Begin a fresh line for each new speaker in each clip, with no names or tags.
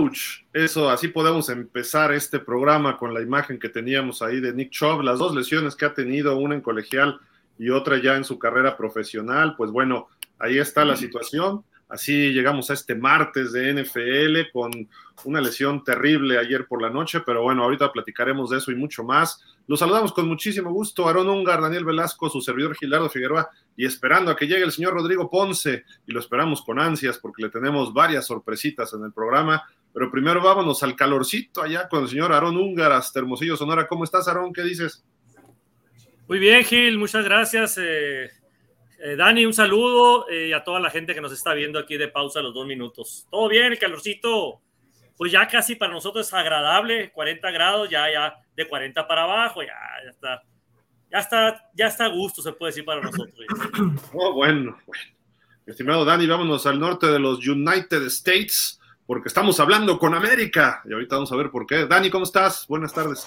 Ouch, eso, así podemos empezar este programa con la imagen que teníamos ahí de Nick Chubb, las dos lesiones que ha tenido, una en colegial y otra ya en su carrera profesional, pues bueno, ahí está la situación. Así llegamos a este martes de NFL con una lesión terrible ayer por la noche, pero bueno, ahorita platicaremos de eso y mucho más. Los saludamos con muchísimo gusto, Aarón Ungar, Daniel Velasco, su servidor Gilardo Figueroa, y esperando a que llegue el señor Rodrigo Ponce, y lo esperamos con ansias porque le tenemos varias sorpresitas en el programa. Pero primero vámonos al calorcito allá con el señor Aarón Ungar, hasta Hermosillo, Sonora. ¿Cómo estás, Aarón? ¿Qué dices?
Muy bien, Gil, muchas gracias. Eh, eh, Dani, un saludo eh, y a toda la gente que nos está viendo aquí de pausa los dos minutos. Todo bien, el calorcito, pues ya casi para nosotros es agradable, 40 grados, ya, ya de 40 para abajo, ya, ya está. Ya está, ya está a gusto, se puede decir para nosotros.
Oh, bueno, bueno. Estimado Dani, vámonos al norte de los United States, porque estamos hablando con América. Y ahorita vamos a ver por qué. Dani, ¿cómo estás? Buenas tardes.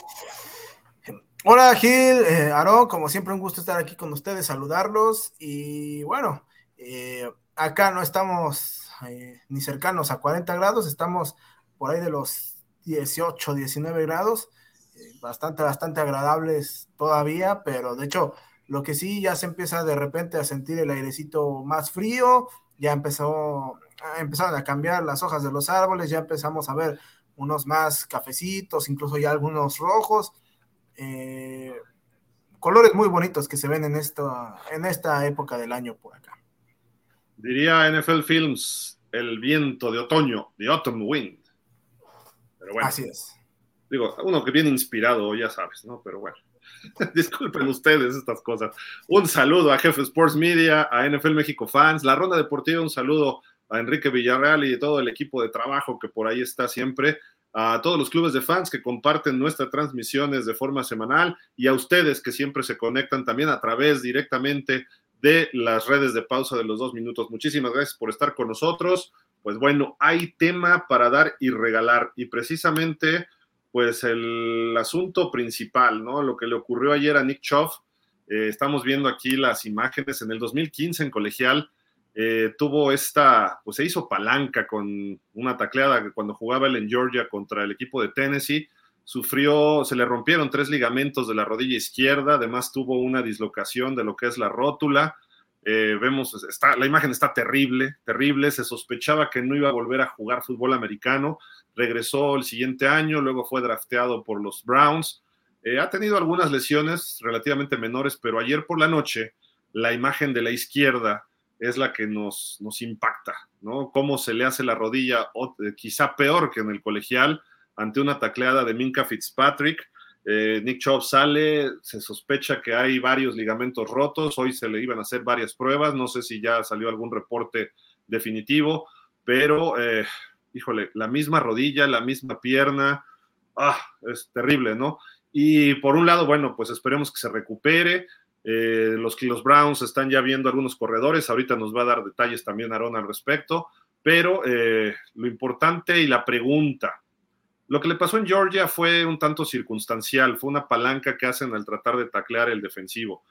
Hola Gil, eh, como siempre un gusto estar aquí con ustedes, saludarlos y bueno, eh, acá no estamos eh, ni cercanos a 40 grados, estamos por ahí de los 18, 19 grados, eh, bastante, bastante agradables todavía, pero de hecho lo que sí ya se empieza de repente a sentir el airecito más frío, ya empezó, empezaron a cambiar las hojas de los árboles, ya empezamos a ver unos más cafecitos, incluso ya algunos rojos eh, colores muy bonitos que se ven en, esto, en esta época del año por acá.
Diría NFL Films, el viento de otoño, the autumn wind.
Pero bueno, Así es.
Digo, uno que viene inspirado, ya sabes, ¿no? Pero bueno. Disculpen ustedes estas cosas. Un saludo a Jefe Sports Media, a NFL México Fans, la Ronda Deportiva, un saludo a Enrique Villarreal y todo el equipo de trabajo que por ahí está siempre a todos los clubes de fans que comparten nuestras transmisiones de forma semanal y a ustedes que siempre se conectan también a través directamente de las redes de pausa de los dos minutos. Muchísimas gracias por estar con nosotros. Pues bueno, hay tema para dar y regalar y precisamente pues el asunto principal, ¿no? Lo que le ocurrió ayer a Nick Choff, eh, estamos viendo aquí las imágenes en el 2015 en colegial, eh, tuvo esta, pues se hizo palanca con una tacleada cuando jugaba él en Georgia contra el equipo de Tennessee. Sufrió, se le rompieron tres ligamentos de la rodilla izquierda, además tuvo una dislocación de lo que es la rótula. Eh, vemos, está, la imagen está terrible, terrible. Se sospechaba que no iba a volver a jugar fútbol americano. Regresó el siguiente año, luego fue drafteado por los Browns. Eh, ha tenido algunas lesiones relativamente menores, pero ayer por la noche, la imagen de la izquierda es la que nos, nos impacta, ¿no? Cómo se le hace la rodilla, eh, quizá peor que en el colegial, ante una tacleada de Minka Fitzpatrick. Eh, Nick Chubb sale, se sospecha que hay varios ligamentos rotos, hoy se le iban a hacer varias pruebas, no sé si ya salió algún reporte definitivo, pero, eh, híjole, la misma rodilla, la misma pierna, ah, es terrible, ¿no? Y por un lado, bueno, pues esperemos que se recupere, eh, los, los Browns están ya viendo algunos corredores, ahorita nos va a dar detalles también Aaron al respecto, pero eh, lo importante y la pregunta, lo que le pasó en Georgia fue un tanto circunstancial, fue una palanca que hacen al tratar de taclear el defensivo.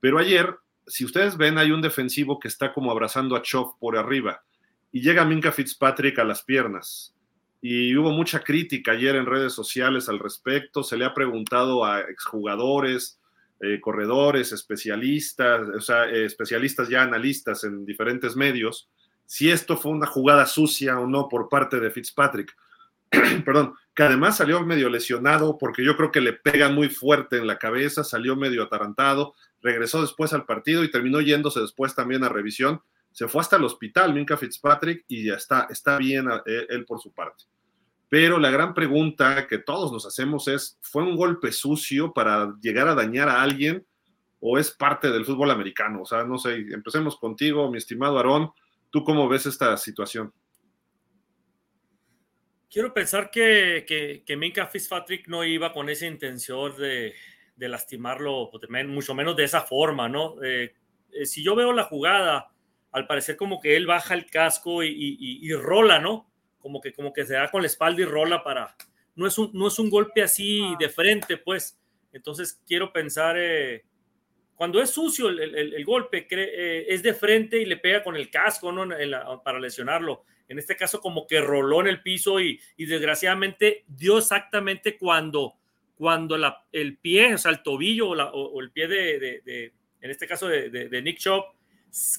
Pero ayer, si ustedes ven, hay un defensivo que está como abrazando a Choff por arriba y llega Minka Fitzpatrick a las piernas. Y hubo mucha crítica ayer en redes sociales al respecto, se le ha preguntado a exjugadores, eh, corredores, especialistas, o sea, eh, especialistas ya analistas en diferentes medios, si esto fue una jugada sucia o no por parte de Fitzpatrick. Perdón, que además salió medio lesionado porque yo creo que le pega muy fuerte en la cabeza, salió medio atarantado, regresó después al partido y terminó yéndose después también a revisión. Se fue hasta el hospital, Minka Fitzpatrick, y ya está, está bien eh, él por su parte. Pero la gran pregunta que todos nos hacemos es, ¿fue un golpe sucio para llegar a dañar a alguien o es parte del fútbol americano? O sea, no sé, empecemos contigo, mi estimado Aarón. ¿Tú cómo ves esta situación?
Quiero pensar que, que, que Minka Fitzpatrick no iba con esa intención de, de lastimarlo, pues, mucho menos de esa forma, ¿no? Eh, eh, si yo veo la jugada, al parecer como que él baja el casco y, rola, ¿no? Como que, como que se da con la espalda y rola para... No es un, no es un golpe así de frente, pues. Entonces quiero pensar eh, cuando es sucio el, golpe, eh, es de frente y le pega con el casco ¿no? para lesionarlo. En este caso, como que roló en el piso y, desgraciadamente dio exactamente cuando, cuando el pie, o sea, el tobillo o, el pie de, en este caso de, Nick Chop,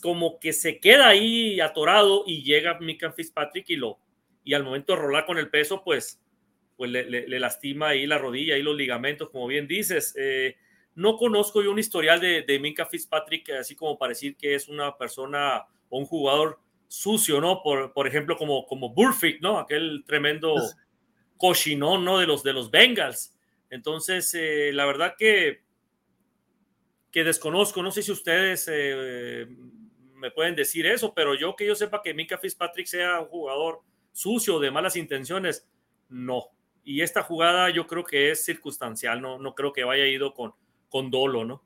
como que se queda ahí atorado y llega Mika Fitzpatrick y lo, y al momento de rolar con el peso, pues, pues le, lastima ahí la rodilla y los ligamentos, como bien dices. Eh, no conozco yo un historial de, de Minka Fitzpatrick, así como para decir que es una persona o un jugador sucio, ¿no? Por, por ejemplo, como, como Burfict, ¿no? Aquel tremendo cochinón, ¿no? De los, de los Bengals. Entonces, eh, la verdad que, que desconozco, no sé si ustedes eh, me pueden decir eso, pero yo que yo sepa que Minka Fitzpatrick sea un jugador sucio, de malas intenciones, no. Y esta jugada yo creo que es circunstancial, no, no creo que vaya ido con, con dolo, ¿no?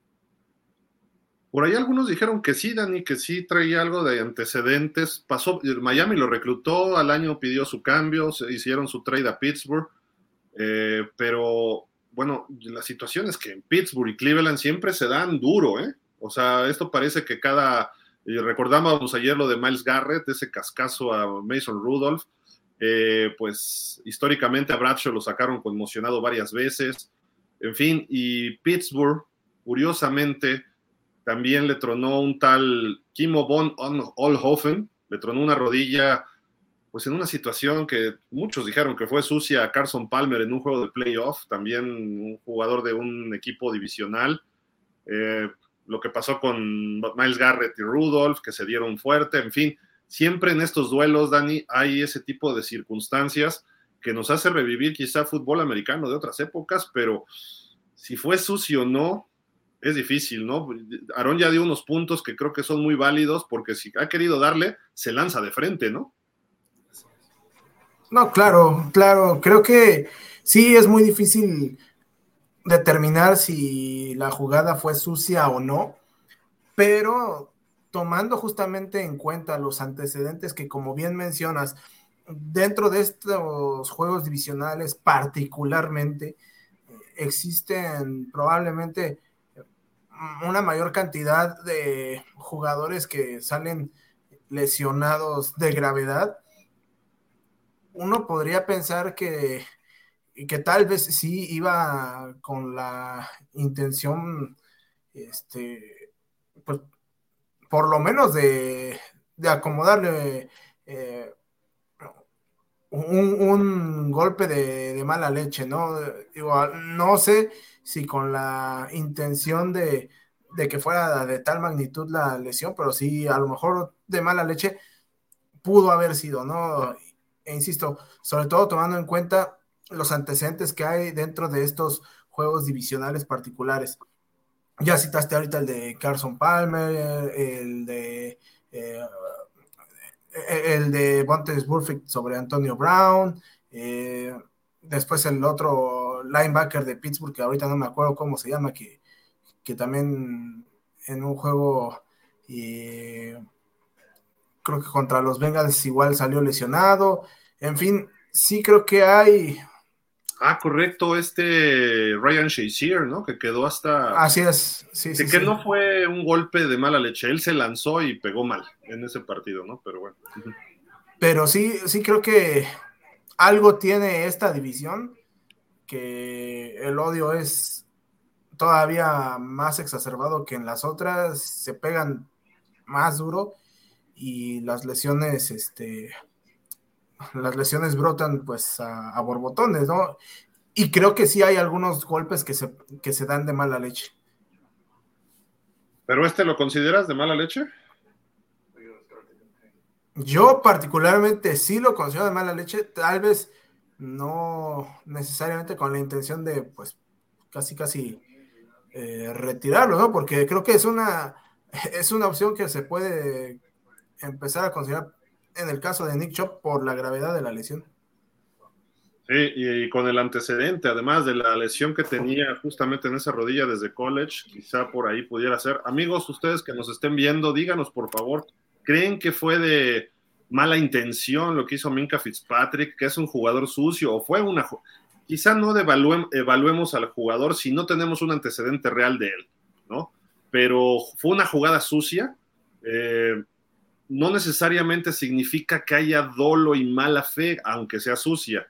Por ahí algunos dijeron que sí, Dani, que sí traía algo de antecedentes. Pasó, Miami lo reclutó, al año pidió su cambio, se hicieron su trade a Pittsburgh, eh, pero bueno, la situación es que en Pittsburgh y Cleveland siempre se dan duro, ¿eh? O sea, esto parece que cada, recordábamos ayer lo de Miles Garrett, ese cascazo a Mason Rudolph, eh, pues históricamente a Bradshaw lo sacaron conmocionado varias veces, en fin, y Pittsburgh, curiosamente, también le tronó un tal Kimo von Olhofen, le tronó una rodilla, pues en una situación que muchos dijeron que fue sucia a Carson Palmer en un juego de playoff, también un jugador de un equipo divisional. Eh, lo que pasó con Miles Garrett y Rudolph, que se dieron fuerte, en fin, siempre en estos duelos, Dani, hay ese tipo de circunstancias que nos hace revivir quizá fútbol americano de otras épocas, pero si fue sucio o no, es difícil, ¿no? Aarón ya dio unos puntos que creo que son muy válidos porque si ha querido darle, se lanza de frente, ¿no?
No, claro, claro, creo que sí es muy difícil determinar si la jugada fue sucia o no, pero tomando justamente en cuenta los antecedentes que como bien mencionas, dentro de estos juegos divisionales particularmente, existen probablemente una mayor cantidad de jugadores que salen lesionados de gravedad. Uno podría pensar que, que tal vez sí iba con la intención, este, pues, por lo menos de, acomodarle eh, un, golpe de, mala leche, ¿no? no sé si con la intención de, que fuera de tal magnitud la lesión, pero sí, a lo mejor de mala leche pudo haber sido, ¿no? E insisto, sobre todo tomando en cuenta los antecedentes que hay dentro de estos juegos divisionales particulares. Ya citaste ahorita el de Carson Palmer, el de eh, e-, el de Bontes Burfict sobre Antonio Brown, eh, después el otro linebacker de Pittsburgh, que ahorita no me acuerdo cómo se llama, que, también en un juego creo que contra los Bengals igual salió lesionado. En fin, sí creo que hay
Ah, correcto, este Ryan Shazier, ¿no? Que quedó hasta.
Así es, sí,
sí. Que no fue un golpe de mala leche, él se lanzó y pegó mal en ese partido, ¿no? Pero bueno.
Pero sí, sí creo que algo tiene esta división, que el odio es todavía más exacerbado que en las otras, se pegan más duro y las lesiones, este, las lesiones brotan pues a, borbotones, ¿no? Y creo que sí hay algunos golpes que se, que se dan de mala leche.
¿Pero este lo consideras de mala leche?
Yo particularmente sí lo considero de mala leche, tal vez no necesariamente con la intención de pues casi casi eh, retirarlo, ¿no? Porque creo que es una, es una opción que se puede empezar a considerar en el caso de Nick Chop por la gravedad de la lesión.
Sí, y, con el antecedente, además de la lesión que tenía justamente en esa rodilla desde college, quizá por ahí pudiera ser. Amigos, ustedes que nos estén viendo, díganos por favor, ¿creen que fue de mala intención lo que hizo Minka Fitzpatrick, que es un jugador sucio, o fue una... Quizá no evaluemos al jugador si no tenemos un antecedente real de él, ¿no? pero fue una jugada sucia. Eh, no necesariamente significa que haya dolo y mala fe, aunque sea sucia.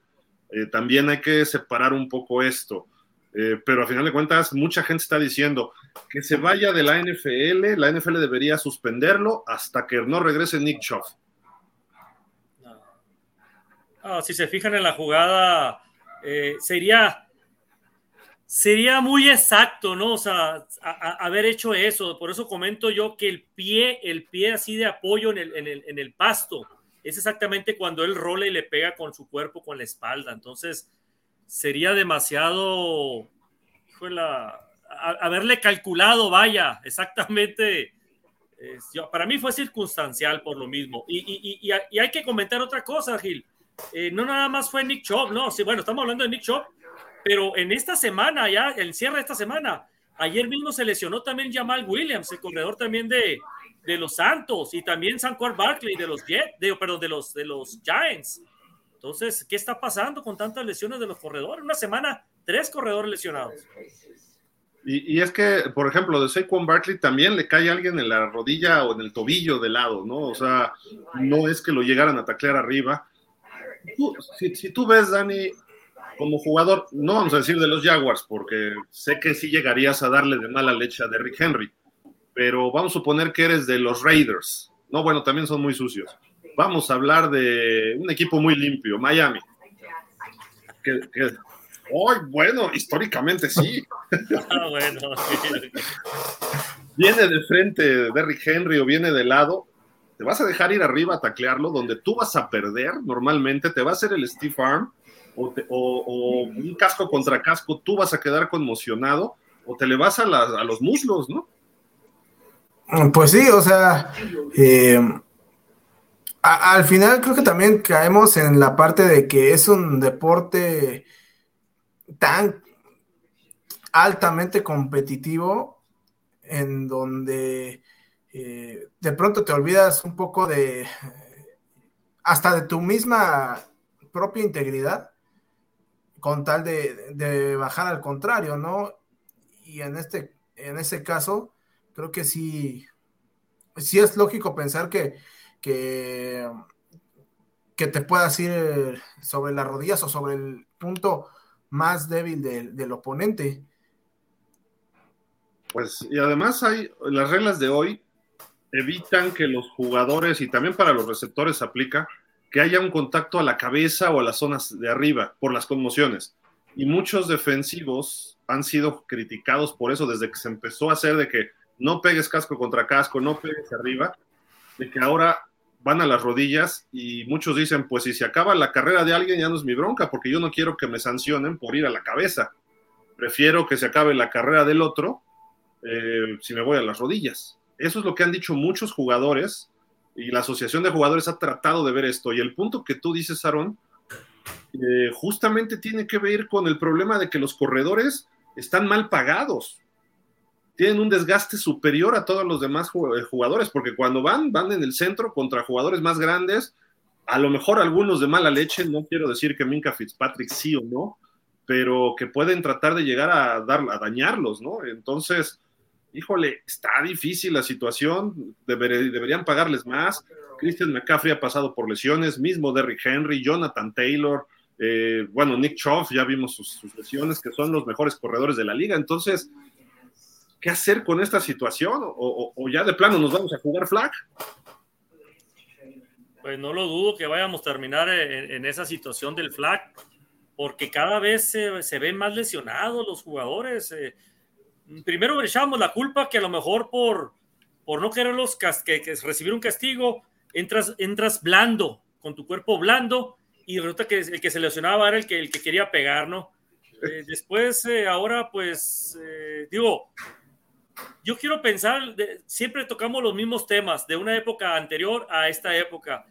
Eh, también hay que separar un poco esto. Eh, pero a final de cuentas, mucha gente está diciendo que se vaya de la NFL, la NFL debería suspenderlo hasta que no regrese Nick Chubb.
si se fijan en la jugada, sería sería muy exacto, ¿no? O sea, haber hecho eso. Por eso comento yo que el pie, el pie así de apoyo en el, en el, en el pasto, es exactamente cuando él rola y le pega con su cuerpo, con la espalda. Entonces, sería demasiado, haberle calculado, vaya, exactamente. para mí fue circunstancial por lo mismo. Y, y, y, hay que comentar otra cosa, Gil. Eh, no nada más fue Nick Chubb, no, sí, bueno, estamos hablando de Nick Chubb, pero en esta semana, ya, el cierre de esta semana, ayer mismo se lesionó también Jamal Williams, el corredor también de, de los Santos, y también Sanquar Barkley de los Jets, de, de los, de los Giants. Entonces, ¿qué está pasando con tantas lesiones de los corredores? Una semana, tres corredores lesionados.
Y, y, es que, por ejemplo, de Saquon Barkley también le cae alguien en la rodilla o en el tobillo de lado, ¿no? O sea, no es que lo llegaran a taclear arriba. si, tú ves, Dani, como jugador, no vamos a decir de los Jaguars, porque sé que sí llegarías a darle de mala leche a Derrick Henry, pero vamos a suponer que eres de los Raiders. No, bueno, también son muy sucios. Vamos a hablar de un equipo muy limpio, Miami. Que, bueno, históricamente sí. Ah, bueno. viene de frente Derrick Henry o viene de lado, te vas a dejar ir arriba a taclearlo, donde tú vas a perder normalmente, te va a hacer el Steve Arm o, un casco contra casco, tú vas a quedar conmocionado o te le vas a, los muslos, ¿no?
Pues sí, o sea, eh, al final creo que también caemos en la parte de que es un deporte tan altamente competitivo en donde eh, de pronto te olvidas un poco de hasta de tu misma propia integridad con tal de, bajar al contrario, ¿no? Y en este, en ese caso, creo que sí, sí es lógico pensar que, que, te puedas ir sobre las rodillas o sobre el punto más débil del oponente.
Pues, y además hay las reglas de hoy evitan que los jugadores, y también para los receptores aplica, que haya un contacto a la cabeza o a las zonas de arriba por las conmociones. Y muchos defensivos han sido criticados por eso desde que se empezó a hacer de que no pegues casco contra casco, no pegues arriba, de que ahora van a las rodillas y muchos dicen, pues si se acaba la carrera de alguien ya no es mi bronca, porque yo no quiero que me sancionen por ir a la cabeza. Prefiero que se acabe la carrera del otro eh, si me voy a las rodillas. Eso es lo que han dicho muchos jugadores y la asociación de jugadores ha tratado de ver esto. Y el punto que tú dices, Aaron, eh, justamente tiene que ver con el problema de que los corredores están mal pagados. Tienen un desgaste superior a todos los demás eh, jugadores, porque cuando van, van en el centro contra jugadores más grandes, a lo mejor algunos de mala leche, no quiero decir que Minka Fitzpatrick sí o no, pero que pueden tratar de llegar a, dar, a dañarlos, ¿no? Entonces, híjole, está difícil la situación, deberían pagarles más. Christian McCaffrey ha pasado por lesiones, mismo Derrick Henry, Jonathan Taylor, eh, bueno, Nick Choff, ya vimos sus, lesiones, que son los mejores corredores de la liga. Entonces, ¿qué hacer con esta situación? ¿O, ya de plano nos vamos a jugar flag?
Pues no lo dudo que vayamos a terminar en, esa situación del flag, porque cada vez se, ven más lesionados los jugadores. Eh, primero echábamos la culpa que a lo mejor por, por no quererlos que, que recibir un castigo, entras, entras blando, con tu cuerpo blando, y resulta que el que se lesionaba era el que, el que quería pegar, ¿no? Eh, después, eh, ahora, pues, eh, digo, yo quiero pensar, siempre tocamos los mismos temas de una época anterior a esta época.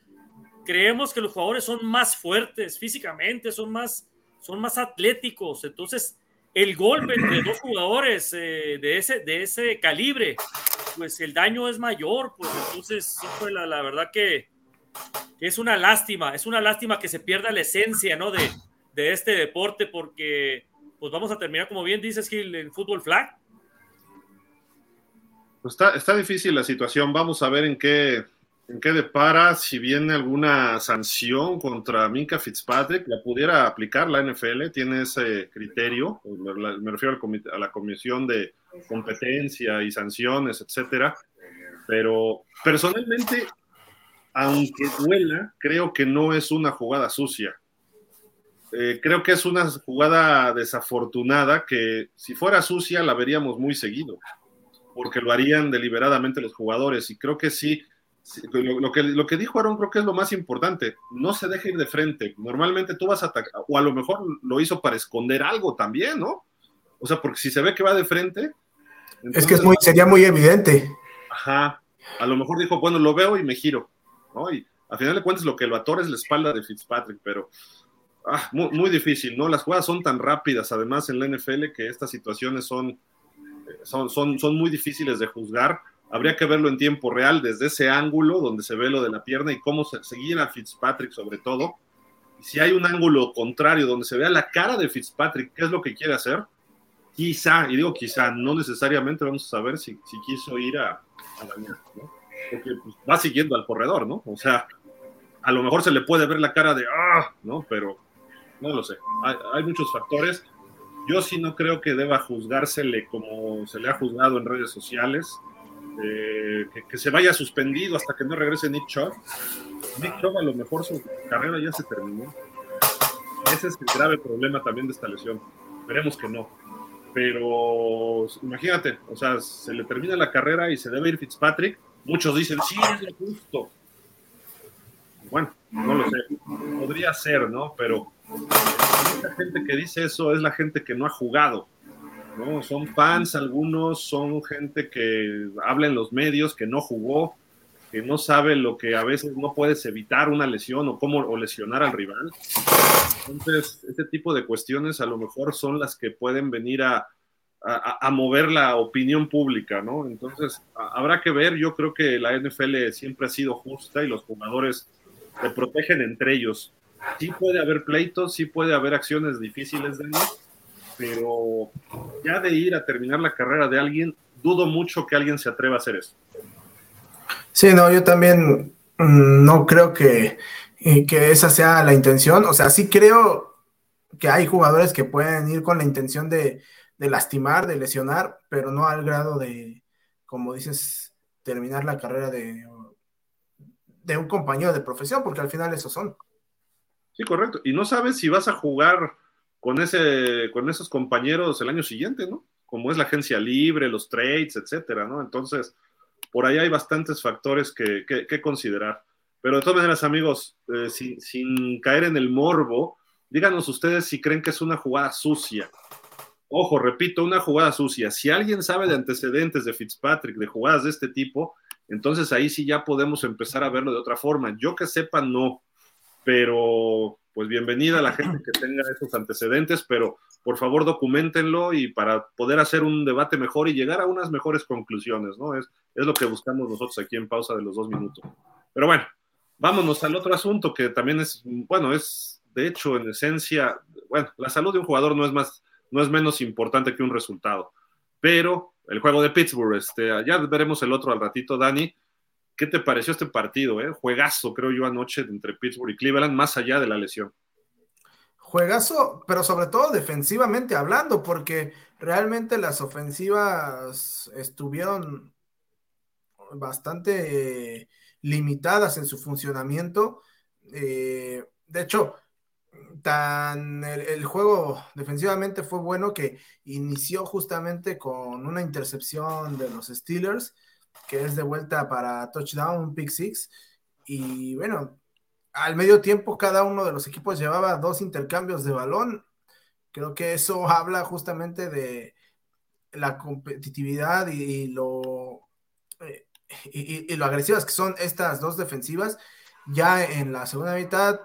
Creemos que los jugadores son más fuertes físicamente, son más, son más atléticos, entonces el golpe entre dos jugadores eh, de, ese, de ese calibre, pues el daño es mayor, pues entonces, la, la, verdad que es una lástima, es una lástima que se pierda la esencia, ¿no? De, de este deporte, porque pues vamos a terminar, como bien dices, Gil, en fútbol flag.
Pues está, está difícil la situación. Vamos a ver en qué, en qué depara si viene alguna sanción contra Minka Fitzpatrick. La pudiera aplicar la NFL, tiene ese criterio. Me refiero a la Comisión de Competencia y Sanciones, etcétera. Pero personalmente, aunque duela, creo que no es una jugada sucia. Eh, creo que es una jugada desafortunada que si fuera sucia la veríamos muy seguido, porque lo harían deliberadamente los jugadores. Y creo que sí, lo, que, lo que dijo Aaron creo que es lo más importante, no se deje ir de frente. Normalmente tú vas a atacar, o a lo mejor lo hizo para esconder algo también, ¿no? O sea, porque si se ve que va de frente...
es que es muy, sería muy evidente.
Ajá, a lo mejor dijo, bueno, lo veo y me giro, ¿no? Y a final de cuentas lo que lo atora es la espalda de Fitzpatrick, pero ah, muy, difícil, ¿no? Las jugadas son tan rápidas, además en la NFL, que estas situaciones son, son, son, son muy difíciles de juzgar. Habría que verlo en tiempo real, desde ese ángulo donde se ve lo de la pierna y cómo se, seguir a Fitzpatrick sobre todo. Si hay un ángulo contrario donde se vea la cara de Fitzpatrick, qué es lo que quiere hacer, quizá, y digo quizá, no necesariamente vamos a saber si, si quiso ir a, porque pues, va siguiendo al corredor, ¿no? O sea, a lo mejor se le puede ver la cara de, ah, ¿no? Pero no lo sé. Hay, muchos factores. Yo sí no creo que deba juzgársele como se le ha juzgado en redes sociales. Que, se vaya suspendido hasta que no regrese Nick Chubb. Nick Chubb a lo mejor su carrera ya se terminó. Ese es el grave problema también de esta lesión. Esperemos que no pero imagínate, o sea, se le termina la carrera y se debe ir Fitzpatrick. Muchos dicen, sí, es lo justo. Bueno, no lo sé, podría ser, ¿no? Pero la gente que dice eso es la gente que no ha jugado, ¿no? Son fans algunos, son gente que habla en los medios, que no jugó, que no sabe lo que a veces no puedes evitar una lesión o cómo o lesionar al rival. Entonces, este tipo de cuestiones a lo mejor son las que pueden venir a, a, mover la opinión pública, ¿no? Entonces, habrá que ver, yo creo que la NFL siempre ha sido justa y los jugadores se protegen entre ellos. Sí puede haber pleitos, sí puede haber acciones difíciles de ellos, pero ya de ir a terminar la carrera de alguien, dudo mucho que alguien se atreva a hacer eso.
Sí, no, yo también mm, no creo que, que esa sea la intención. O sea, sí creo que hay jugadores que pueden ir con la intención de, lastimar, de lesionar, pero no al grado de, como dices, terminar la carrera de, de un compañero de profesión, porque al final esos son.
Sí, correcto. Y no sabes si vas a jugar con, ese, con esos compañeros el año siguiente, ¿no? Como es la agencia libre, los trades, etcétera, ¿no? Entonces, por ahí hay bastantes factores que, considerar. Pero de todas maneras, amigos, eh, sin, caer en el morbo, díganos ustedes si creen que es una jugada sucia. Ojo, repito, una jugada sucia. Si alguien sabe de antecedentes de Fitzpatrick, de jugadas de este tipo, entonces ahí sí ya podemos empezar a verlo de otra forma. Yo que sepa, no. Pero pues bienvenida a la gente que tenga esos antecedentes, pero por favor documentenlo y para poder hacer un debate mejor y llegar a unas mejores conclusiones, ¿no? Es, es lo que buscamos nosotros aquí en pausa de los dos minutos. Pero bueno, vámonos al otro asunto que también es, bueno, es de hecho en esencia, bueno, la salud de un jugador no es más, no es menos importante que un resultado, pero el juego de Pittsburgh, este, ya veremos el otro al ratito, Dani, ¿Qué te pareció este partido? Eh? Juegazo, creo yo, anoche entre Pittsburgh y Cleveland, más allá de la lesión.
Juegazo, pero sobre todo defensivamente hablando, porque realmente las ofensivas estuvieron bastante limitadas en su funcionamiento. Eh, de hecho, tan el, juego defensivamente fue bueno que inició justamente con una intercepción de los Steelers que es de vuelta para touchdown, un pick six. Y bueno, al medio tiempo cada uno de los equipos llevaba dos intercambios de balón. Creo que eso habla justamente de la competitividad y, lo, eh, y, lo agresivas que son estas dos defensivas. Ya en la segunda mitad,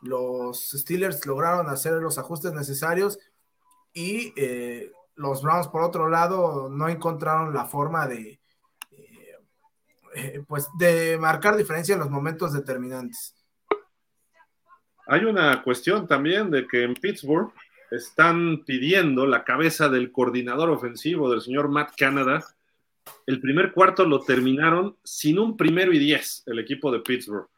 los Steelers lograron hacer los ajustes necesarios y eh, los Browns, por otro lado, no encontraron la forma de, eh, pues de marcar diferencia en los momentos determinantes.
Hay una cuestión también de que en Pittsburgh están pidiendo la cabeza del coordinador ofensivo del señor Matt Canada el primer cuarto lo terminaron sin un primero y diez, el equipo de Pittsburgh.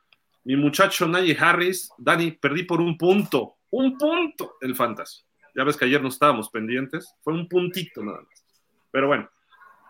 Mi muchacho Najee Harris, Dani, perdí por un punto, un punto el fantasy. Ya ves que ayer no estábamos pendientes, fue un puntito nada más. Pero bueno,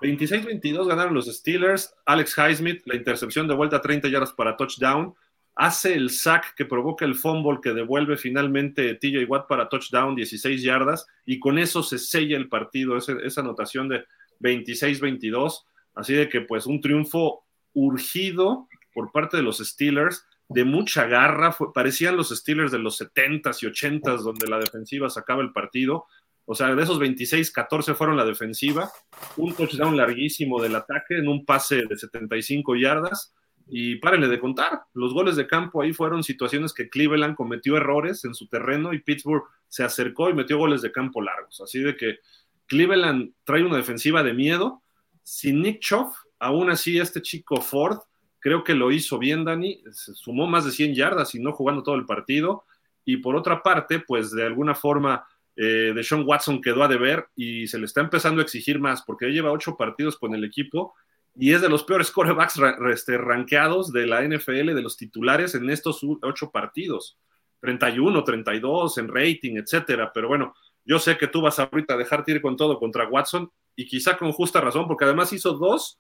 26-22 ganaron los Steelers. Alex Highsmith, la intercepción de vuelta a 30 yardas para touchdown. Hace el sack que provoca el fumble que devuelve finalmente TJ Watt para touchdown, 16 yardas. Y con eso se sella el partido, esa anotación de 26-22. Así de que, pues, un triunfo urgido por parte de los Steelers, de mucha garra. parecían los Steelers de los 70s y 80s, donde la defensiva sacaba el partido. O sea, de esos 26, 14 fueron la defensiva, un touchdown larguísimo del ataque en un pase de 75 yardas. Y párenle de contar, los goles de campo ahí fueron situaciones que Cleveland cometió errores en su terreno y Pittsburgh se acercó y metió goles de campo largos. Así de que Cleveland trae una defensiva de miedo. Sin Nick Choff, aún así este chico Ford, creo que lo hizo bien, Dani, se sumó más de 100 yardas y no jugando todo el partido. Y por otra parte, pues de alguna forma eh, de Sean Watson quedó a deber y se le está empezando a exigir más porque lleva ocho partidos con el equipo y es de los peores corebacks este, rankeados de la NFL, de los titulares en estos ocho partidos. 31, 32 en rating, etcétera. Pero bueno, yo sé que tú vas ahorita a dejarte ir con todo contra Watson y quizá con justa razón, porque además hizo dos,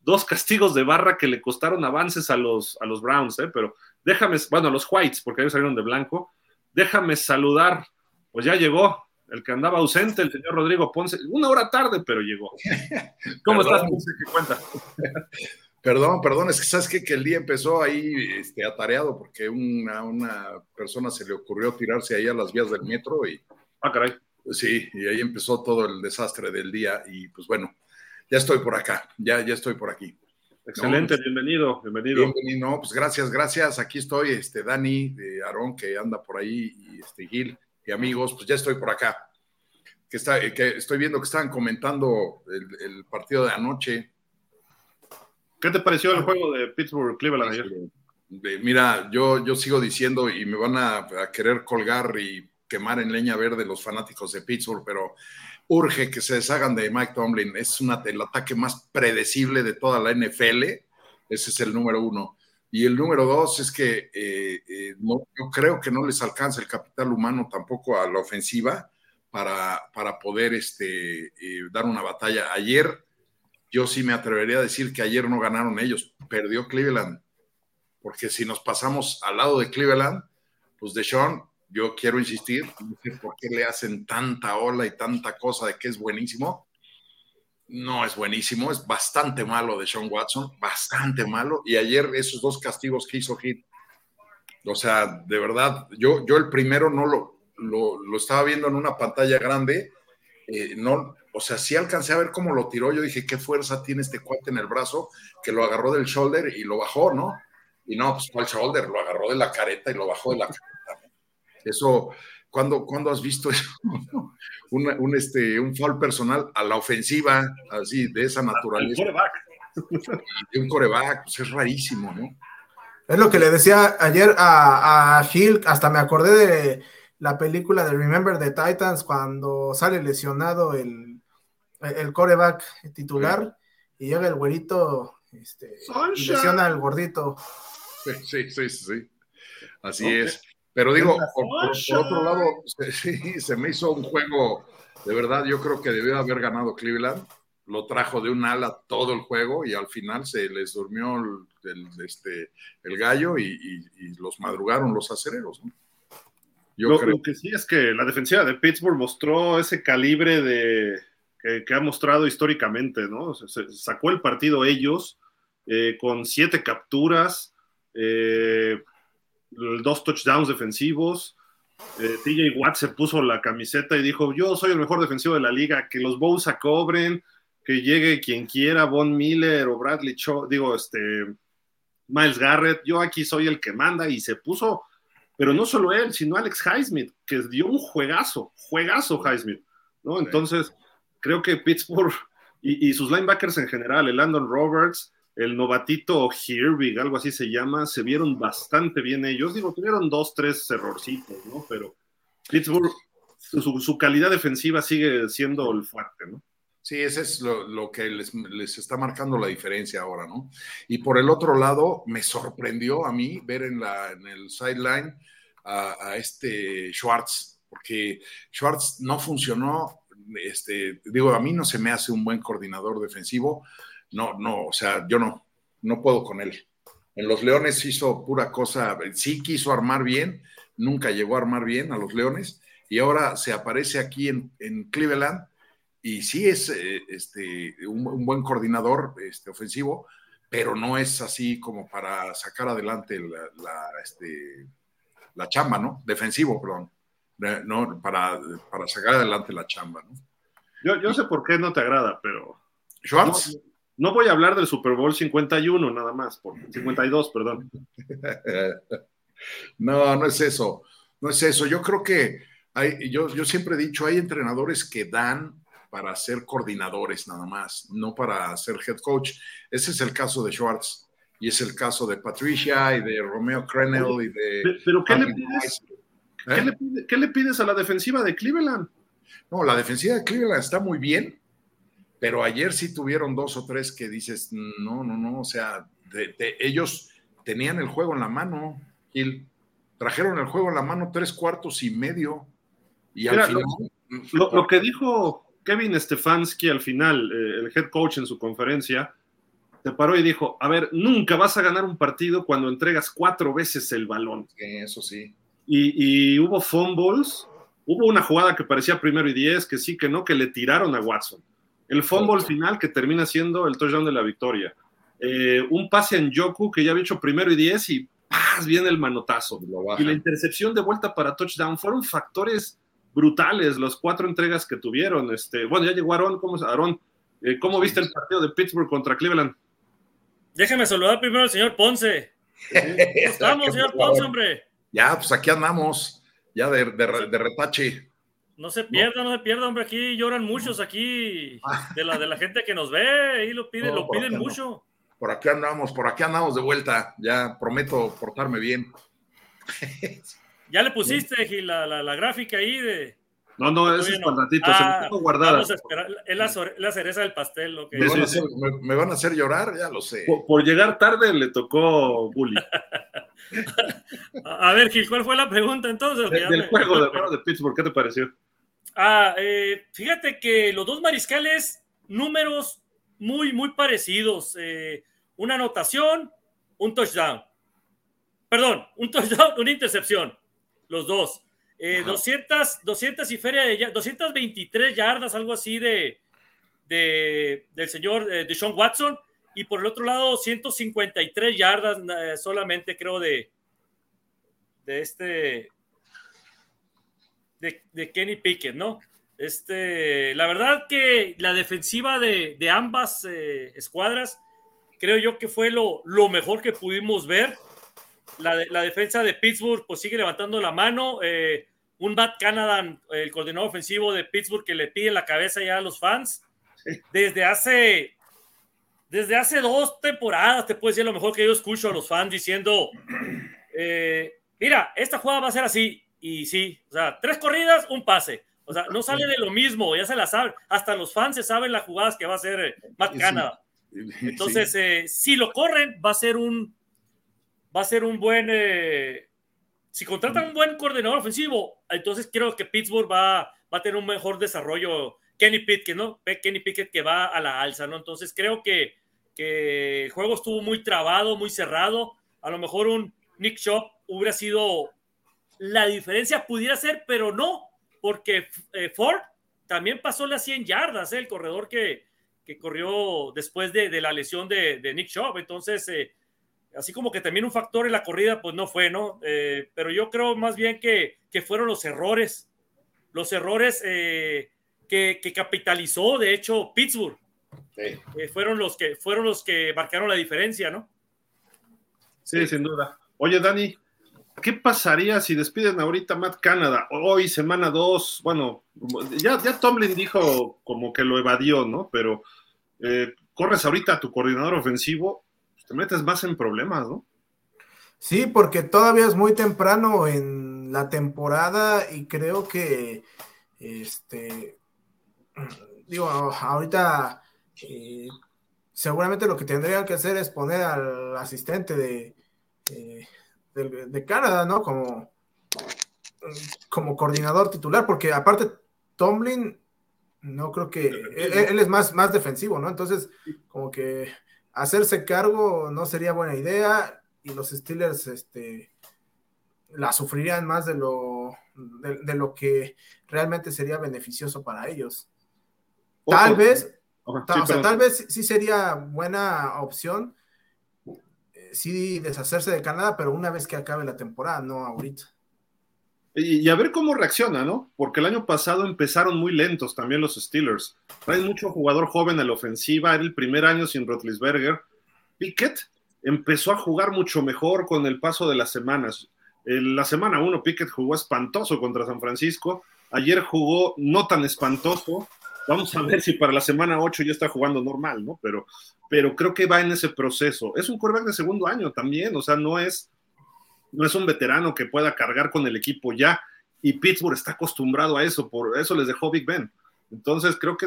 dos castigos de barra que le costaron avances a los, a los Browns, ¿eh? pero déjame, bueno, a los Whites, porque ellos salieron de blanco, déjame saludar pues ya llegó el que andaba ausente, el señor Rodrigo Ponce, una hora tarde, pero llegó. ¿Cómo estás, Ponce? ¿Qué cuenta?
Perdón, perdón, es que sabes que el día empezó ahí este, atareado porque una, una persona se le ocurrió tirarse ahí a las vías del metro y.
Ah, caray.
Pues sí, y ahí empezó todo el desastre del día y pues bueno, ya estoy por acá, ya, ya estoy por aquí.
Excelente, bienvenido, bienvenido.
Bienvenido, no, pues gracias, gracias. Aquí estoy, este Dani, de Aarón, que anda por ahí, y este Gil, y amigos, pues ya estoy por acá. Que, está, que estoy viendo que estaban comentando el, partido de anoche.
¿Qué te pareció el juego de Pittsburgh-Cleveland ayer?
Mira, yo, yo sigo diciendo y me van a, querer colgar y quemar en leña verde los fanáticos de Pittsburgh, pero urge que se deshagan de Mike Tomlin. Es una, el ataque más predecible de toda la NFL. Ese es el número uno. Y el número dos es que eh, eh, no, yo creo que no les alcanza el capital humano tampoco a la ofensiva para, para poder este, eh, dar una batalla. Ayer, yo sí me atrevería a decir que ayer no ganaron ellos, perdió Cleveland. Porque si nos pasamos al lado de Cleveland, pues de Sean, yo quiero insistir, no sé por qué le hacen tanta ola y tanta cosa de que es buenísimo no es buenísimo, es bastante malo de Sean Watson, bastante malo. Y ayer esos dos castigos que hizo Hit, o sea, de verdad, yo, yo el primero no lo, lo, estaba viendo en una pantalla grande, eh, no, o sea, sí alcancé a ver cómo lo tiró, yo dije, qué fuerza tiene este cuate en el brazo, que lo agarró del shoulder y lo bajó, ¿no? Y no, pues fue el shoulder, lo agarró de la careta y lo bajó de la careta. Eso, ¿Cuándo, has visto eso? un, este, un foul personal a la ofensiva, así, de esa naturaleza. De un coreback, pues es rarísimo, ¿no?
Es lo que le decía ayer a, a Gil, hasta me acordé de la película de Remember the Titans cuando sale lesionado el, el coreback titular y llega el güerito este, y lesiona al gordito.
Sí, sí, sí, Así es. Pero digo, por, otro lado, sí, se me hizo un juego, de verdad, yo creo que debió haber ganado Cleveland. Lo trajo de un ala todo el juego y al final se les durmió el, este, el gallo y, los madrugaron los acereros.
Yo lo, creo que sí es que la defensiva de Pittsburgh mostró ese calibre de, que, ha mostrado históricamente, ¿no? Se, sacó el partido ellos eh, con siete capturas. Eh, dos touchdowns defensivos. Eh, TJ Watt se puso la camiseta y dijo, yo soy el mejor defensivo de la liga, que los Bows cobren, que llegue quien quiera, Von Miller o Bradley Cho, digo, este, Miles Garrett, yo aquí soy el que manda y se puso, pero no solo él, sino Alex Highsmith, que dio un juegazo, juegazo Highsmith, ¿no? Entonces, creo que Pittsburgh y, y sus linebackers en general, el Landon Roberts, el novatito Herbig, algo así se llama, se vieron bastante bien ellos. Digo, tuvieron dos, tres errorcitos, ¿no? Pero Pittsburgh, su, calidad defensiva sigue siendo el fuerte, ¿no?
Sí, ese es lo, que les, está marcando la diferencia ahora, ¿no? Y por el otro lado, me sorprendió a mí ver en, la, en el sideline a, este Schwartz, porque Schwartz no funcionó, este, digo, a mí no se me hace un buen coordinador defensivo, no, no, o sea, yo no, no puedo con él. En los Leones hizo pura cosa, sí quiso armar bien, nunca llegó a armar bien a los Leones, y ahora se aparece aquí en, en Cleveland y sí es eh, este, un, buen coordinador este, ofensivo, pero no es así como para sacar adelante la, este, la chamba, ¿no? Defensivo, perdón. No, para, para sacar adelante la chamba, ¿no?
Yo, yo sé por qué no te agrada, pero.
Schwartz.
No, voy a hablar del Super Bowl 51 nada más, por 52, perdón.
no, no es eso. No es eso. Yo creo que hay, yo, yo siempre he dicho, hay entrenadores que dan para ser coordinadores nada más, no para ser head coach. Ese es el caso de Schwartz y es el caso de Patricia y de Romeo Crenel y de...
¿Pero qué le, pides, ¿Eh? ¿qué, le pides a la defensiva de Cleveland?
No, la defensiva de Cleveland está muy bien, pero ayer sí tuvieron dos o tres que dices, no, no, no, o sea, ellos tenían el juego en la mano, y trajeron el juego en la mano tres cuartos y medio, y al final...
lo, que dijo Kevin Stefanski al final, eh, el head coach en su conferencia, se paró y dijo, a ver, nunca vas a ganar un partido cuando entregas cuatro veces el balón.
eso sí.
Y, hubo fumbles, hubo una jugada que parecía primero y diez, que sí, que no, que le tiraron a Watson. El fumble final que termina siendo el touchdown de la victoria. Eh, un pase en Yoku que ya había hecho primero y diez y ¡paz! viene el manotazo. Y la intercepción de vuelta para touchdown fueron factores brutales los cuatro entregas que tuvieron. Este, bueno, ya llegó Aaron, ¿cómo, Aaron, eh, ¿cómo viste el partido de Pittsburgh contra Cleveland?
Déjeme saludar primero al señor Ponce. estamos, señor Ponce, hombre?
Ya, pues aquí andamos, ya de, retache.
No se pierda, no. se pierda, hombre. Aquí lloran muchos aquí de la, de la gente que nos ve y lo piden, lo piden mucho.
Por aquí andamos, por aquí andamos de vuelta. Ya prometo portarme bien.
Ya le pusiste, Gil, la, la, gráfica ahí de.
No, no, eso es para ratito, se me ah, tengo guardada.
Vamos a esperar, es la, cereza del pastel. Lo que...
¿Me, van a hacer, llorar? Ya lo sé.
Por, llegar tarde le tocó bully.
a ver, Gil, ¿cuál fue la pregunta entonces?
del juego de, de Pittsburgh, ¿qué te pareció?
Ah, eh, fíjate que los dos mariscales, números muy, muy parecidos. Eh, una anotación, un touchdown. Perdón, un touchdown, una intercepción los dos. 200, eh, 200 y feria de 223 yardas, algo así de, de del señor eh, de Sean Watson. Y por el otro lado, 153 yardas solamente, creo, de, de este. De, Kenny Pickett, ¿no? Este, la verdad que la defensiva de, de ambas escuadras, creo yo que fue lo, lo mejor que pudimos ver la, defensa de Pittsburgh pues sigue levantando la mano. Eh, un Matt Canada, el coordinador ofensivo de Pittsburgh, que le pide la cabeza ya a los fans. Desde hace, desde hace dos temporadas, te puedo decir lo mejor que yo escucho a los fans diciendo, eh, mira, esta jugada va a ser así. Y sí, o sea, tres corridas, un pase. O sea, no sale de lo mismo, ya se la saben. Hasta los fans se saben las jugadas que va a hacer eh, Matt Canada. Entonces, si lo corren, va a ser un, va a ser un buen. Eh, si contratan un buen coordinador ofensivo, entonces creo que Pittsburgh va, va a tener un mejor desarrollo. Kenny Pickett, ¿no? Kenny Pickett que va a la alza, ¿no? Entonces creo que, que el juego estuvo muy trabado, muy cerrado. A lo mejor un Nick Shop hubiera sido la diferencia, pudiera ser, pero no, porque eh, Ford también pasó las 100 yardas, ¿eh? el corredor que, que corrió después de, de la lesión de, de, Nick Shop. Entonces, eh, así como que también un factor en la corrida, pues no fue, ¿no? Eh, pero yo creo más bien que, fueron los errores, los errores eh, que, capitalizó, de hecho, Pittsburgh. Eh, fueron, los que, fueron los que marcaron la diferencia, ¿no?
Sí, sin duda. Oye, Dani, ¿qué pasaría si despiden ahorita Matt Canada? Hoy, semana 2, bueno, ya, Tomlin dijo como que lo evadió, ¿no? Pero corres ahorita a tu coordinador ofensivo te metes más en problemas, ¿no?
Sí, porque todavía es muy temprano en la temporada y creo que este digo, ahorita eh, seguramente lo que tendrían que hacer es poner al asistente de, eh, de, Canadá, ¿no? Como, como coordinador titular, porque aparte Tomlin, no creo que él, es más, más defensivo, ¿no? Entonces, como que hacerse cargo no sería buena idea y los Steelers, este, la sufrirían más de lo, de, lo que realmente sería beneficioso para ellos. Tal vez, tal vez sí sería buena opción sí deshacerse de Canadá, pero una vez que acabe la temporada, no ahorita.
Y, a ver cómo reacciona, ¿no? Porque el año pasado empezaron muy lentos también los Steelers. Hay mucho jugador joven en la ofensiva, era el primer año sin Rotlisberger. Pickett empezó a jugar mucho mejor con el paso de las semanas. En la semana 1 Pickett jugó espantoso contra San Francisco. Ayer jugó no tan espantoso. Vamos a ver si para la semana 8 ya está jugando normal, ¿no? Pero, pero creo que va en ese proceso. Es un quarterback de segundo año también, o sea, no es, no es un veterano que pueda cargar con el equipo ya. Y Pittsburgh está acostumbrado a eso, por eso les dejó Big Ben. Entonces creo que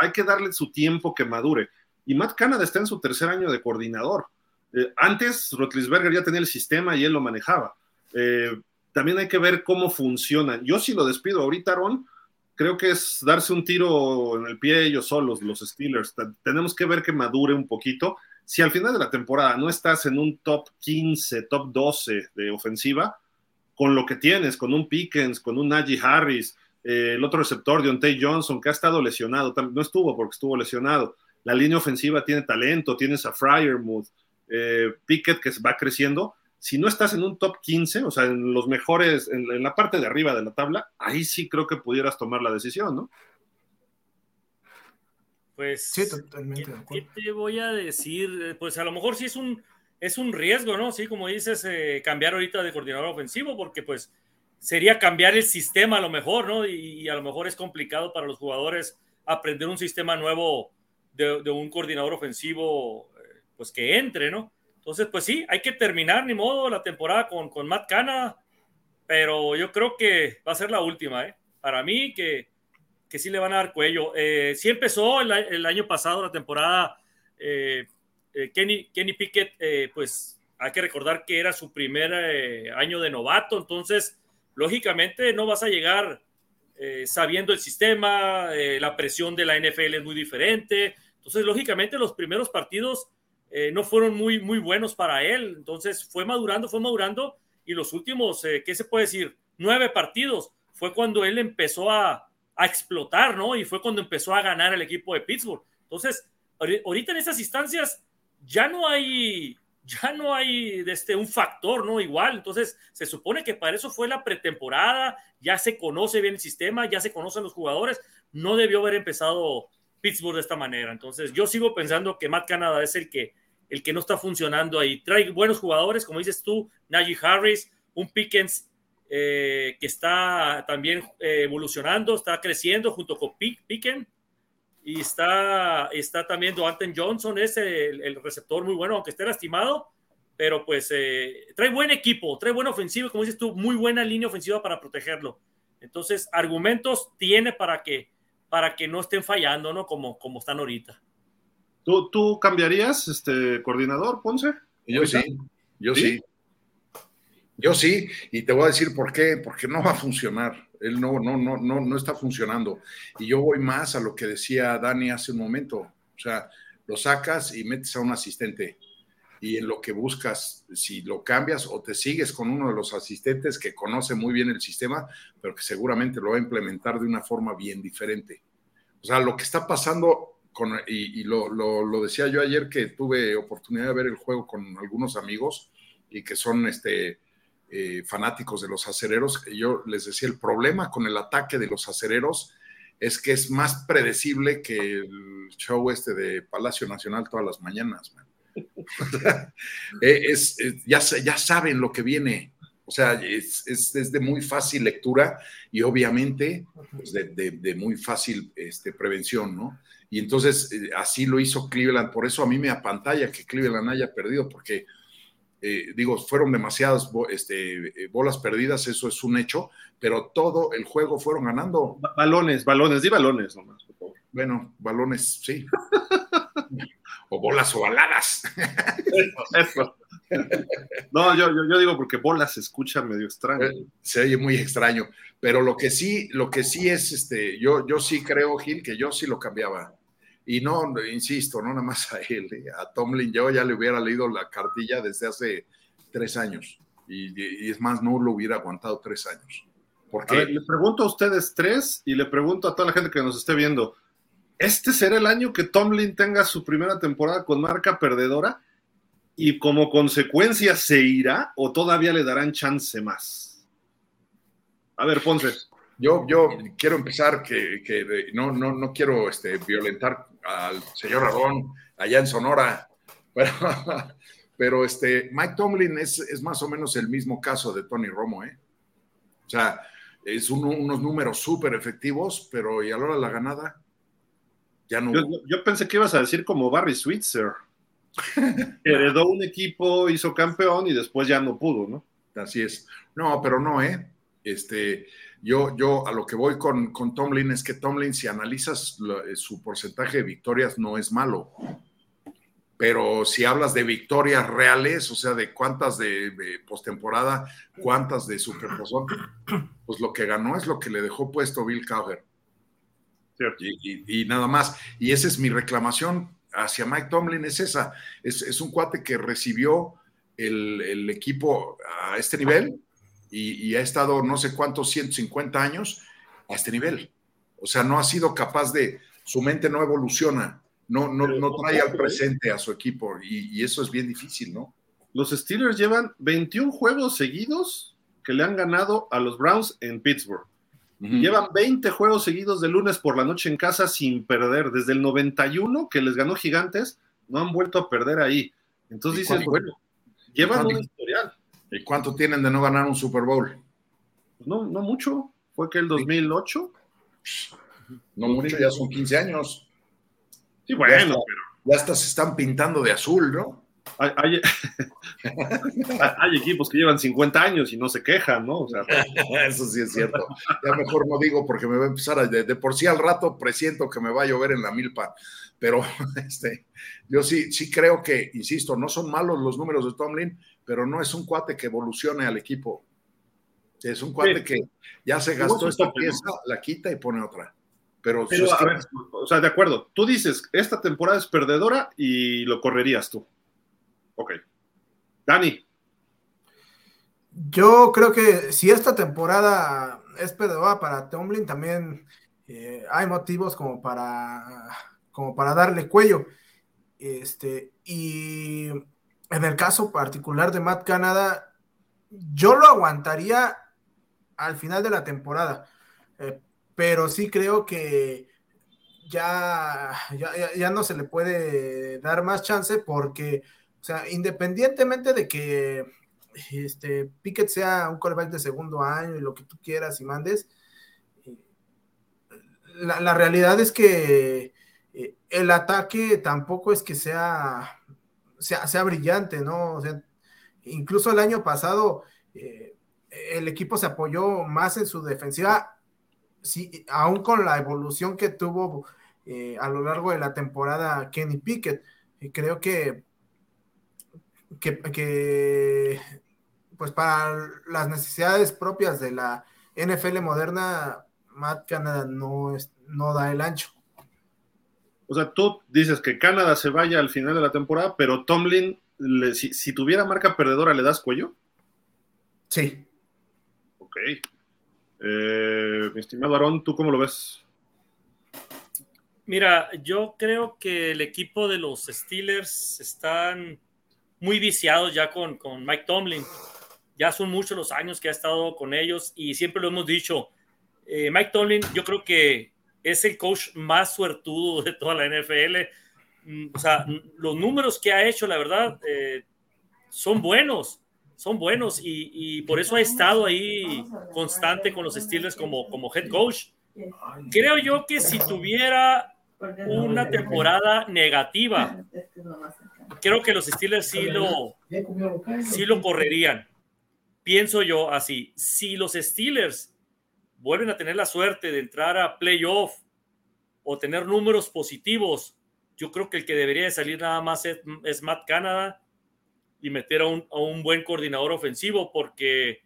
hay que darle su tiempo que madure. Y Matt Canada está en su tercer año de coordinador. Eh, antes Rotlisberger ya tenía el sistema y él lo manejaba. Eh, también hay que ver cómo funcionan. Yo si lo despido ahorita, Aaron, creo que es darse un tiro en el pie ellos solos, los Steelers. Tenemos que ver que madure un poquito. Si al final de la temporada no estás en un top 15, top 12 de ofensiva, con lo que tienes, con un Pickens, con un Najee Harris, eh, el otro receptor, Deontay Johnson, que ha estado lesionado, no estuvo porque estuvo lesionado. La línea ofensiva tiene talento, tienes a Fryermuth, eh, Pickett que va creciendo si no estás en un top 15, o sea, en los mejores, en, la parte de arriba de la tabla, ahí sí creo que pudieras tomar la decisión, ¿no?
Pues, sí, totalmente. ¿qué, te voy a decir? Pues a lo mejor sí es un, es un riesgo, ¿no? Sí, como dices, eh, cambiar ahorita de coordinador ofensivo, porque pues sería cambiar el sistema a lo mejor, ¿no? Y, a lo mejor es complicado para los jugadores aprender un sistema nuevo de, de un coordinador ofensivo, eh, pues que entre, ¿no? Entonces, pues sí, hay que terminar, ni modo, la temporada con, con Matt Cana, pero yo creo que va a ser la última, ¿eh? Para mí, que, que sí le van a dar cuello. Eh, sí empezó el, año pasado la temporada, eh, eh, Kenny, Kenny Pickett, pues hay que recordar que era su primer año de novato, entonces, lógicamente, no vas a llegar sabiendo el sistema, la presión de la NFL es muy diferente, entonces, lógicamente, los primeros partidos eh, no fueron muy, muy buenos para él. Entonces fue madurando, fue madurando y los últimos, eh, ¿qué se puede decir? Nueve partidos fue cuando él empezó a, a, explotar, ¿no? Y fue cuando empezó a ganar el equipo de Pittsburgh. Entonces, ahorita en esas instancias ya no hay, ya no hay este, un factor, ¿no? Igual. Entonces, se supone que para eso fue la pretemporada, ya se conoce bien el sistema, ya se conocen los jugadores. No debió haber empezado Pittsburgh de esta manera. Entonces, yo sigo pensando que Matt Canada es el que el que no está funcionando ahí. Trae buenos jugadores, como dices tú, Najee Harris, un Pickens eh, que está también eh, evolucionando, está creciendo junto con Pickens. Y está, está también Doanten Johnson, es el, receptor muy bueno, aunque esté lastimado, pero pues eh, trae buen equipo, trae buena ofensiva, como dices tú, muy buena línea ofensiva para protegerlo. Entonces, argumentos tiene para que, para que no estén fallando, ¿no? Como, como están ahorita.
¿Tú, cambiarías este coordinador, Ponce?
Yo sí, yo ¿Sí? Yo sí, y te voy a decir por qué, porque no va a funcionar. Él no, no, no, no, no está funcionando. Y yo voy más a lo que decía Dani hace un momento. O sea, lo sacas y metes a un asistente. Y en lo que buscas, si lo cambias o te sigues con uno de los asistentes que conoce muy bien el sistema, pero que seguramente lo va a implementar de una forma bien diferente. O sea, lo que está pasando y, lo, decía yo ayer que tuve oportunidad de ver el juego con algunos amigos y que son este, eh, fanáticos de los acereros, yo les decía, el problema con el ataque de los acereros es que es más predecible que el show este de Palacio Nacional todas las mañanas. Eh, es, ya, ya saben lo que viene, o sea, es, es, de muy fácil lectura y obviamente pues, de, de, muy fácil este, prevención, ¿no? Y entonces eh, así lo hizo Cleveland. Por eso a mí me apantalla que Cleveland haya perdido, porque eh, digo, fueron demasiadas este, eh, bolas perdidas, eso es un hecho, pero todo el juego fueron ganando.
Balones, balones, di balones nomás, por favor.
Bueno, balones, sí. o bolas ovaladas.
Eso, No, yo, yo, digo porque bolas se escucha medio extraño. Eh,
se oye muy extraño. Pero lo que sí, lo que sí es, este, yo, yo sí creo, Gil, que yo sí lo cambiaba. Y no, insisto, no nada más a él, eh, a Tomlin, yo ya le hubiera leído la cartilla desde hace tres años. Y, es más, no lo hubiera aguantado tres años.
Porque le pregunto a ustedes tres y le pregunto a toda la gente que nos esté viendo, ¿este será el año que Tomlin tenga su primera temporada con marca perdedora? Y como consecuencia se irá o todavía le darán chance más. A ver, Ponce.
Yo, yo quiero empezar que, que no, no, no quiero este, violentar al señor Rabón allá en Sonora, pero, pero este, Mike Tomlin es, es, más o menos el mismo caso de Tony Romo, ¿eh? O sea, es unos números súper efectivos, pero y a la hora de la ganada, ya no.
Yo, yo, pensé que ibas a decir como Barry Switzer. Heredó un equipo, hizo campeón y después ya no pudo, ¿no?
Así es. No, pero no, ¿eh? Este, yo, yo a lo que voy con, con Tomlin es que Tomlin, si analizas eh, su porcentaje de victorias, no es malo. Pero si hablas de victorias reales, o sea, de cuántas de, postemporada, cuántas de superposón, pues lo que ganó es lo que le dejó puesto Bill Cowher. Y, y, nada más. Y esa es mi reclamación hacia Mike Tomlin, es esa. Es, es un cuate que recibió el, el, equipo a este nivel y, ha estado no sé cuántos 150 años a este nivel. O sea, no ha sido capaz de, su mente no evoluciona, no, no, no trae al presente a su equipo y, eso es bien difícil, ¿no?
Los Steelers llevan 21 juegos seguidos que le han ganado a los Browns en Pittsburgh. Llevan 20 juegos seguidos de lunes por la noche en casa sin perder. Desde el 91 que les ganó Gigantes, no han vuelto a perder ahí. Entonces dices, bueno, llevan un historial.
¿Y cuánto tienen de no ganar un Super Bowl?
Pues no, no mucho. Fue que el 2008.
No mucho, ya son 15 años.
Sí, bueno,
ya pero. Ya hasta se están pintando de azul, ¿no?
Hay, hay, equipos que llevan 50 años y no se quejan, ¿no? O sea,
Eso sí es cierto. Ya mejor no digo porque me va a empezar a, de, por sí al rato presiento que me va a llover en la milpa. Pero este, yo sí, sí creo que, insisto, no son malos los números de Tomlin, pero no es un cuate que evolucione al equipo. Es un cuate que ya se gastó esta pieza, la quita y pone otra. Pero,
o sea, de acuerdo, tú dices, esta temporada es perdedora y lo correrías tú. Ok. Dani.
Yo creo que si esta temporada es perdedora para Tomlin, también eh, hay motivos como para, como para darle cuello. Este, y en el caso particular de Matt Canada, yo lo aguantaría al final de la temporada, eh, pero sí creo que ya, ya, no se le puede dar más chance porque, o sea, independientemente de que este, Pickett sea un quarterback de segundo año y lo que tú quieras y mandes, eh, la, realidad es que eh, el ataque tampoco es que sea sea, brillante, ¿no? O sea, incluso el año pasado eh, el equipo se apoyó más en su defensiva, sí, aún con la evolución que tuvo a lo largo de la temporada Kenny Pickett. Y creo que, que, pues para las necesidades propias de la NFL moderna, Matt Canada no, es, no da el ancho.
O sea, tú dices que Canadá se vaya al final de la temporada, pero Tomlin, si, tuviera marca perdedora, ¿le das cuello?
Sí.
Ok. Eh, mi estimado Aaron, ¿tú cómo lo ves?
Mira, yo creo que el equipo de los Steelers están muy viciados ya con, con Mike Tomlin. Ya son muchos los años que ha estado con ellos y siempre lo hemos dicho. Eh, Mike Tomlin, yo creo que es el coach más suertudo de toda la NFL. Mm, o sea, los números que ha hecho, la verdad, eh, son buenos, son buenos y, por eso ha estado ahí constante con los Steelers como, como head coach. Creo yo que si tuviera una temporada negativa, creo que los Steelers sí lo, sí lo correrían. Pienso yo así, si los Steelers vuelven a tener la suerte de entrar a playoff o tener números positivos, yo creo que el que debería de salir nada más es, Matt Canada y meter a un, a un, buen coordinador ofensivo, porque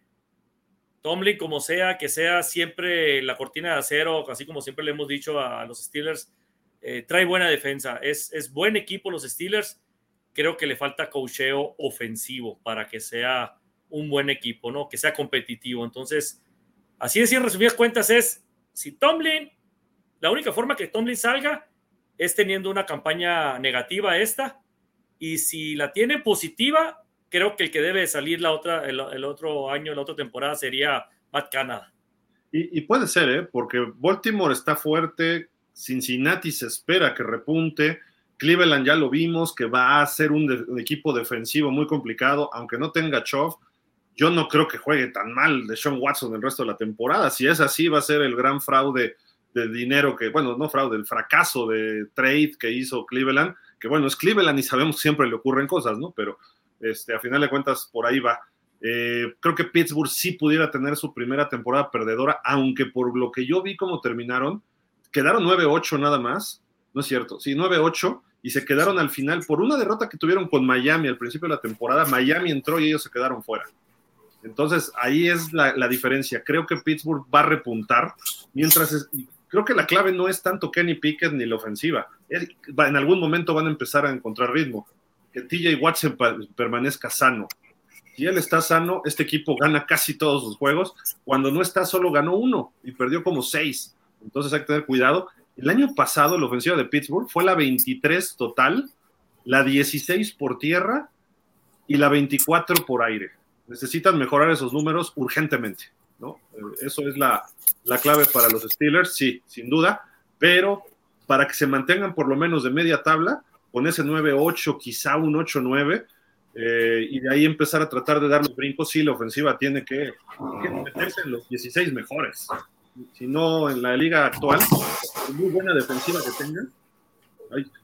Tomlin, como sea, que sea siempre la cortina de acero, así como siempre le hemos dicho a, los Steelers, eh, trae buena defensa. Es, es buen equipo los Steelers. Creo que le falta cocheo ofensivo para que sea un buen equipo, ¿no? Que sea competitivo. Entonces, así es, en resumidas cuentas, es si Tomlin, la única forma que Tomlin salga es teniendo una campaña negativa esta, y si la tiene positiva, creo que el que debe salir la otra, el, otro año, la otra temporada sería Matt Canada.
Y, puede ser, ¿eh? porque Baltimore está fuerte, Cincinnati se espera que repunte, Cleveland ya lo vimos, que va a ser un, equipo defensivo muy complicado, aunque no tenga Chov, yo no creo que juegue tan mal de Sean Watson el resto de la temporada. Si es así, va a ser el gran fraude de dinero que, bueno, no fraude, el fracaso de trade que hizo Cleveland, que bueno, es Cleveland y sabemos siempre le ocurren cosas, ¿no? Pero este, a final de cuentas, por ahí va. Eh, creo que Pittsburgh sí pudiera tener su primera temporada perdedora, aunque por lo que yo vi cómo terminaron, quedaron 9-8 nada más, no es cierto, sí, 9-8 y se quedaron al final por una derrota que tuvieron con Miami al principio de la temporada, Miami entró y ellos se quedaron fuera. Entonces ahí es la, diferencia. Creo que Pittsburgh va a repuntar, mientras creo que la clave no es tanto Kenny Pickett ni la ofensiva. en algún momento van a empezar a encontrar ritmo. Que TJ Watson permanezca sano. Si él está sano, este equipo gana casi todos sus juegos. Cuando no está, solo ganó uno y perdió como seis. Entonces hay que tener cuidado. El año pasado, la ofensiva de Pittsburgh fue la 23 total, la 16 por tierra y la 24 por aire. Necesitan mejorar esos números urgentemente. ¿no? Eso es la, la clave para los Steelers, sí, sin duda, pero para que se mantengan por lo menos de media tabla, con ese 9-8, quizá un 8-9, eh, y de ahí empezar a tratar de dar los brincos, sí, la ofensiva tiene que, meterse en los 16 mejores. Si no, en la liga actual, por muy buena defensiva que tengas,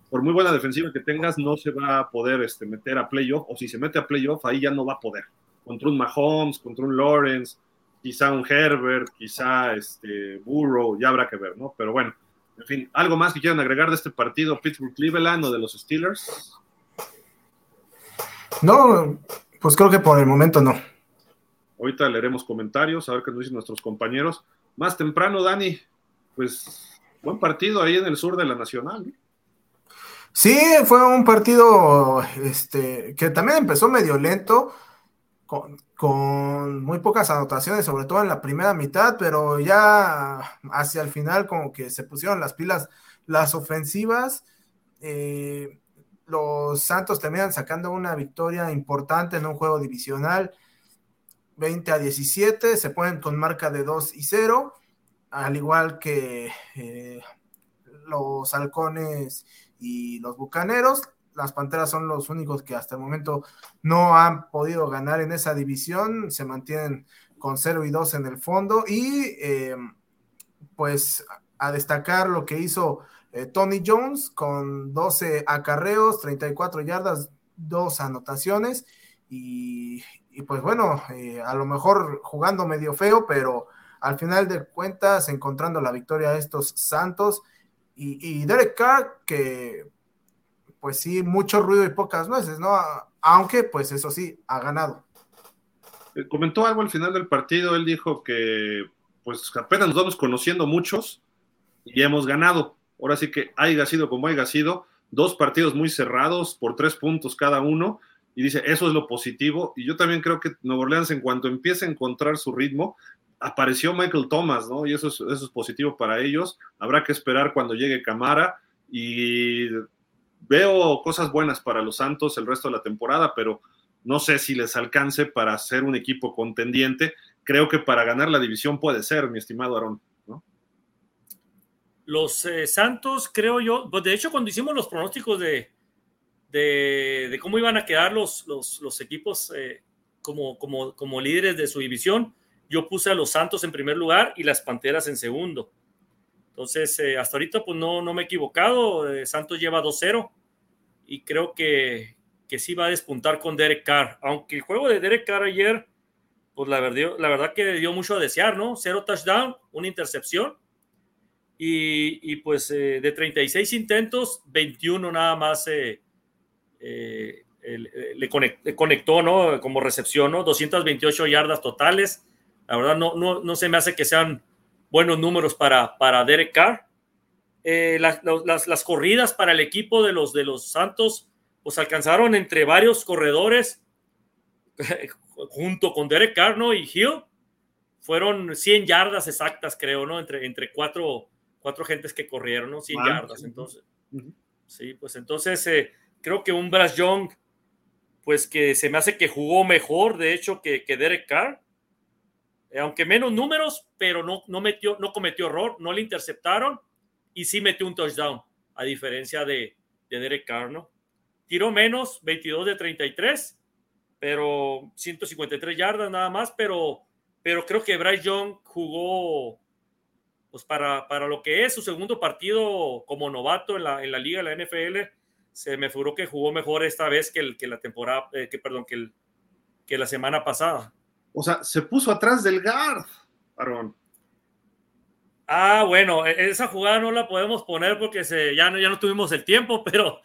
por muy buena defensiva que tengas, no se va a poder este, meter a playoff, o si se mete a playoff, ahí ya no va a poder. Contra un Mahomes, contra un Lawrence, quizá un Herbert, quizá este Burrow, ya habrá que ver, ¿no? Pero bueno, en fin, ¿algo más que quieran agregar de este partido Pittsburgh-Cleveland o de los Steelers?
No, pues creo que por el momento no.
Ahorita leeremos comentarios, a ver qué nos dicen nuestros compañeros. Más temprano, Dani, pues buen partido ahí en el sur de la Nacional.
Sí, fue un partido este, que también empezó medio lento, con, muy pocas anotaciones, sobre todo en la primera mitad, pero ya hacia el final como que se pusieron las pilas las ofensivas. Eh, los Santos terminan sacando una victoria importante en un juego divisional, 20 a 17, se ponen con marca de 2 y 0, al igual que eh, los halcones y los bucaneros. Las Panteras son los únicos que hasta el momento no han podido ganar en esa división, se mantienen con 0 y 2 en el fondo. Y eh, pues a destacar lo que hizo eh, Tony Jones con 12 acarreos, 34 yardas, dos anotaciones y, pues bueno, eh, a lo mejor jugando medio feo, pero al final de cuentas encontrando la victoria a estos Santos y, y Derek Carr que pues sí, mucho ruido y pocas nueces, ¿no? Aunque, pues eso sí, ha ganado.
Eh, comentó algo al final del partido, él dijo que pues apenas nos vamos conociendo muchos y hemos ganado. Ahora sí que haya sido como haya sido, dos partidos muy cerrados por tres puntos cada uno, y dice, eso es lo positivo. Y yo también creo que Nuevo Orleans, en cuanto empiece a encontrar su ritmo, apareció Michael Thomas, ¿no? Y eso es, eso es positivo para ellos. Habrá que esperar cuando llegue Camara y veo cosas buenas para los Santos el resto de la temporada, pero no sé si les alcance para ser un equipo contendiente. Creo que para ganar la división puede ser, mi estimado Aarón.
Los eh, Santos, creo yo, pues de hecho cuando hicimos los pronósticos de, de, cómo iban a quedar los, los, equipos eh, como, como, como líderes de su división, yo puse a los Santos en primer lugar y las Panteras en segundo. Entonces, eh, hasta ahorita, pues no, no me he equivocado. Eh, Santos lleva 2-0 y creo que, que, sí va a despuntar con Derek Carr. Aunque el juego de Derek Carr ayer, pues la verdad, la verdad que dio mucho a desear, ¿no? Cero touchdown, una intercepción. Y, pues de 36 intentos, 21 nada más le, conectó, ¿no? Como recepción, ¿no? 228 yardas totales. La verdad, no, no, no se me hace que sean buenos números para, para Derek Carr. las, las, corridas para el equipo de los, de los Santos, pues alcanzaron entre varios corredores junto con Derek Carr y Hill, fueron 100 yardas exactas, creo, ¿no? Entre, entre cuatro, cuatro gentes que corrieron, ¿no? 100 yardas, entonces. Sí, pues entonces eh, creo que un Brass Young, pues que se me hace que jugó mejor, de hecho, que, que Derek Carr. Eh, aunque menos números, pero no, no, metió, no cometió error, no le interceptaron y sí metió un touchdown, a diferencia de, de Derek Carr, ¿no? Tiró menos, 22 de 33, pero 153 yardas nada más, pero, pero creo que Bryce Young jugó pues para, para lo que es su segundo partido como novato en la, en la liga de la NFL, se me figuró que jugó mejor esta vez que, el, que la temporada, eh, que perdón, que, el, que la semana pasada.
O sea, se puso atrás del guard, Aaron.
Ah, bueno, e, esa jugada no la podemos poner porque se, ya, no, ya no tuvimos el tiempo, pero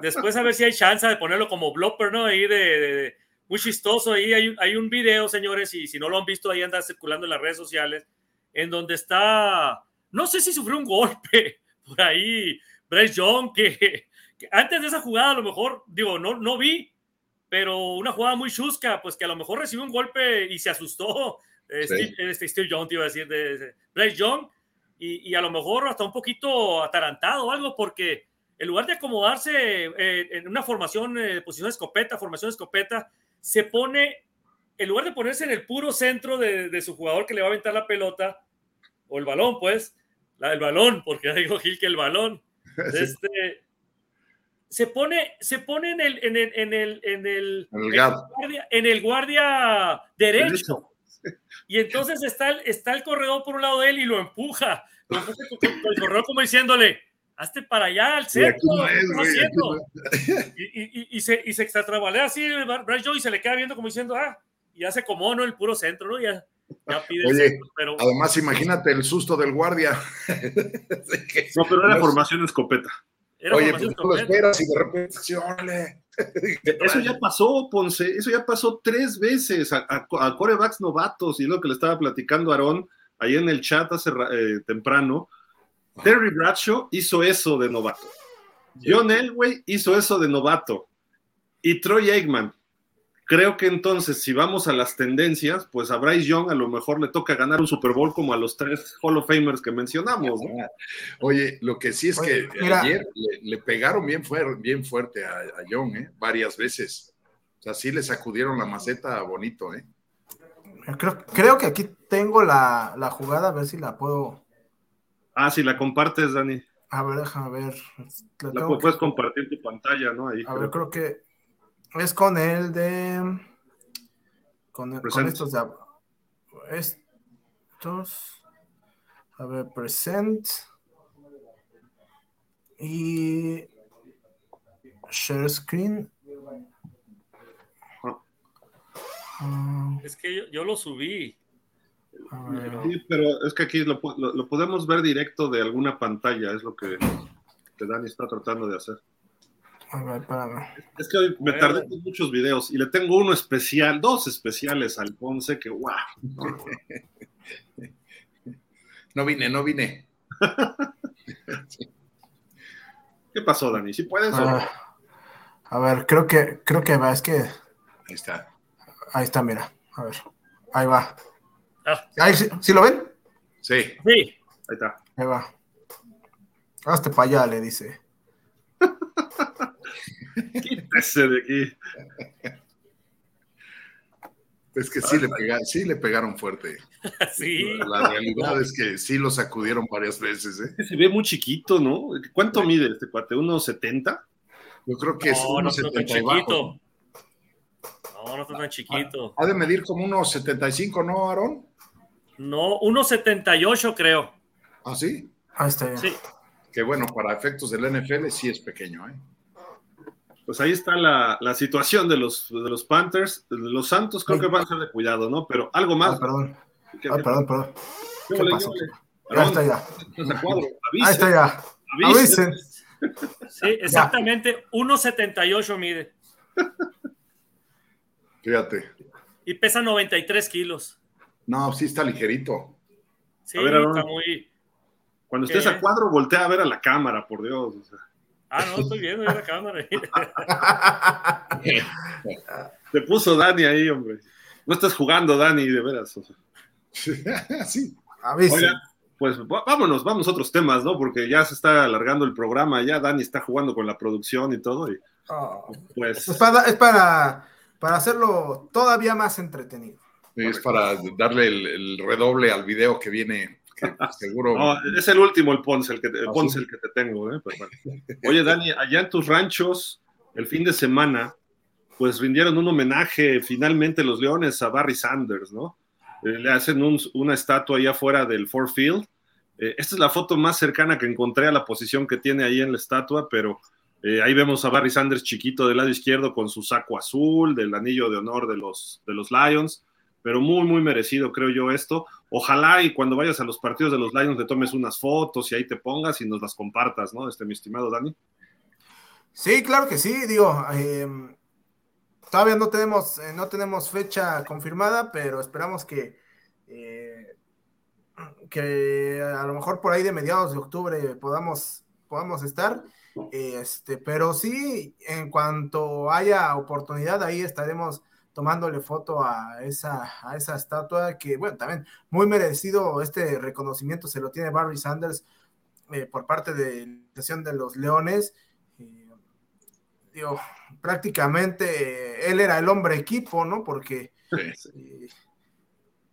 después a ver si hay chance de ponerlo como blooper, ¿no? Ahí de, muy chistoso. Ahí hay, hay, un video, señores, y si no lo han visto, ahí anda circulando en las redes sociales, en donde está, no sé si sufrió un golpe por ahí, Bryce Young, que, antes de esa jugada a lo mejor, digo, no, no vi, pero una jugada muy chusca, pues que a lo mejor recibió un golpe y se asustó. Eh, Steve, este Steve Young, te iba a decir, de, Bryce Young, y, y, a lo mejor hasta un poquito atarantado o algo, porque en lugar de acomodarse eh, en una formación, eh, posición de escopeta, formación de escopeta, se pone, en lugar de ponerse en el puro centro de, su jugador que le va a aventar la pelota, o el balón, pues, la, el balón, porque digo Gil que el balón, este, se pone, se pone en el, en el, en el, en el, guardia, en el guardia derecho. Y entonces está el, está el corredor por un lado de él y lo empuja. Lo empuja con, el corredor como diciéndole, hazte para allá al centro. y, y, se, y se extratrabalea así, Bryce Joe, y se le queda viendo como diciendo, ah, y hace como no el puro centro, ¿no? Ya, ya pide
Oye, pero... además imagínate el susto del guardia.
no, pero era formación escopeta.
Era Oye, pues tú lo esperas y de repente, sí, órale.
Eso ya pasó, Ponce, eso ya pasó tres veces a, a, corebacks novatos, y lo que le estaba platicando a Aarón ahí en el chat hace eh, temprano, Terry Bradshaw hizo eso de novato. John Elway hizo eso de novato. Y Troy Aikman. Creo que entonces, si vamos a las tendencias, pues a Bryce Young a lo mejor le toca ganar un Super Bowl como a los tres Hall of Famers que mencionamos.
Oye, lo que sí es que ayer le, pegaron bien, bien fuerte a, Young, ¿eh? varias veces. O sea, sí le sacudieron la maceta bonito, ¿eh?
Creo, que aquí tengo la, la jugada, a ver si la puedo
Ah, si la compartes, Dani.
A ver, déjame ver.
La, puedes compartir tu pantalla, ¿no? Ahí,
a ver, creo que es con el de. Con, estos de. Estos. A ver, present. Y. Share screen.
Ah. Es que yo, yo lo subí.
Sí, pero es que aquí lo, podemos ver directo de alguna pantalla, es lo que, Dani está tratando de hacer. Es que hoy me tardé con muchos videos y le tengo uno especial, dos especiales al Ponce que wow.
No vine, no vine.
¿Qué pasó, Dani? ¿Sí puedes?
Ah, a ver, creo que, creo que va, es que.
Ahí está.
Ahí está, mira. A ver. Ahí va. Ah. ¿sí, lo ven?
Sí.
Sí. Ahí
está.
Ahí va. Hazte para allá, le dice.
Quítese de aquí.
Es que sí le, pegaron, sí le pegaron fuerte.
Sí.
La realidad es que sí lo sacudieron varias veces. ¿eh?
Se ve muy chiquito, ¿no? ¿Cuánto mide este cuate? ¿1,70?
Yo creo que es 1,70
no, No, no está tan chiquito.
Ha de medir como unos 75, ¿no, Aarón?
No, 1.78 creo.
¿Ah, sí?
Ah, está bien.
Sí.
Que bueno, para efectos del NFL sí es pequeño, ¿eh?
Pues ahí está la, situación de los, de los Panthers. Los Santos creo que van a ser de cuidado, ¿no? Pero algo más.
Ah, perdón. Ah, perdón, perdón. ¿Qué, Ahí está ya.
Avisen,
Ahí está ya.
avisen.
Avisen.
Sí, exactamente 1.78 mide
Fíjate.
y pesa 93 kilos.
No, sí está ligerito.
Sí,
A ver, Aaron.
está muy.
Cuando estés
¿Qué?
a cuadro, voltea a ver a la cámara, por Dios. o sea.
Ah, no, estoy viendo ya la cámara.
te puso Dani ahí, hombre. No estás jugando, Dani, de veras. o sea.
sí.
Oigan, pues vámonos, vamos a otros temas, ¿no? Porque ya se está alargando el programa, ya Dani está jugando con la producción y todo, y
Oh.
pues
Es para, es para, para hacerlo todavía más entretenido.
Es para darle el, el redoble al video que viene, seguro.
no, es el último el Ponce, el que el
Ah,
Ponce el que te tengo, ¿eh? Pero bueno. Oye, Dani, allá en tus ranchos, el fin de semana, pues rindieron un homenaje finalmente los Leones a Barry Sanders, ¿no? Eh, le hacen un- una estatua ahí afuera del Ford Field. Eh, esta es la foto más cercana que encontré a la posición que tiene ahí en la estatua, pero eh, ahí vemos a Barry Sanders chiquito del lado izquierdo con su saco azul, del anillo de honor de los, de los Lions, pero muy, muy merecido, creo yo, esto. Ojalá y cuando vayas a los partidos de los Lions le tomes unas fotos y ahí te pongas y nos las compartas, ¿no? Este, mi estimado Dani.
Sí, claro que sí, digo, eh, todavía no tenemos, eh, no tenemos fecha confirmada, pero esperamos que, eh, que a lo mejor por ahí de mediados de octubre podamos, podamos estar. Este, pero sí, en cuanto haya oportunidad, ahí estaremos tomándole foto a esa, a esa estatua que, bueno, también muy merecido este reconocimiento se lo tiene Barry Sanders eh, por parte de la Asociación de los Leones. Eh, digo, prácticamente eh, él era el hombre equipo, ¿no? Porque
Sí,
eh,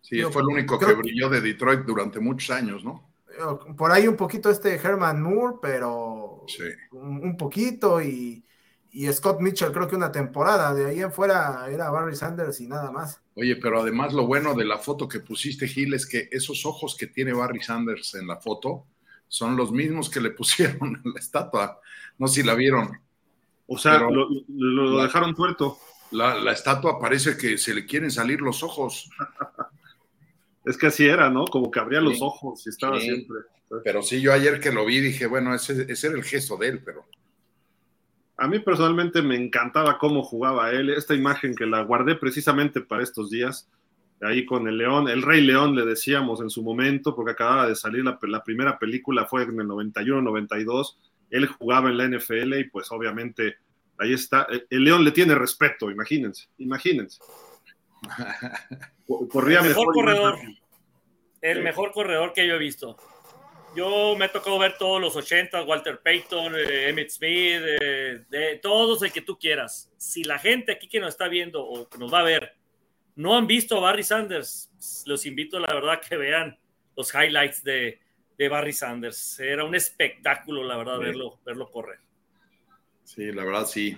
sí, fue el único que
Creo que-
brilló de Detroit durante muchos años, ¿no?
eh, por ahí un poquito este Herman Moore, pero
Sí.
un, un poquito y, y Scott Mitchell creo que una temporada, de ahí en fuera era Barry Sanders y nada más.
Oye, pero además lo bueno de la foto que pusiste, Gil, es que esos ojos que tiene Barry Sanders en la foto son los mismos que le pusieron en la estatua. No sé si la vieron.
O sea,
Pero-
lo, lo- lo dejaron tuerto.
La, la estatua parece que se le quieren salir los ojos,
Es que así era, ¿no? Como que abría los ojos y estaba
Sí.
siempre.
pero sí, yo ayer que lo vi dije, bueno, ese, ese era el gesto de él, pero
A mí personalmente me encantaba cómo jugaba él. Esta imagen que la guardé precisamente para estos días, ahí con el León, el Rey León le decíamos en su momento, porque acababa de salir la, la primera película, fue en el 91-92. Él jugaba en la NFL y pues obviamente ahí está. El- El León le tiene respeto, imagínense, imagínense. Corría
El mejor corredor. El mejor corredor que yo he visto. Yo me tocó ver todos los 80, Walter Payton, eh, Emmett Smith, eh, de todos el que tú quieras. Si la gente aquí que nos está viendo o que nos va a ver no han visto a Barry Sanders, los invito la verdad que vean los highlights de, de Barry Sanders. Era un espectáculo, la verdad,
Sí.
verlo, verlo correr.
sí, la verdad sí.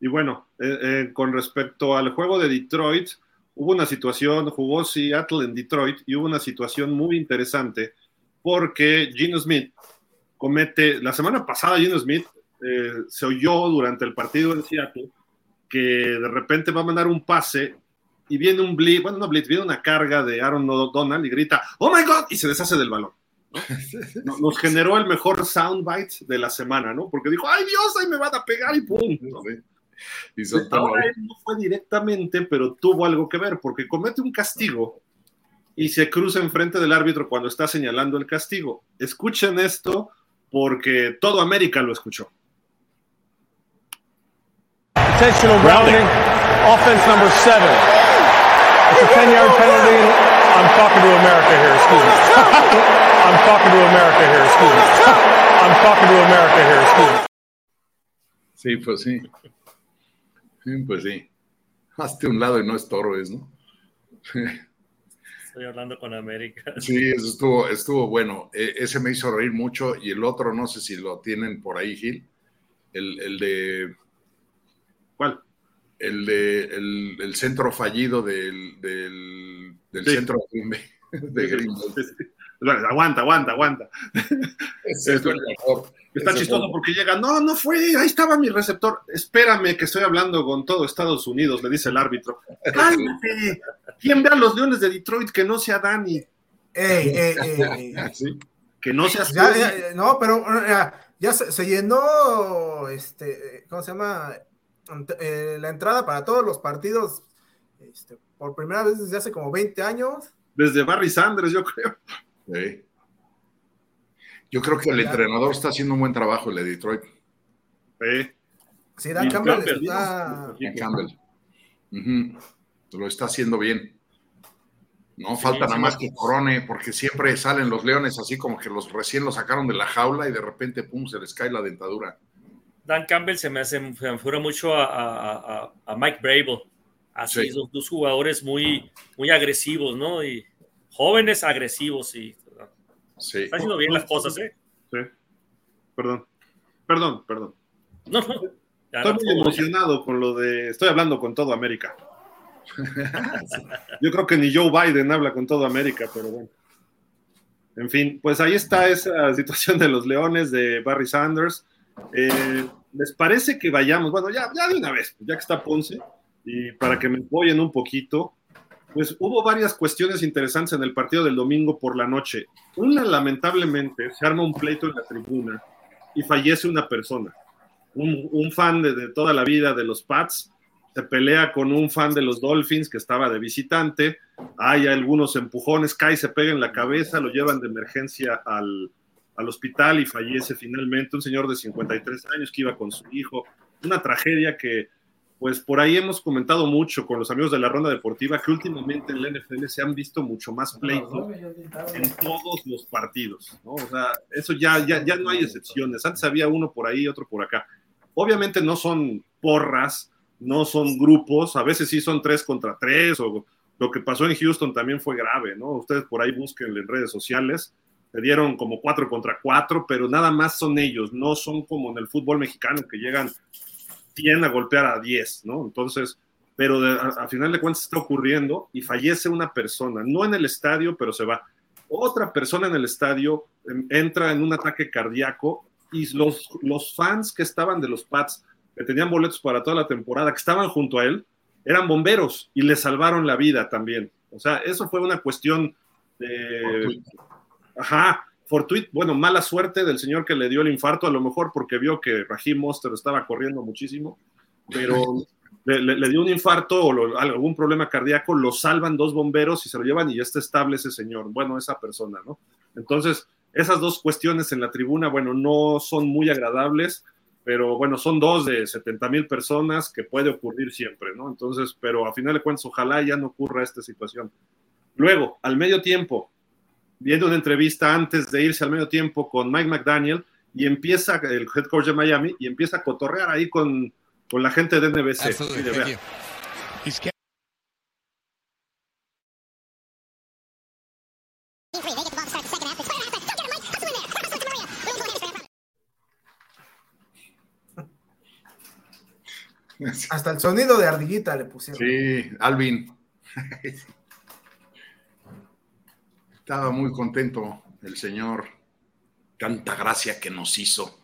Y bueno, eh, eh, con respecto al juego de Detroit, hubo una situación, jugó Seattle en Detroit y hubo una situación muy interesante porque Gino Smith comete, la semana pasada Gino Smith eh, se oyó durante el partido en Seattle que de repente va a mandar un pase y viene un blitz, bueno, no blitz, viene una carga de Aaron Donald y grita, oh my God, y se deshace del balón. ¿no? Nos generó el mejor soundbite de la semana, ¿no? Porque dijo, ay Dios, ahí me van a pegar y.
Sí. Y
Ahora él no fue directamente, pero tuvo algo que ver, porque comete un castigo y se cruza enfrente del árbitro cuando está señalando el castigo. Escuchen esto porque todo América lo escuchó.
Intentional grounding, offense number seven. It's a 10 yard penalty. I'm talking to America here, excuse me. I'm talking to America here, excuse me. I'm talking to America here, excuse me.
Sí, pues sí. Sí, pues sí. Hazte un lado y no estorbes, ¿no?
Estoy hablando con América.
Sí, eso estuvo, estuvo bueno. E- ese me hizo reír mucho y el otro no sé si lo tienen por ahí, Gil. El, el de
¿Cuál?
el de el, el centro fallido del, del, del
Sí.
centro de Green Bay. De Green Bay.
Bueno, Aguanta, aguanta, aguanta.
Mejor.
Está chistoso porque llega, no, no fue, ahí estaba mi receptor. Espérame que estoy hablando con todo Estados Unidos, le dice el árbitro. Cálmate. ¿Quién ve a los Leones de Detroit que no sea Dani?
Ey, ey, ey,
¿Sí? Que no
Ya, ya, no, pero ya, ya se, se llenó, este, ¿cómo se llama? Eh, la entrada para todos los partidos, este, por primera vez desde hace como 20 años.
Desde Barry Sanders, yo creo.
Sí. Yo creo que el entrenador está haciendo un buen trabajo, el de Detroit,
Eh,
Sí, Dan Campbell
Campbell,
está...
Ian Campbell. Lo está haciendo bien. No falta nada
sí,
más
sí.
que corone, porque siempre salen los leones así como que los recién los sacaron de la jaula y de repente, pum, se les cae la dentadura.
Dan Campbell se me hace, se me figura mucho a, a- a- a Mike Brable. Así,
Sí.
dos jugadores muy, muy agresivos, ¿no? Y jóvenes agresivos y
Sí.
está haciendo bien las cosas, ¿eh?
sí. Perdón. Perdón, perdón.
No, no.
Estoy muy emocionado con lo de. Estoy hablando con todo América. Yo creo que ni Joe Biden habla con todo América, pero bueno. En fin, pues ahí está esa situación de los Leones de Barry Sanders. Eh, ¿Les parece que vayamos? Bueno, ya, ya de una vez, ya que está Ponce, y para que me apoyen un poquito, pues hubo varias cuestiones interesantes en el partido del domingo por la noche. Una, lamentablemente, se arma un pleito en la tribuna y fallece una persona. Un, un fan de, de toda la vida de los Pats se pelea con un fan de los Dolphins que estaba de visitante. Hay algunos empujones, cae, se pega en la cabeza, lo llevan de emergencia al, al hospital y fallece finalmente un señor de 53 años que iba con su hijo. Una tragedia que, pues por ahí hemos comentado mucho con los amigos de la ronda deportiva que últimamente en la NFL se han visto mucho más pleitos en todos los partidos, ¿no? O sea, eso ya, ya, ya no hay excepciones. Antes había uno por ahí, otro por acá. Obviamente no son porras, no son grupos, a veces sí son tres contra tres, o lo que pasó en Houston también fue grave, ¿no? Ustedes por ahí busquen en redes sociales, se dieron como cuatro contra cuatro, pero nada más son ellos, no son como en el fútbol mexicano que llegan 100 a golpear a 10, ¿no? Entonces, pero de- a, a final de cuentas está ocurriendo y fallece una persona, no en el estadio, pero se va. Otra persona en el estadio em, entra en un ataque cardíaco y los, los fans que estaban de los Pats, que tenían boletos para toda la temporada, que estaban junto a él, eran bomberos y le salvaron la vida también. O sea, eso fue una cuestión de... Ajá, fortuito, bueno, mala suerte del señor que le dio el infarto, a lo mejor porque vio que Raheem Monster estaba corriendo muchísimo, pero le, le- le dio un infarto o lo- algún problema cardíaco, lo salvan dos bomberos y se lo llevan y ya está estable ese señor, bueno, esa persona, ¿no? Entonces, esas dos cuestiones en la tribuna, bueno, no son muy agradables, pero bueno, son dos de 70 mil personas que puede ocurrir siempre, ¿no? Entonces, pero a final de cuentas, ojalá ya no ocurra esta situación. Luego, al medio tiempo, viendo una entrevista antes de irse al medio tiempo con Mike McDaniel y empieza el head coach de Miami y empieza a cotorrear ahí con, con la gente de NBC.
Hasta el sonido de ardillita le pusieron.
Sí, Alvin. Estaba muy contento el señor. Tanta gracia que nos hizo.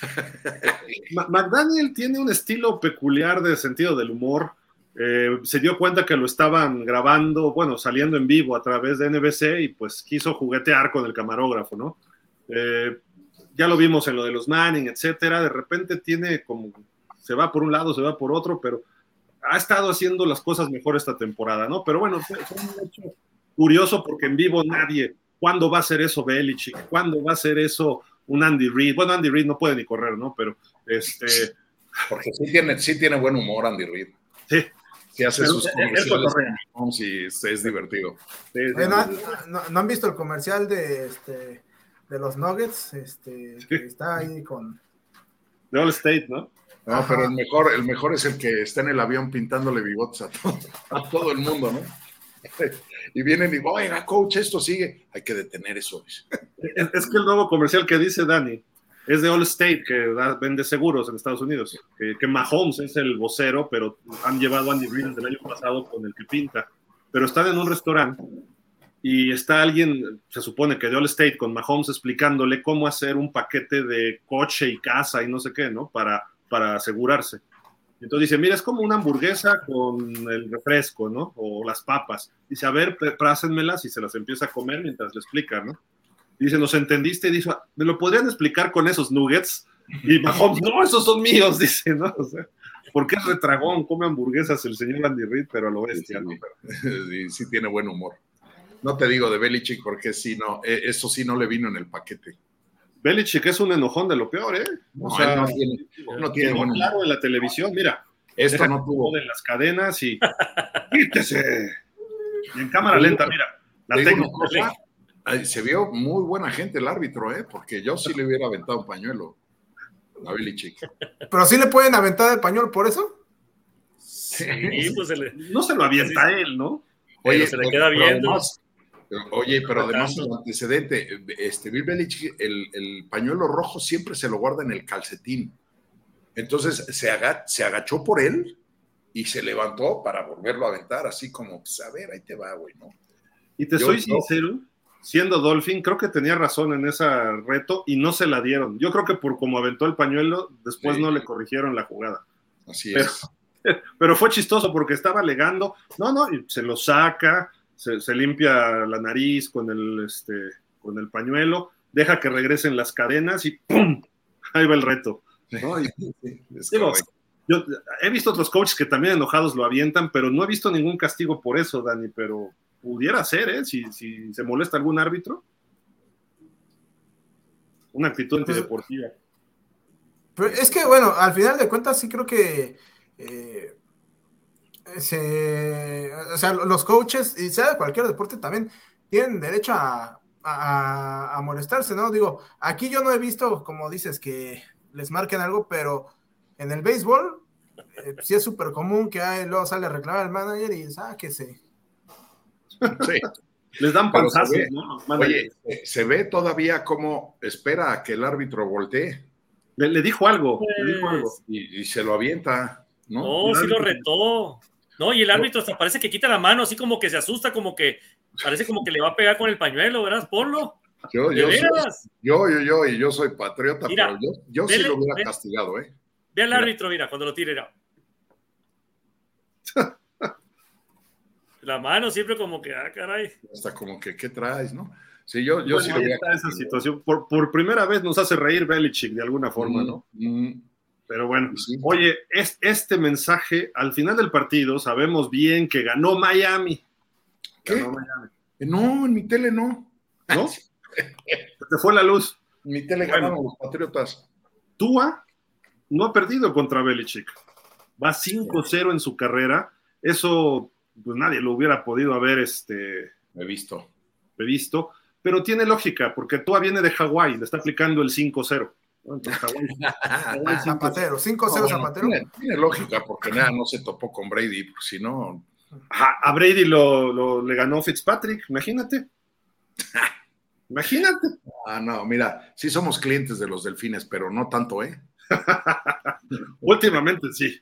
McDaniel tiene un estilo peculiar de sentido del humor. Eh, se dio cuenta que lo estaban grabando, bueno, saliendo en vivo a través de NBC y pues quiso juguetear con el camarógrafo, ¿no? Eh, ya lo vimos en lo de los Manning, etcétera. De repente tiene como, se va por un lado, se va por otro, pero ha estado haciendo las cosas mejor esta temporada, ¿no? Pero bueno, fue, fue curioso porque en vivo nadie, ¿cuándo va a ser eso Belichick? ¿Cuándo va a ser eso un Andy Reid? Bueno, Andy Reid no puede ni correr, ¿no? Pero este,
Porque sí tiene, sí tiene buen humor Andy Reid.
sí,
Sí hace
Pero
sus comerciales y es, es divertido.
sí, sí,
Oye, ¿no,
sí.
no- no han visto el comercial de, este, de los Nuggets? Este, que está ahí con...
de All State, ¿no?
No,
Ajá.
pero el mejor, el mejor es el que está en el avión pintándole bigotes a todo, a todo el mundo, ¿no? Y vienen y, oiga, coach, esto sigue. Hay que detener eso.
Es, es que el nuevo comercial que dice Dani es de All State, que da- vende seguros en Estados Unidos. Que, que Mahomes es el vocero, pero han llevado a Andy Reid del año pasado con el que pinta. Pero están en un restaurante y está alguien, se supone que de All State, con Mahomes explicándole cómo hacer un paquete de coche y casa y no sé qué, ¿no? Para, para asegurarse. Entonces dice, mira, es como una hamburguesa con el refresco, ¿no? O las papas. Dice, a ver, prásenmelas y se las empieza a comer mientras le explica, ¿no? Dice, ¿nos entendiste? Y dice, ¿me lo podrían explicar con esos nuggets? Y Mahomes, no, esos son míos, dice, ¿no? O sea, porque es retragón, come hamburguesas el señor Andy Reid, pero a lo bestia, ¿no?
Sí, sí, tiene buen humor. No te digo de Belichick porque sí, no, eh, eso sí no le vino en el paquete.
Belichick es un enojón de lo peor, ¿eh?
O sea, no tiene, no tiene
claro en la televisión, mira.
Esto no tuvo.
En las cadenas y. ¡Quítese! Y en cámara lenta, mira. La
una cosa, ay, se vio muy buena gente el árbitro, ¿eh? Porque yo sí le hubiera aventado un pañuelo a Belichick.
Pero sí le pueden aventar el pañuelo por eso.
Sí, pues se le,
No se lo avienta a él, ¿no?
Oye, se le queda viendo.
además- Oye, pero además el antecedente, este Bill Belichick, el, el pañuelo rojo siempre se lo guarda en el calcetín. Entonces se, aga- se agachó por él y se levantó para volverlo a aventar, así como, pues a ver, ahí te va, güey, ¿no?
Y te
Yo-
soy sincero, siendo Dolphin, creo que tenía razón en ese reto y no se la dieron. Yo creo que por como aventó el pañuelo, después
Sí.
no le corrigieron la jugada.
Así
Pero-
es.
Pero fue chistoso porque estaba alegando, no, no, y se lo saca, se, se limpia la nariz con el, este, con el pañuelo, deja que regresen las cadenas y ¡pum! Ahí va el reto. ¿no? Y- digo, yo he visto otros coaches que también enojados lo avientan, pero no he visto ningún castigo por eso, Dani, pero pudiera ser, ¿eh? Si, si se molesta algún árbitro. Una actitud antideportiva.
Pero es que, bueno, al final de cuentas sí creo que eh, se- o sea, los coaches, y sea de cualquier deporte también, tienen derecho a, a- a molestarse, ¿no? Digo, aquí yo no he visto, como dices, que les marquen algo, pero en el béisbol eh, sí es súper común que hay, luego sale a reclamar al manager y sáquese.
Sí.
Les dan panzazos,
ve-
¿no?
Oye, eh, se ve todavía como espera a que el árbitro voltee
le, le dijo algo, le dijo
Pues,
algo.
y, y se lo avienta, ¿no?
No, sí lo retó. No, y el árbitro hasta parece que quita la mano, así como que se asusta, como que parece como que le va a pegar con el pañuelo, ¿verdad? Ponlo.
Yo,
¿De
yo, soy- yo, yo, yo, y yo soy patriota,
Mira,
pero yo, yo sí lo hubiera
ve-
castigado, ¿eh?
Ve al
Mira.
árbitro, mira, cuando lo tire, mira. La mano siempre como que, ah, caray.
Hasta como que, ¿qué traes, no? Sí, yo, yo
Bueno,
sí lo hubiera
está esa situación. Por, por primera vez nos hace reír Belichick de alguna forma, ¿no?
Mm,
Pero bueno,
Sí.
oye, es, este mensaje, al final del partido, sabemos bien que ganó Miami.
¿Qué?
Ganó Miami.
eh, No, en mi tele no.
¿No? Se fue la luz.
En mi tele
Bueno.
ganaron los patriotas.
Tua no ha perdido contra Belichick. Va 5-0 en su carrera. Eso, pues nadie lo hubiera podido haber este,
He visto.
previsto. Pero tiene lógica, porque Tua viene de Hawái, le está aplicando el 5-0. 5-0.
Zapatero, 5-0
No, bueno,
Zapatero.
tiene, tiene lógica, porque nada, no se topó con Brady, porque si no,
a Brady lo, lo- le ganó Fitzpatrick, imagínate. Imagínate.
ah, no, mira, sí somos clientes de los delfines, pero no tanto, ¿eh?
Últimamente sí.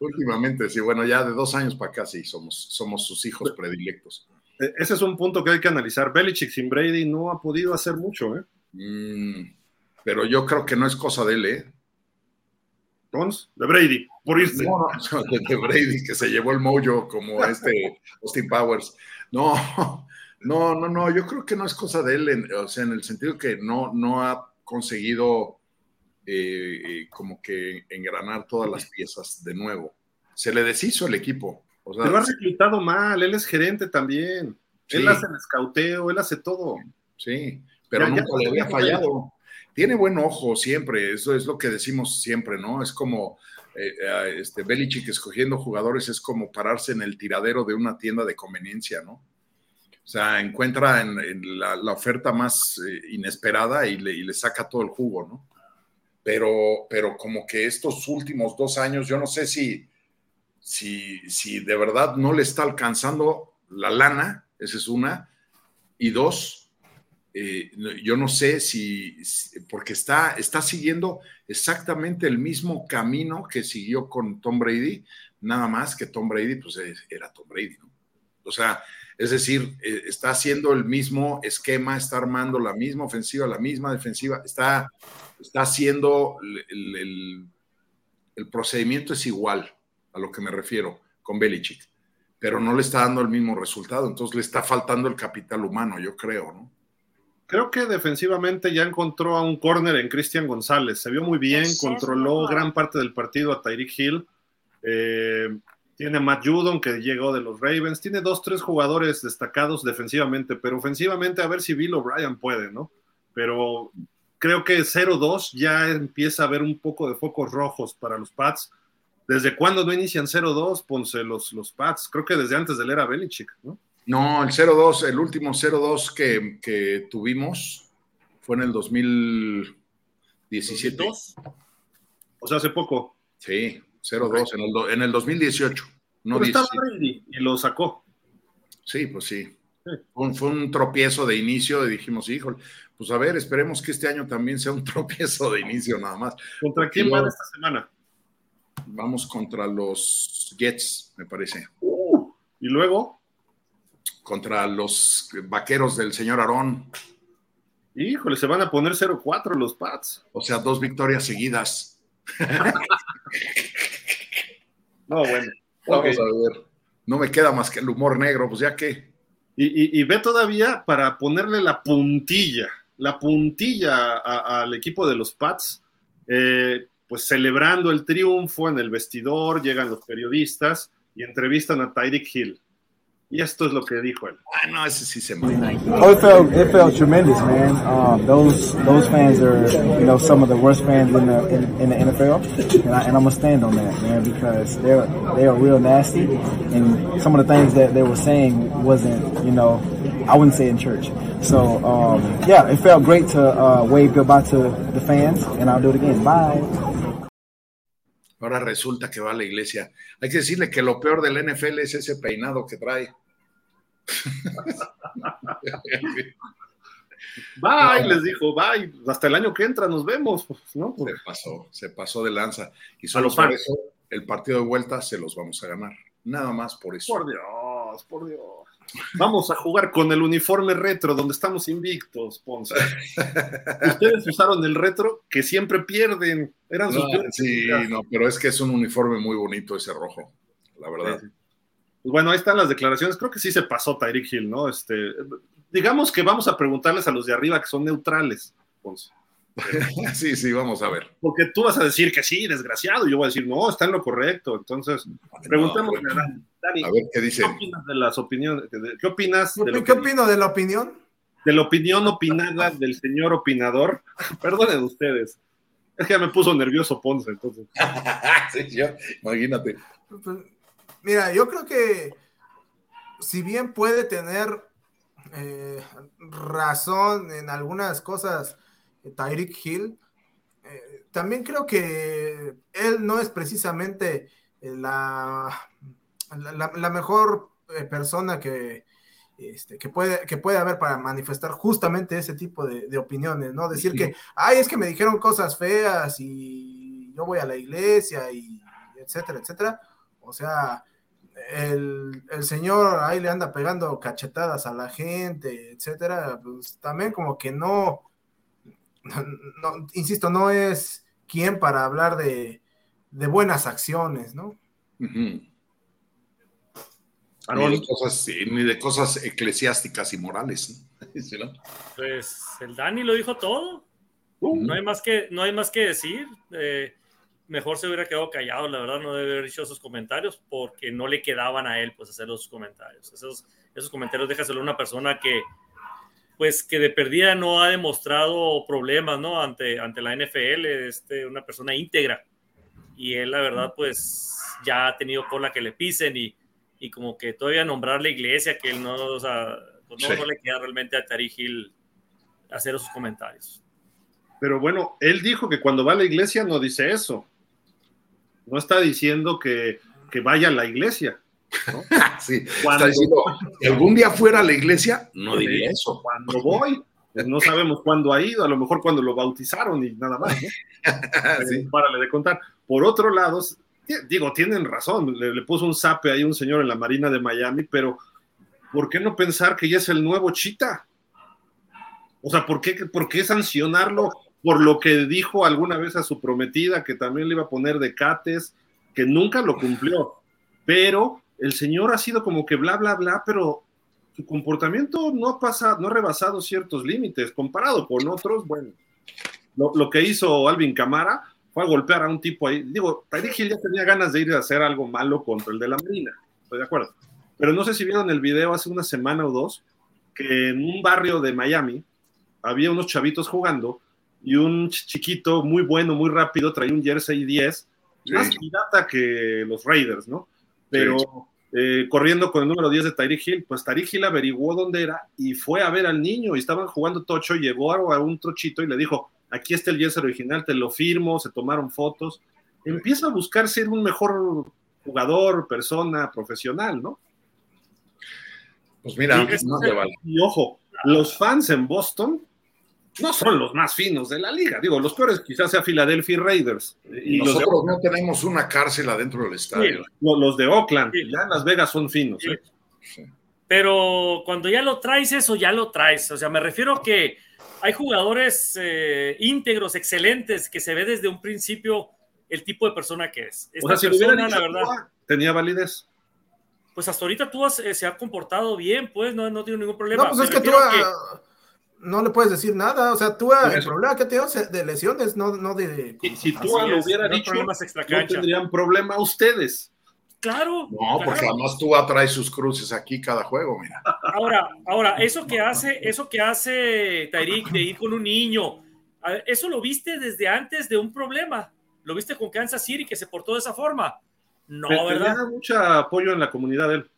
Últimamente, sí, bueno, ya de dos años para acá sí somos, somos sus hijos predilectos.
E- Ese es un punto que hay que analizar. Belichick sin Brady no ha podido hacer mucho, ¿eh?
Mm, pero yo creo que no es cosa de él, ¿eh?
Entonces, de Brady, por irse.
No, no, de, Brady, que se llevó el mojo como este Austin Powers. No, no, no, no, yo creo que no es cosa de él, en- o sea, en el sentido que no, no ha conseguido eh, como que engranar todas las piezas de nuevo. Se le deshizo el equipo. O sea,
Pero ha reclutado mal, él es gerente también.
Sí.
Él hace el escauteo, él hace todo.
Sí, pero
Ya- ya
nunca le
no
había fallado. Tiene buen ojo siempre, eso es lo que decimos siempre, ¿no? Es como eh, eh, este Belichick escogiendo jugadores, es como pararse en el tiradero de una tienda de conveniencia, ¿no? O sea, encuentra en, la oferta más eh, inesperada y le, y le saca todo el jugo, ¿no? Pero, pero como que estos últimos dos años, yo no sé si, si, si de verdad no le está alcanzando la lana, esa es una, y dos, eh, yo no sé si, porque está, está siguiendo exactamente el mismo camino que siguió con Tom Brady, nada más que Tom Brady, pues era Tom Brady, ¿no? O sea, es decir, eh, está haciendo el mismo esquema, está armando la misma ofensiva, la misma defensiva, está, está haciendo el- el procedimiento es igual, a lo que me refiero con Belichick, pero no le está dando el mismo resultado, entonces le está faltando el capital humano, yo creo, ¿no?
Creo que defensivamente ya encontró a un corner en Cristian González. Se vio muy bien, controló gran parte del partido a Tyreek Hill. Eh, tiene a Matt Judon, que llegó de los Ravens. Tiene dos, tres jugadores destacados defensivamente, pero ofensivamente a ver si Bill O'Brien puede, ¿no? Pero creo que 0-2 ya empieza a haber un poco de focos rojos para los Pats. ¿Desde cuándo no inician 0-2, Ponce, los, los Pats? Creo que desde antes del era Belichick, ¿no?
No, el 0-2, el último 0-2 que, que, tuvimos fue en el 2017.
¿2002? O sea, hace poco.
Sí, 0-2 en el, en el 2018.
No Pero estaba Brady y lo sacó.
Sí, pues sí. sí. Fue, un, fue, un, tropiezo de inicio y dijimos, híjole, pues a ver, esperemos que este año también sea un tropiezo de inicio nada más.
¿Contra quién van esta semana?
Vamos contra los Jets, me parece.
Uh, y luego
contra los vaqueros del señor Aarón.
Híjole, se van a poner 0-4 los Pats.
O sea, dos victorias seguidas.
no, bueno.
Vamos okay. a ver. No me queda más que el humor negro, pues ya que.
Y, y, y ve todavía para ponerle la puntilla, la puntilla al equipo de los Pats, eh, pues celebrando el triunfo en el vestidor, llegan los periodistas y entrevistan a Tyreek Hill. Y esto es lo que dijo él.
Ah, no, ese sí se
Oh, it felt it felt tremendous, man. Um, those those fans are you know some of the worst fans in the in, in the NFL, and, I, and I'm gonna stand on that, man, because they're they are real nasty, and some of the things that they were saying wasn't you know I wouldn't say in church. So um, yeah, it felt great to uh, wave goodbye to the fans, and I'll do it again. Bye.
Ahora resulta que va a la iglesia. Hay que decirle que lo peor del NFL es ese peinado que trae.
Bye, les dijo, bye, hasta el año que entra nos vemos, ¿no?
Se pasó, se pasó de lanza. Y solo por eso el partido de vuelta se los vamos a ganar. Nada más por eso.
Por Dios, por Dios. Vamos a jugar con el uniforme retro, donde estamos invictos, Ponce. Ustedes usaron el retro que siempre pierden. Eran sus
no, sí, no, pero es que es un uniforme muy bonito ese rojo, la verdad.
Sí. Pues bueno, ahí están las declaraciones. Creo que sí se pasó Tyreek Hill, ¿no? Este, digamos que vamos a preguntarles a los de arriba que son neutrales, Ponce.
sí, sí, vamos a ver.
Porque tú vas a decir que sí, desgraciado, y yo voy a decir, no, está en lo correcto. Entonces, preguntemos
no, bueno. Dani, a ver qué dicen.
¿Qué opinas de las opiniones? ¿Qué opinas?
¿Qué,
de lo
¿qué opino de la opinión?
De la opinión opinada del señor opinador. Perdonen ustedes. Es que ya me puso nervioso Ponce, entonces.
sí, yo, imagínate.
Mira, yo creo que si bien puede tener eh, razón en algunas cosas Tyreek Hill, eh, también creo que él no es precisamente la, la, la mejor eh, persona que, este, que, puede, que puede haber para manifestar justamente ese tipo de, de opiniones, ¿no? Decir sí. que, ay, es que me dijeron cosas feas y yo voy a la iglesia y etcétera, etcétera. O sea, el, el, señor ahí le anda pegando cachetadas a la gente, etcétera, pues también como que no, no, no insisto, no es quien para hablar de, de buenas acciones, ¿no?
Uh -huh. Ni de, cosas, ni de cosas eclesiásticas y morales. ¿no?
Pues el Dani lo dijo todo. Uh -huh. No hay más que, no hay más que decir. Eh, mejor se hubiera quedado callado, la verdad, no debe haber dicho esos comentarios porque no le quedaban a él pues hacer los comentarios. Esos, esos comentarios déjaselo a una persona que pues que de perdida no ha demostrado problemas, ¿no? Ante, ante la NFL, este, una persona íntegra. Y él, la verdad, pues ya ha tenido cola que le pisen y, y como que todavía nombrar la iglesia, que él no, o sea, pues no, sí. no le queda realmente a Tari Hill hacer esos comentarios.
Pero bueno, él dijo que cuando va a la iglesia no dice eso. No está diciendo que, que vaya a la iglesia. ¿No?
sí, cuando, está diciendo, si algún día fuera a la iglesia, no diría eso.
Cuando voy, pues no sabemos cuándo ha ido, a lo mejor cuando lo bautizaron y nada más. ¿no? sí. Párale de contar. Por otro lado, digo, tienen razón, le, le, puso un zape ahí un señor en la Marina de Miami, pero ¿por qué no pensar que ya es el nuevo Chita? O sea, ¿por qué, por qué sancionarlo por lo que dijo alguna vez a su prometida, que también le iba a poner de cates, que nunca lo cumplió, pero el señor ha sido como que bla, bla, bla, pero su comportamiento no ha pasado, no ha rebasado ciertos límites, comparado con otros, bueno, lo, lo que hizo Alvin Camara fue a golpear a un tipo ahí, digo, Tyreek Hill ya tenía ganas de ir a hacer algo malo contra el de la Marina, estoy de acuerdo, pero no sé si vieron el video hace una semana o dos, que en un barrio de Miami había unos chavitos jugando y un chiquito muy bueno, muy rápido, traía un jersey 10, más pirata que los Raiders, ¿no? Pero
Sí.
eh, corriendo con el número 10 de Tyreek Hill, pues Tyreek Hill averiguó dónde era y fue a ver al niño y estaban jugando tocho, llegó a un trochito y le dijo, aquí está el jersey original, te lo firmo, se tomaron fotos. Empieza a buscar ser un mejor jugador, persona, profesional, ¿no?
Pues mira,
Y,
no te vale.
y ojo, los fans en Boston no son los más finos de la liga. Digo, los peores quizás sea Philadelphia Raiders. Y los de,
Nosotros no tenemos una cárcel adentro del estadio.
lo- los de Oakland,
Sí.
ya en Las Vegas son finos.
Sí.
¿eh?
Sí.
Pero cuando ya lo traes, eso ya lo traes. O sea, me refiero que hay jugadores eh, íntegros, excelentes, que se ve desde un principio el tipo de persona que es. Esta
O sea, si
persona,
dicho
la verdad,
Tua, tenía validez.
pues hasta ahorita tú has- eh, se ha comportado bien, pues no, no tiene ningún problema.
No, pues
Me
es que tú ah, no le puedes decir nada. O sea, tú el problema que tenido es de lesiones, no, no de.
Y si tú lo hubiera dicho, no tendrían problema ustedes.
Claro.
No, porque
claro.
además tú atraes sus cruces aquí cada juego, mira.
Ahora, ahora, eso que hace, eso que hace Tyreek de ir con un niño, eso lo viste desde antes de un problema. Lo viste con Kansas City que se portó de esa forma. No,
Tenía
¿verdad?
mucho apoyo en la comunidad de él.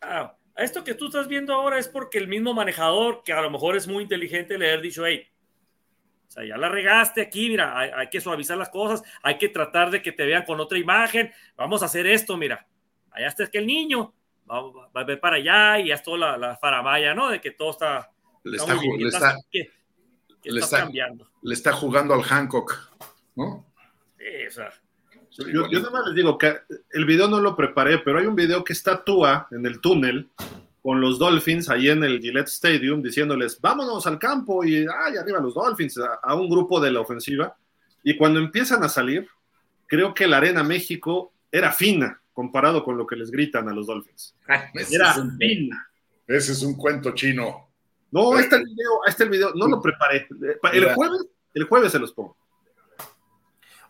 Ah, esto que tú estás viendo ahora es porque el mismo manejador, que a lo mejor es muy inteligente, le ha dicho, hey, o sea, ya la regaste aquí, mira, hay, hay que suavizar las cosas, hay que tratar de que te vean con otra imagen, vamos a hacer esto, mira, allá está que el niño, va, va- va a ver para allá y ya es toda la, la faramaya, ¿no? De que todo está,
Le
está bien,
le está,
que- que
le
estás
está-
cambiando.
le está jugando al Hancock, ¿no?
Sí, o sea,
Sí,
Yo, nada más les digo que el video no lo preparé, pero hay un video que está Tua en el túnel con los Dolphins ahí en el Gillette Stadium diciéndoles, vámonos al campo y ay, arriba los Dolphins, a, a un grupo de la ofensiva. Y cuando empiezan a salir, creo que la Arena México era fina comparado con lo que les gritan a los Dolphins.
Ese
Era
es un-
fina.
ese es un cuento chino.
No, ahí está el video, ahí está el video, no lo preparé. El
Mira.
jueves, el jueves se los pongo.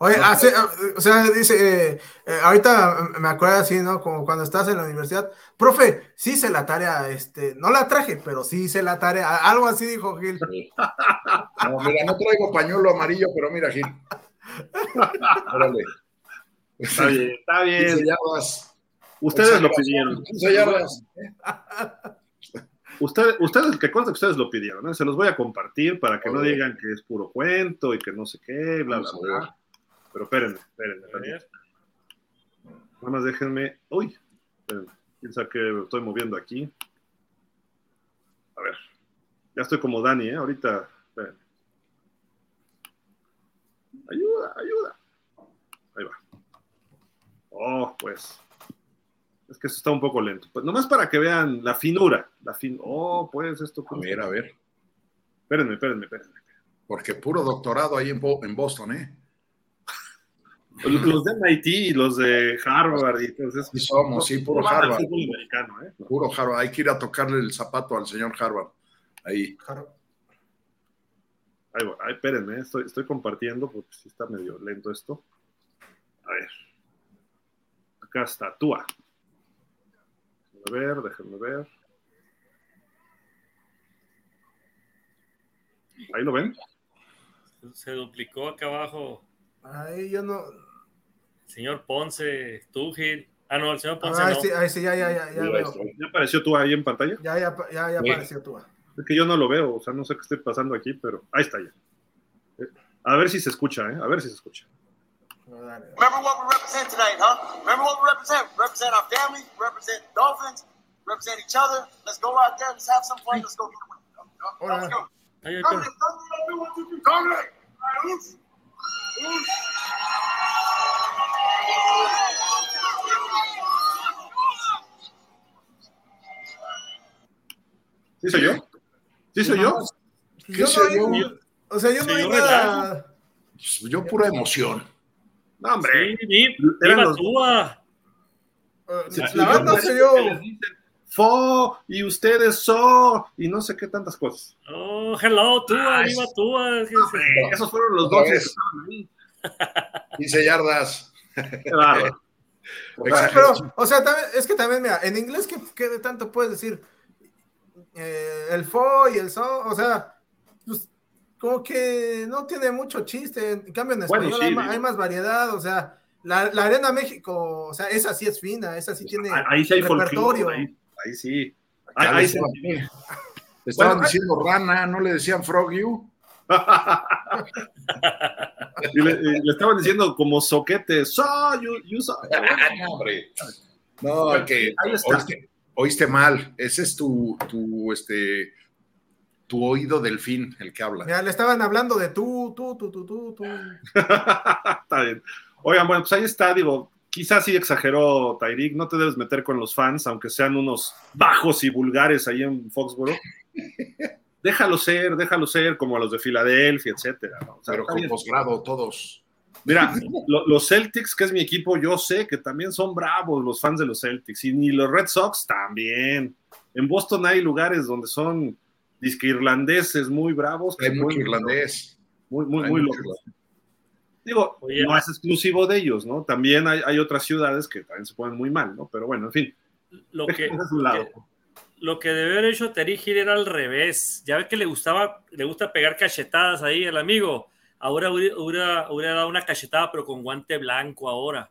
Oye, hace- ah, o sea, dice, eh, eh, ahorita me acuerdo así, ¿no? Como cuando estás en la universidad, profe, sí hice la tarea, este, no la traje, pero sí hice la tarea, algo así dijo Gil.
No, mira, no traigo pañuelo amarillo, pero mira, Gil. Órale.
Está bien, está
15
bien.
yardas.
Ustedes lo pidieron.
15 yardas.
Ustedes, ustedes, que consta que ustedes lo pidieron, ¿eh? se los voy a compartir para que no digan que es puro cuento y que no sé qué, bla, bla,
Vamos
bla. Pero espérenme, espérenme.
ver.
Nada más déjenme. Uy, espérenme. Piensa que estoy moviendo aquí. A ver, ya estoy como Dani, ¿eh? Ahorita, espérenme. Ayuda, ayuda. Ahí va. Oh, pues. Es que esto está un poco lento. Pues nomás para que vean la finura. La fin... Oh, pues esto.
A ver, a ver.
Espérenme, espérenme, espérenme.
Porque puro doctorado ahí en, Bo- en Boston, ¿eh?
Los de MIT y los de Harvard y entonces.
Sí somos, sí, puro Harvard.
fútbol americano, ¿eh?
Puro Harvard. Hay que ir a tocarle el zapato al señor Harvard. Ahí.
Ahí va, ay, espérenme, eh, estoy, estoy compartiendo porque sí está medio lento esto. A ver. Acá está, Tua. Déjenme ver, déjenme ver. Ahí lo ven.
Se duplicó acá abajo.
Ahí yo no.
Señor Ponce, tú, Gil. Ah, no, el señor Ponce
Ah, ahí
no.
sí, ahí sí, ya, ya, ya, ya veo.
¿Ya apareció Tua ahí en pantalla?
Ya, ya, ya, ya
Sí.
apareció tú.
Es que yo no lo veo, o sea, no sé qué estoy pasando aquí, pero ahí está ya. Eh, A ver si se escucha, ¿eh? A ver si se escucha.
Remember what we represent tonight, huh? Remember what we represent? Represent our family, we represent Dolphins, represent each other. Let's go out there, let's have some fun, let's go get a win.
Hola.
Let's go.
Pero-
¿Sí soy yo? ¿Sí soy yo?
Yo no
yo?
oí- o sea, yo no
yo
nada.
Pues yo pura emoción.
No, hombre.
Sí, vi-
Eran los-.
Eh,
Sí,
la banda
les dicen, Fo, y ustedes so, y no sé qué tantas cosas.
Oh, hello, viva Tua.
Hombre, esos fueron los dos que estaban ahí.
15 yardas.
Pero, o sea, también, es que también, mira, en inglés, ¿qué, qué de tanto puedes decir? Eh, el fo y el so, o sea, pues, como que no tiene mucho chiste. En cambio, en
Bueno,
español
sí,
hay,
digo.
hay más variedad, o sea, la, la Arena México, o sea, esa sí es fina, esa sí tiene
Ahí sí hay
repertorio.
Ahí, ahí sí. Ahí, ahí
estaban-
sí.
le estaban
Bueno,
diciendo rana, no le decían frog you.
y le, y le estaban diciendo como soquete, so, you, you so.
no, hombre. No, que
Ahí está.
Oíste mal. Ese es tu, tu, este, tu oído delfín, el que habla.
Mira, le estaban hablando de tú, tú, tú, tú, tú, tú.
está bien. Oigan, bueno, pues ahí está, digo, quizás sí exageró Tyreek, no te debes meter con los fans, aunque sean unos bajos y vulgares ahí en Foxboro. déjalo ser, déjalo ser, como a los de Filadelfia, etcétera. ¿no? O sea,
Pero con posgrado todos.
Mira, lo- los Celtics, que es mi equipo, yo sé que también son bravos los fans de los Celtics, y ni los Red Sox también. En Boston hay lugares donde son disque irlandeses muy bravos. que
Hay mucho
ponen-
irlandés.
Muy, muy,
Hay
muy
mucho
locos. Digo,
Oye,
no es exclusivo de ellos, ¿no? También hay, hay otras ciudades que también se ponen muy mal, ¿no? Pero bueno, en fin,
Lo que,
un lado.
lo que debe haber hecho Terry Hill era al revés. Ya ve que le gustaba, le gusta pegar cachetadas ahí el amigo. Ahora hubiera, hubiera, dado una cachetada, pero con guante blanco ahora.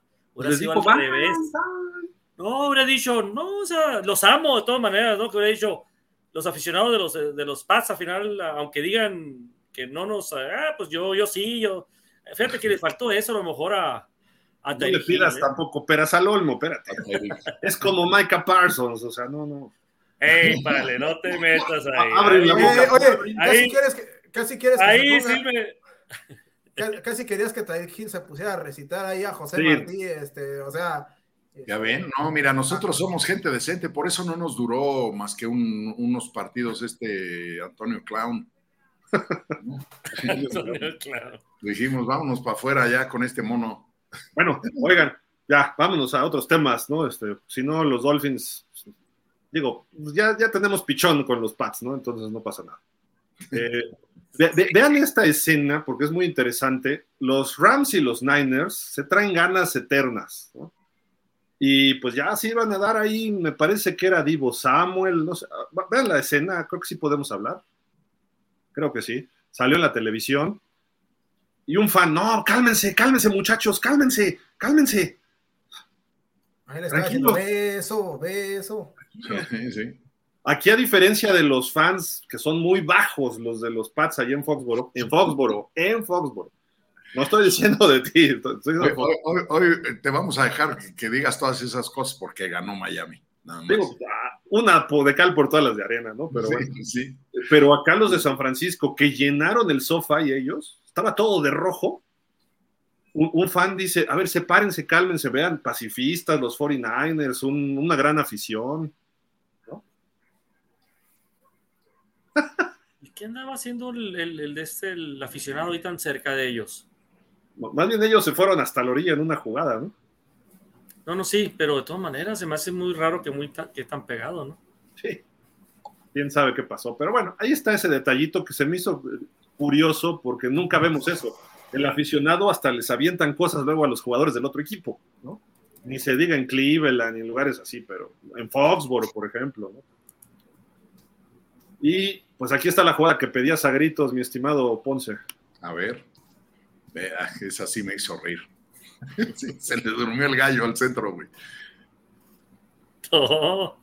No, hubiera dicho, no, o sea, los amo de todas maneras, ¿no? Que hubiera dicho, los aficionados de los, de los Pats, al final, aunque digan que no nos, ah, pues yo, yo sí, yo. Fíjate que le faltó eso a lo mejor a, a
No le pidas
¿eh?
tampoco peras al olmo, espérate. Es como Micah Parsons, o sea, no, no.
Ey, vale, no te metas ahí.
Abre la boca.
Eh, oye, casi quieres que, casi quieres que
Ahí
se ponga-
sí me.
Ca- casi querías que Tyreek Hill se pusiera a recitar ahí a José
Sí.
Martí, este, o sea.
Ya ven, no, mira, nosotros somos gente decente, por eso no nos duró más que un- unos partidos este Antonio Clown. Dijimos, vámonos para afuera ya con este mono.
Bueno, oigan, ya, vámonos a otros temas, ¿no? Este, si no, los Dolphins, digo, ya, ya tenemos pichón con los Pats, ¿no? Entonces no pasa nada. Eh, ve- ve- vean esta escena porque es muy interesante. Los Rams y los Niners se traen ganas eternas, ¿no? Y pues ya se iban a dar ahí, me parece que era Divo Samuel, no sé. ah, Vean la escena, creo que sí podemos hablar. Creo que sí. Salió en la televisión. Y un fan, no, cálmense, cálmense, muchachos, cálmense, cálmense.
Ahí le estaba
Tranquilo.
diciendo, ve eso, ve eso.
Sí, sí.
Aquí, a diferencia de los fans que son muy bajos, los de los Pats allá en Foxboro, en Foxboro, en Foxboro. No estoy diciendo de ti, estoy diciendo
Hoy, hoy te vamos a dejar que, que digas todas esas cosas porque ganó Miami. Nada más.
Digo, ah, una po- de cal por todas las de arena, ¿no? Pero
Sí,
bueno.
sí.
Pero acá los de San Francisco, que llenaron el sofá y ellos, estaba todo de rojo. Un, un fan dice, a ver, sepárense, cálmense, vean, pacifistas, los 49ers, un- una gran afición.
¿Y qué andaba haciendo el, el, el de este, el aficionado ahí tan cerca de ellos?
Más bien ellos se fueron hasta la orilla en una jugada, ¿no?
No, no, sí, pero de todas maneras se me hace muy raro que, muy ta- que tan pegado, ¿no?
Sí. Quién sabe qué pasó. Pero bueno, ahí está ese detallito que se me hizo eh, curioso porque nunca vemos eso. El aficionado hasta les avientan cosas luego a los jugadores del otro equipo, ¿no? Ni se diga en Cleveland ni en lugares así, pero en Foxboro, por ejemplo, ¿no? Y pues aquí está la jugada que pedías a gritos, mi estimado Ponce.
A ver. Vea, esa sí me hizo reír. Sí, se le durmió el gallo al centro, güey.
Oh,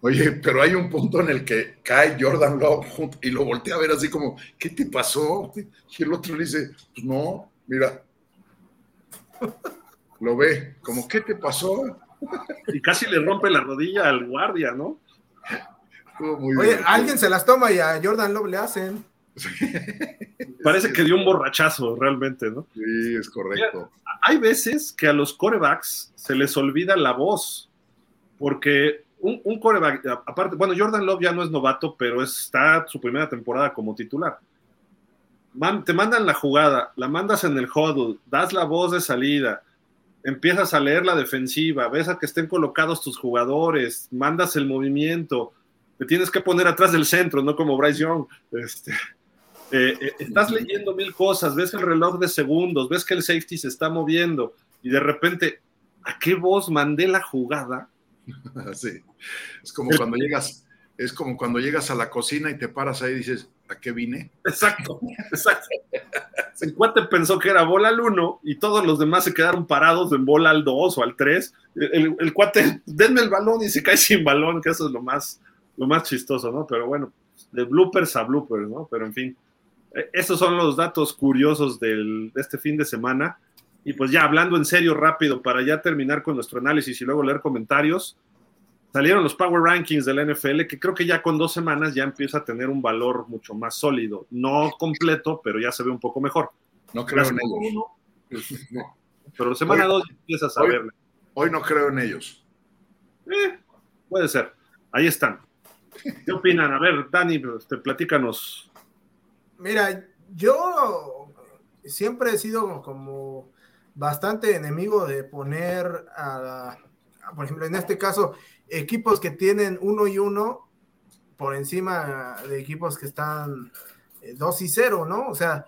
Oye, pero hay un punto en el que cae Jordan Love y lo voltea a ver así como, ¿qué te pasó? Y el otro le dice, pues no, mira. Lo ve, como, ¿qué te pasó?
Y casi le rompe la rodilla al guardia, ¿no?
Estuvo muy
Oye, alguien se las toma y a Jordan Love le hacen.
Parece que dio un borrachazo realmente, ¿no?
Sí, es correcto.
hay veces que a los corebacks se les olvida la voz, porque un, un coreback, aparte, bueno, Jordan Love ya no es novato, pero está su primera temporada como titular. te mandan la jugada, la mandas en el huddle, das la voz de salida, empiezas a leer la defensiva, ves a que estén colocados tus jugadores, mandas el movimiento, te tienes que poner atrás del centro, no como Bryce Young. Este, eh, eh, estás leyendo mil cosas, ves el reloj de segundos, ves que el safety se está moviendo y de repente, ¿a qué voz mandé la jugada?
Sí, es como cuando llegas, es como cuando llegas a la cocina y te paras ahí y dices, ¿a qué vine?
Exacto, exacto. El cuate pensó que era bola al 1 y todos los demás se quedaron parados en bola al 2 o al 3. El, el, cuate, denme el balón y se cae sin balón, que eso es lo más, lo más chistoso, ¿no? Pero bueno, de bloopers a bloopers, ¿no? Pero en fin, eh, esos son los datos curiosos del, de este fin de semana. Y pues ya hablando en serio rápido para ya terminar con nuestro análisis y luego leer comentarios, salieron los Power Rankings de la NFL que creo que ya con dos semanas ya empieza a tener un valor mucho más sólido. No completo, pero ya se ve un poco mejor.
No creo en ellos.
Pues, pero semana dos empiezas a verle.
Hoy no creo en ellos.
Eh, puede ser. Ahí están. ¿Qué opinan? A ver, Dani, te platícanos.
Mira, yo siempre he sido como bastante enemigo de poner a, por ejemplo, en este caso, equipos que tienen uno y uno por encima de equipos que están eh, dos y cero, ¿no? O sea,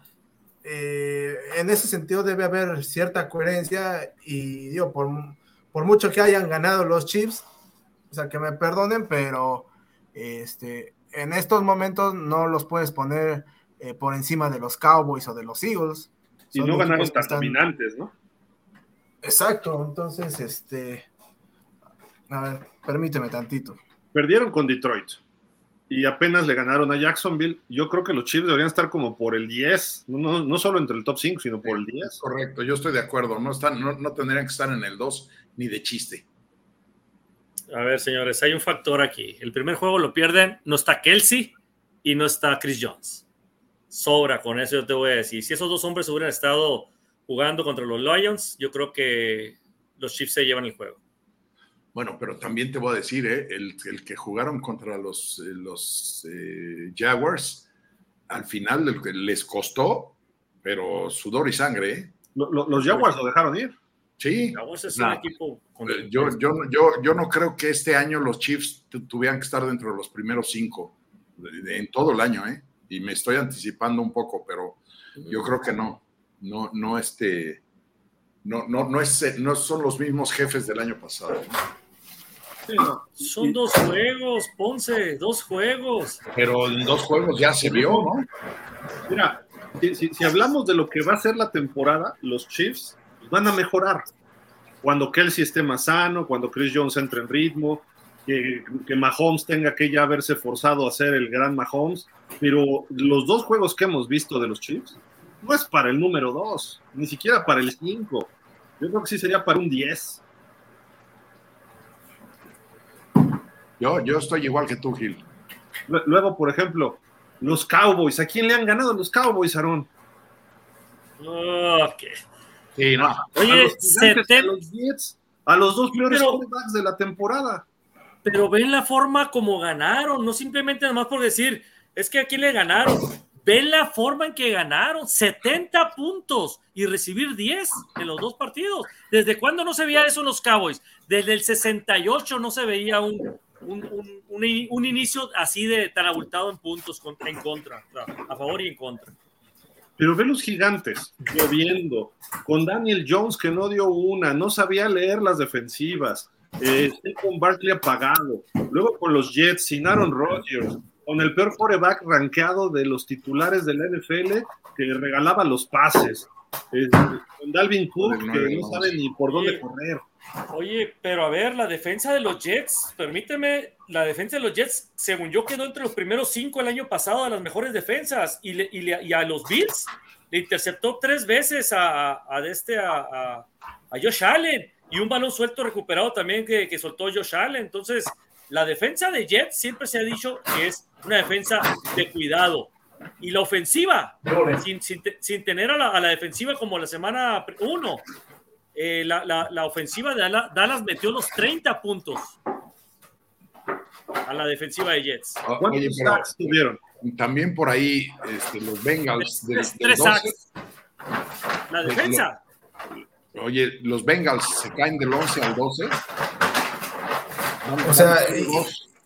eh, en ese sentido debe haber cierta coherencia y digo, por, por mucho que hayan ganado los Chiefs, o sea, que me perdonen, pero este, en estos momentos no los puedes poner eh, por encima de los Cowboys o de los Eagles.
Y no ganaron tan dominantes, ¿no?
Exacto, entonces, este, a ver, permíteme tantito.
Perdieron con Detroit y apenas le ganaron a Jacksonville. Yo creo que los Chiefs deberían estar como por el 10, no, no solo entre el top 5, sino por el 10.
Correcto, yo estoy de acuerdo. No, están, no, no tendrían que estar en el 2 ni de chiste.
A ver, señores, hay un factor aquí. El primer juego lo pierden, no está Kelsey y no está Chris Jones. Sobra con eso, yo te voy a decir. Si esos dos hombres hubieran estado jugando contra los Lions, yo creo que los Chiefs se llevan el juego.
Bueno, pero también te voy a decir, ¿eh? el, el, que jugaron contra los, eh, los eh, Jaguars, al final les costó, pero sudor y sangre. ¿eh?
Lo, lo, los Jaguars lo dejaron ir.
Sí.
Jaguars es un equipo
eh, yo, yo, yo, yo no creo que este año los Chiefs tuvieran que estar dentro de los primeros cinco en todo el año, ¿eh? Y me estoy anticipando un poco, pero yo creo que no. No, no, este. No, no, no, es, no son los mismos jefes del año pasado.
Son dos juegos, Ponce, dos juegos.
Pero en dos juegos ya se vio, ¿no?
Mira, si, si, hablamos de lo que va a ser la temporada, los Chiefs van a mejorar. Cuando Kelsey esté más sano, cuando Chris Jones entre en ritmo, que, que Mahomes tenga que ya haberse forzado a ser el gran Mahomes. Pero los dos juegos que hemos visto de los Chiefs no es para el número dos, ni siquiera para el 5. Yo creo que sí sería para un 10.
Yo, yo estoy igual que tú, Gil.
Luego, por ejemplo, los Cowboys. ¿A quién le han ganado los Cowboys, Aaron?
Okay.
Sí, no.
Oye,
a, los gigantes, a los Jets, a los dos peores quarterbacks de la temporada.
Pero ven la forma como ganaron, no simplemente nomás por decir, es que a quién le ganaron. Ven la forma en que ganaron, 70 puntos y recibir 10 en los dos partidos. ¿Desde cuándo no se veía eso en los Cowboys? Desde el 68 no se veía un, un, un, un, un inicio así de tan abultado en puntos en contra, a favor y en contra.
Pero ve los gigantes lloviendo, con Daniel Jones que no dio una, no sabía leer las defensivas, eh, con Barkley apagado, luego con los Jets, sin Aaron Rodgers, con el peor quarterback rankeado de los titulares de la NFL que regalaba los pases, eh, con Dalvin Cook que no sabe ni por dónde correr.
Oye, pero a ver, la defensa de los Jets, permíteme, la defensa de los Jets, según yo, quedó entre los primeros cinco el año pasado de las mejores defensas y, le, y, le, y a los Bills le interceptó tres veces a, a, este, a, a, Josh Allen y un balón suelto recuperado también que, que, soltó Josh Allen. Entonces, la defensa de Jets siempre se ha dicho que es una defensa de cuidado. Y la ofensiva, sin, sin, sin tener a la, a la defensiva como la semana uno, eh, la, la, la, ofensiva de Dallas, Dallas, metió los 30 puntos. a la defensiva de Jets.
¿Cuántos
Oye, pero
tuvieron?
también por ahí este, los Bengals del,
Tres,
del
tres
12,
sacks. La defensa.
Oye, los Bengals se caen del 11 al 12.
O sea, y-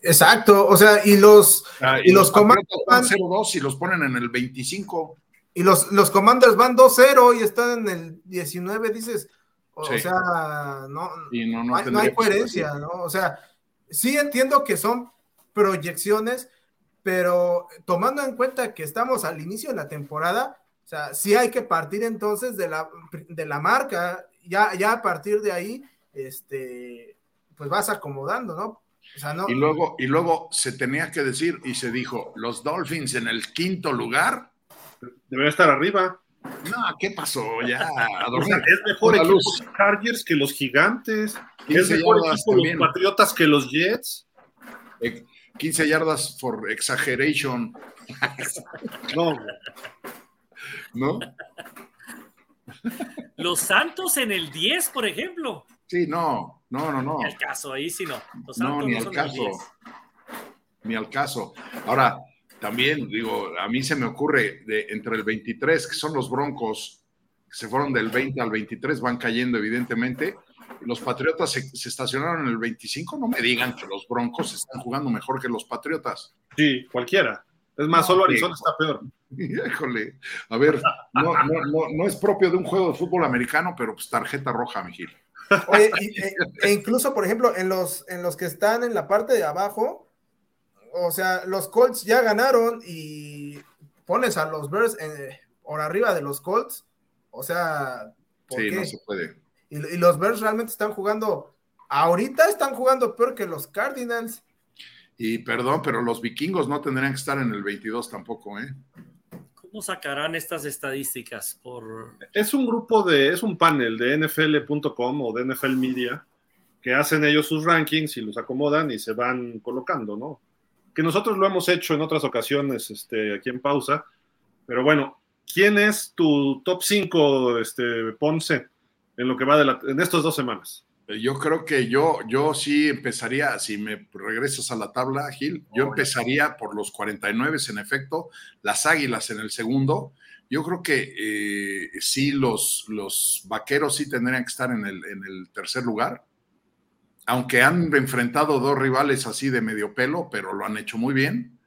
exacto, o sea, y los
Ah,
y los
Patriotas
comandos
van
van-
0-2 y los ponen en el 25.
y los, los commanders van 2-0 y están en el 19, dices, o,
Sí.
o sea, no,
Y no,
hay, no hay coherencia. ¿no? O sea, sí entiendo que son proyecciones, pero tomando en cuenta que estamos al inicio de la temporada, o sea, sí hay que partir entonces de la, de la marca, ya, ya a partir de ahí, este, pues vas acomodando, ¿no? O sea, no,
Y luego, y luego se tenía que decir y se dijo, los Dolphins en el quinto lugar.
Debería estar arriba.
No, ¿qué pasó? Ya, a
O sea, es mejor equipo
luz.
los Chargers que los gigantes.
15
Es mejor equipo
también.
los Patriotas que los Jets.
Eh, 15 yardas for exaggeration,
No,
¿no?
Los Santos en el 10, por ejemplo.
Sí, no, no, no, no.
Ni al caso, ahí sí no. Los
No,
Santos
ni
no
al
son el
caso.
10.
Ni al caso. Ahora, también digo, a mí se me ocurre de entre el 23, que son los Broncos, que se fueron del 20 al 23, van cayendo evidentemente. y Los Patriotas se, se estacionaron en el 25. No me digan que los Broncos están jugando mejor que los Patriotas.
sí, cualquiera. Es más, solo. Arizona está peor.
Híjole, a ver, no, no, no, no es propio de un juego de fútbol americano, pero pues tarjeta roja, Miguel.
Oye, e, e incluso, por ejemplo, en los, en los que están en la parte de abajo, o sea, los Colts ya ganaron y pones a los Bears en- por arriba de los Colts, o sea, ¿por
Sí,
qué?
no se puede.
Y, y los Bears realmente están jugando, ahorita están jugando peor que los Cardinals.
Y perdón, pero los vikingos no tendrían que estar en el 22 tampoco, ¿eh?
¿Cómo sacarán estas estadísticas? Por...
Es un grupo de, es un panel de NFL.com o de NFL Media que hacen ellos sus rankings y los acomodan y se van colocando, ¿no? Que nosotros lo hemos hecho en otras ocasiones este, aquí en pausa. Pero bueno, ¿quién es tu top 5, este, Ponce, en lo que va de la, en estas dos semanas?
Yo creo que yo, yo sí empezaría, si me regresas a la tabla, Gil, yo empezaría por los 49 en efecto, las Águilas en el segundo. Yo creo que eh, sí, los, los vaqueros sí tendrían que estar en el, en el tercer lugar, aunque han enfrentado dos rivales así de medio pelo, pero lo han hecho muy bien.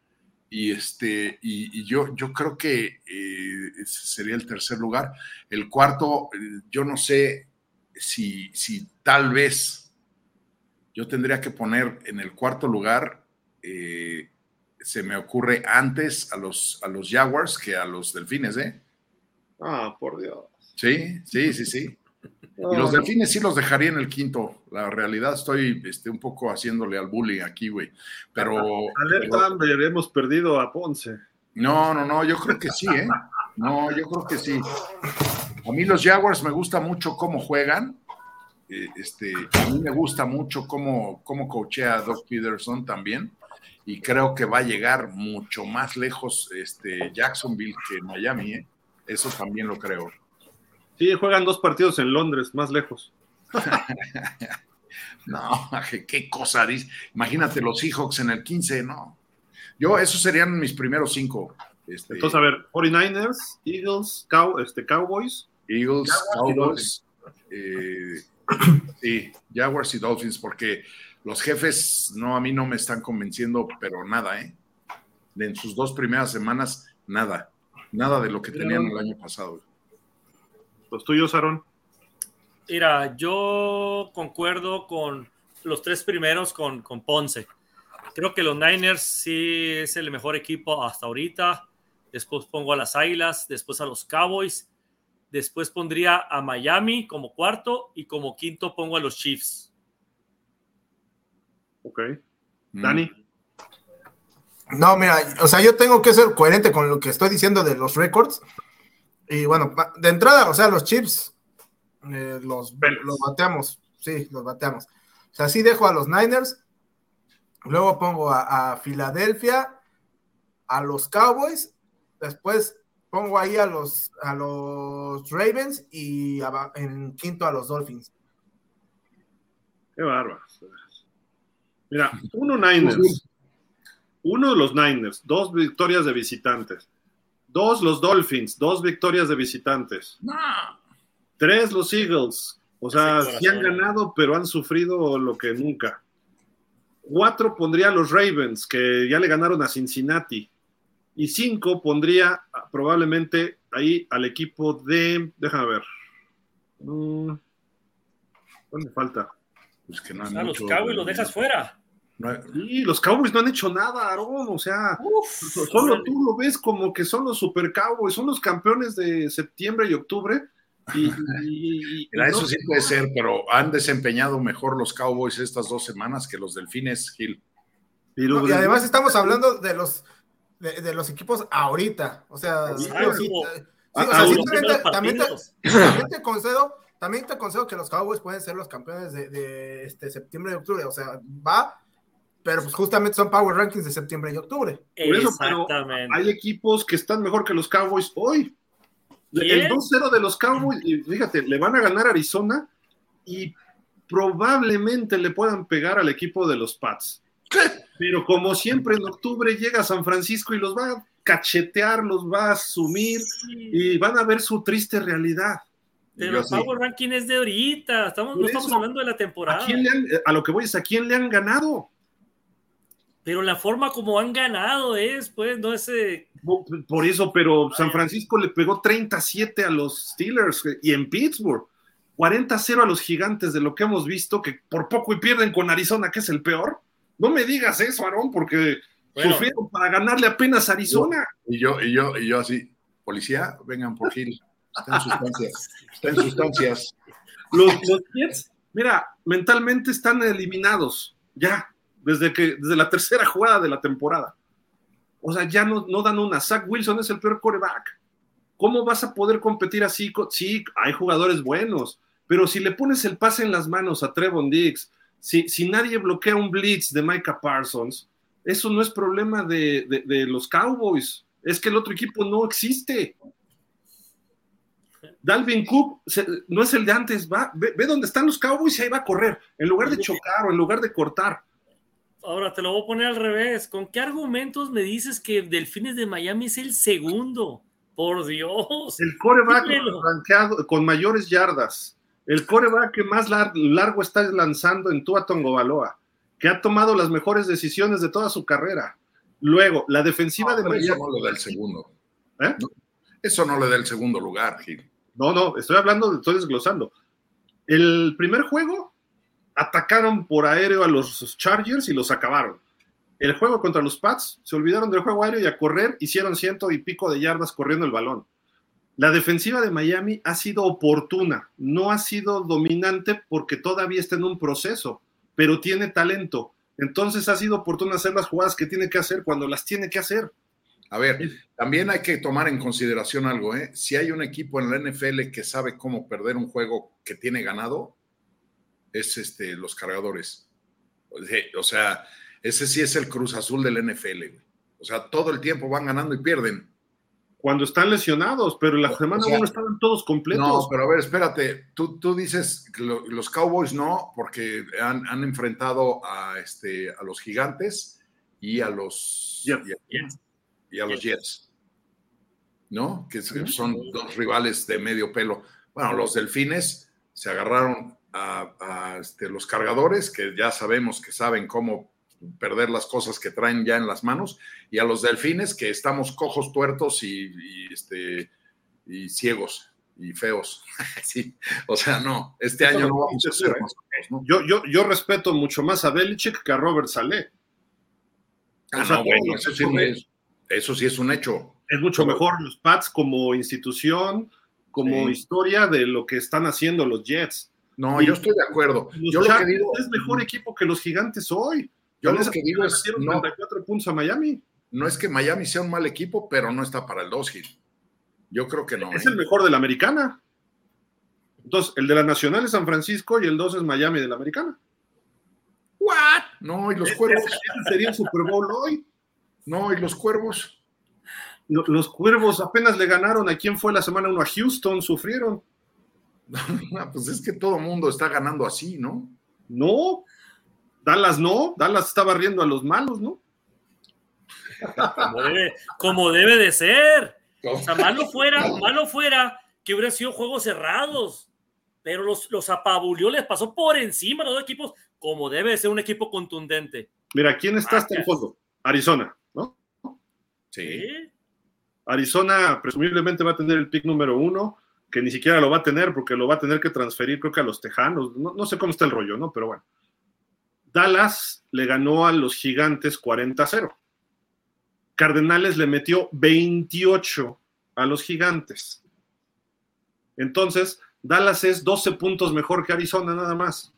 Y, este, y, y yo, yo creo que eh, ese sería el tercer lugar. El cuarto, eh, yo no sé si, si tal vez yo tendría que poner en el cuarto lugar, eh, se me ocurre antes a los, a los Jaguars que a los Delfines, ¿eh?
Ah, por Dios.
Sí, sí, sí, sí. Y los
no.
Delfines sí los dejaría en el quinto. La realidad estoy este, un poco haciéndole al bullying aquí, güey. Pero,
Alerta Amber, hemos perdido a Ponce.
No, no, no, yo creo que sí, ¿eh? No, yo creo que sí. A mí los Jaguars me gusta mucho cómo juegan. Eh, Este, a mí me gusta mucho cómo, cómo coachea Doug Peterson también. Y creo que va a llegar mucho más lejos este, Jacksonville que Miami, ¿eh? Eso también lo creo.
Sí, juegan dos partidos en Londres, más lejos.
No, qué cosa dice. Imagínate los Seahawks en el 15, no. Yo, esos serían mis primeros cinco. Este,
Entonces, a ver, 49ers, Eagles, Cow- este, Cowboys.
Eagles, Cowboys, eh, sí, Jaguars y Dolphins, porque los jefes no a mí no me están convenciendo, pero nada, ¿eh? En sus dos primeras semanas, nada, nada de lo que tenían el año pasado.
Los tuyos, Aaron.
Mira, yo concuerdo con los tres primeros con, con Ponce. Creo que los Niners sí es el mejor equipo hasta ahorita. Después pongo a las Águilas, después a los Cowboys. Después pondría a Miami como cuarto y como quinto pongo a los Chiefs.
Ok.
Mm.
Dani.
No, mira, o sea, yo tengo que ser coherente con lo que estoy diciendo de los récords. Y bueno, de entrada, o sea, los chips eh, los, los bateamos. Sí, los bateamos. O sea, sí dejo a los Niners. Luego pongo a, a Filadelfia, a los Cowboys. Después pongo ahí a los, a los Ravens y en quinto a los Dolphins.
Qué bárbaro. Mira, uno Niners. Uno los Niners, dos victorias de visitantes. Dos los Dolphins, dos victorias de visitantes. Tres los Eagles. O sea, sí han ganado, pero han sufrido lo que nunca. Cuatro pondría a los Ravens, que ya le ganaron a Cincinnati. Y cinco pondría probablemente ahí al equipo de. Déjame ver. Mm, ¿Dónde falta?
Pues que no
O sea, los
mucho-
Cowboys los dejas fuera.
Sí, los Cowboys no han hecho nada, Aaron. O sea,
Uf,
solo tú lo ves como que son los Super Cowboys, son los campeones de septiembre y octubre. Y, y- y- y
Mira,
no-
eso sí puede ser, pero han desempeñado mejor los Cowboys estas dos semanas que los Delfines, Gil.
No, y además estamos hablando de los de, de los equipos ahorita. O sea, también te concedo, también te concedo que los Cowboys pueden ser los campeones de, de, este, septiembre y octubre. O sea, va, pero pues justamente son Power Rankings de septiembre y octubre.
Por eso, pero
Exactamente.
hay equipos que están mejor que los Cowboys hoy.
¿Quién?
El 2-0 de los Cowboys, y fíjate, le van a ganar a Arizona y probablemente le puedan pegar al equipo de los Pats. Pero como siempre en octubre llega a San Francisco y los va a cachetear, los va a asumir y van a ver su triste realidad.
Pero el
sí.
Power Ranking es de ahorita. Estamos, no estamos
eso,
hablando de la
¿A,
temporada.
quién le han- a lo que voy es, ¿a quién le han ganado?
Pero la forma como han ganado es, pues, no es. eh,
Por eso, pero San Francisco le pegó 37 a los Steelers y en Pittsburgh 40-0 a los gigantes de lo que hemos visto, que por poco y pierden con Arizona, que es el peor. No me digas eso, Aarón, porque
Bueno.
sufrieron para ganarle apenas a Arizona.
Y yo, y yo, y yo así, policía, vengan por Gil. Está en sustancias. Está en sustancias.
Los, los Jets, mira, mentalmente están eliminados, ya, desde, que, desde la tercera jugada de la temporada. O sea, ya no, no dan una. Zach Wilson es el peor coreback. ¿Cómo vas a poder competir así? Sí, hay jugadores buenos, pero si le pones el pase en las manos a Trevon Diggs, si, si nadie bloquea un blitz de Micah Parsons, eso no es problema de, de- de los Cowboys. Es que el otro equipo no existe. Dalvin Cook se- no es el de antes, va, ve, ve dónde están los Cowboys y ahí va a correr, en lugar de chocar o en lugar de cortar.
Ahora te lo voy a poner al revés. ¿Con qué argumentos me dices que Delfines de Miami es el segundo? Por Dios.
El coreback rankeado con mayores yardas, el coreback que más lar- largo está lanzando en Tua Tongovaloa, que ha tomado las mejores decisiones de toda su carrera. Luego, la defensiva
No,
de
pero eso
Miami.
no le da el segundo.
¿Eh?
No, eso no le da el segundo lugar, Gil.
No, no, estoy hablando, estoy desglosando. El primer juego atacaron por aéreo a los Chargers y los acabaron. El juego contra los Pats, se olvidaron del juego aéreo y a correr hicieron ciento y pico de yardas corriendo el balón. La defensiva de Miami ha sido oportuna, no ha sido dominante porque todavía está en un proceso, pero tiene talento. Entonces ha sido oportuna hacer las jugadas que tiene que hacer cuando las tiene que hacer.
A ver, también hay que tomar en consideración algo, ¿eh? Si hay un equipo en la NFL que sabe cómo perder un juego que tiene ganado, es este, los cargadores. O sea, ese sí es el Cruz Azul del NFL. güey. O sea, todo el tiempo van ganando y pierden.
Cuando están lesionados, pero la
O
semana
sea,
1 estaban todos completos.
No, pero a ver, espérate. Tú, tú dices que lo- los Cowboys no, porque han, han enfrentado a, este, a los gigantes y a los,
Jets.
y a, y a los Jets. ¿No? Que son dos rivales de medio pelo. Bueno, los delfines se agarraron a, a, este, los cargadores, que ya sabemos que saben cómo perder las cosas que traen ya en las manos, y a los delfines, que estamos cojos, tuertos y, y, este, y ciegos y feos. sí. O sea, no, este
Eso
año
no
vamos a ser ¿no?
Yo, yo, yo respeto mucho más a Belichick que a Robert Saleh.
Ah,
O sea,
no, bueno,
todo
eso, sí es, eso sí es un hecho.
Es mucho
Pero-
mejor los Pats como institución, como
Sí.
historia de lo que están haciendo los Jets.
No, yo estoy de acuerdo.
Los
Yo lo que digo,
es mejor equipo que los gigantes hoy.
yo lo que digo es, no,
34 puntos a Miami.
no es que Miami sea un mal equipo, pero no está para el 2, Gil. Yo creo que no.
Es
¿eh?
el mejor de la americana. Entonces, el de la nacional es San Francisco y el 2 es Miami de la americana.
¿What? No, y los
Ese-
cuervos.
ese sería el Super Bowl hoy.
No, y los cuervos.
Lo- Los cuervos apenas le ganaron a quién fue la semana 1 a Houston, sufrieron.
Ah, pues es que todo mundo está ganando así, ¿no?
No, Dallas no, Dallas está barriendo a los malos, ¿no?
Como debe, como debe de ser. O sea, malo fuera, malo fuera que hubieran sido juegos cerrados. Pero los, los apabulió, les pasó por encima a los dos equipos, como debe de ser un equipo contundente.
Mira, ¿quién está hasta el fondo? Arizona, ¿no?
Sí.
¿Sí?
Arizona presumiblemente va a tener el pick número uno, que ni siquiera lo va a tener porque lo va a tener que transferir, creo que a los Tejanos. No, no sé cómo está el rollo, ¿no? Pero bueno. Dallas le ganó a los Gigantes 40-0. Cardenales le metió 28 a los Gigantes. Entonces, Dallas es 12 puntos mejor que Arizona nada más.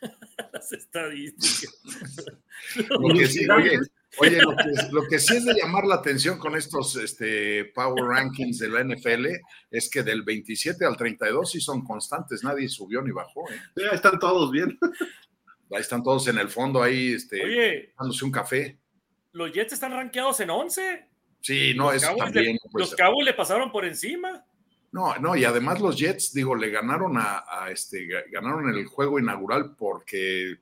Las estadísticas.
Sí, oye, oye, lo, que, lo que sí es de llamar la atención con estos este, Power Rankings de la NFL es que del 27 al 32 sí son constantes, nadie subió ni bajó. ¿eh?
Ya están todos bien.
Ahí están todos en el fondo, ahí este,
Oye,
dándose un café.
los Jets están rankeados en 11.
Sí, no,
Los Cowboys,
también.
le,
pues,
los Cowboys le pasaron por encima.
No, no, y además los Jets, digo, le ganaron a, a este, ga- ganaron el juego inaugural porque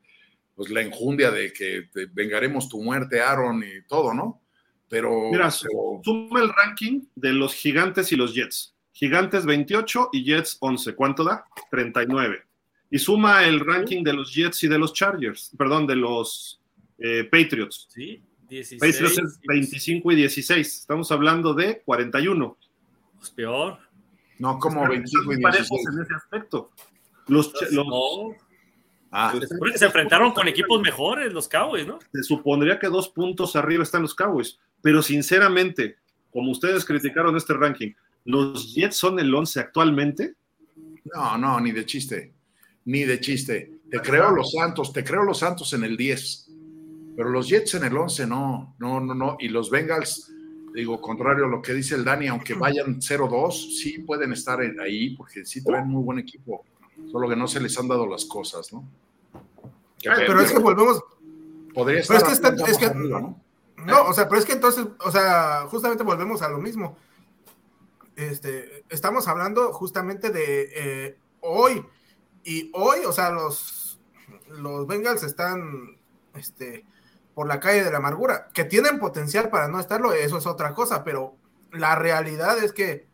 pues la enjundia de que te vengaremos tu muerte, Aaron, y todo, ¿no? Pero,
Mira,
pero-
suma el ranking de los Gigantes y los Jets. Gigantes 28 y Jets 11. ¿Cuánto da? 39. Y suma el ranking de los Jets y de los Chargers, perdón, de los eh, Patriots.
Sí, 16.
Patriots es 25 y 16. Estamos hablando de 41.
Pues peor.
no, como 25 y
Están parejos
16.
en ese aspecto. Los-
No,
Ah,
porque se enfrentaron con equipos mejores, los Cowboys, ¿no?
se supondría que dos puntos arriba están los Cowboys, pero sinceramente, como ustedes criticaron este ranking, ¿los Jets son el 11 actualmente?
no, no, ni de chiste. Ni de chiste. Te creo los Santos, te creo los Santos en el 10. Pero los Jets en el 11, no, no, no, no. Y los Bengals, digo, contrario a lo que dice el Dani, aunque vayan 0-2, sí pueden estar ahí porque sí traen muy buen equipo. Solo que no se les han dado las cosas, ¿no?
Ay, pero es que volvemos,
podría
pero
estar
es que está- es que-
arriba, ¿no?
No, o sea, pero es que entonces, o sea, justamente volvemos a lo mismo. Este, estamos hablando justamente de eh, hoy. Y hoy, o sea, los, los Bengals están este, por la calle de la amargura. Que tienen potencial para no estarlo, eso es otra cosa, pero la realidad es que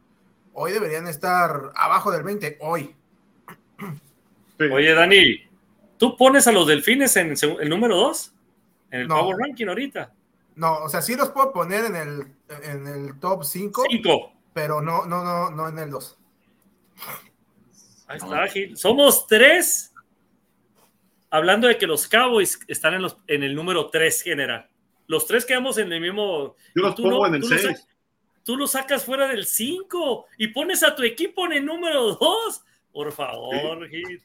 hoy deberían estar abajo del 20, hoy.
Sí.
Oye, Dani, ¿tú pones a los delfines en el número 2? En el
No.
Power Ranking ahorita.
No, o sea, sí los puedo poner en el, en el top 5,
5.
pero no, no, no, no en el 2.
Ahí está, Gil. Somos tres. Hablando de que los Cowboys están en, los, en el número 3 general. Los tres quedamos en el mismo.
Yo los
Tú
pongo
no-
en el
tú lo
6.
sa- Tú lo sacas fuera del 5 y pones a tu equipo en el número 2. Por favor, Gil.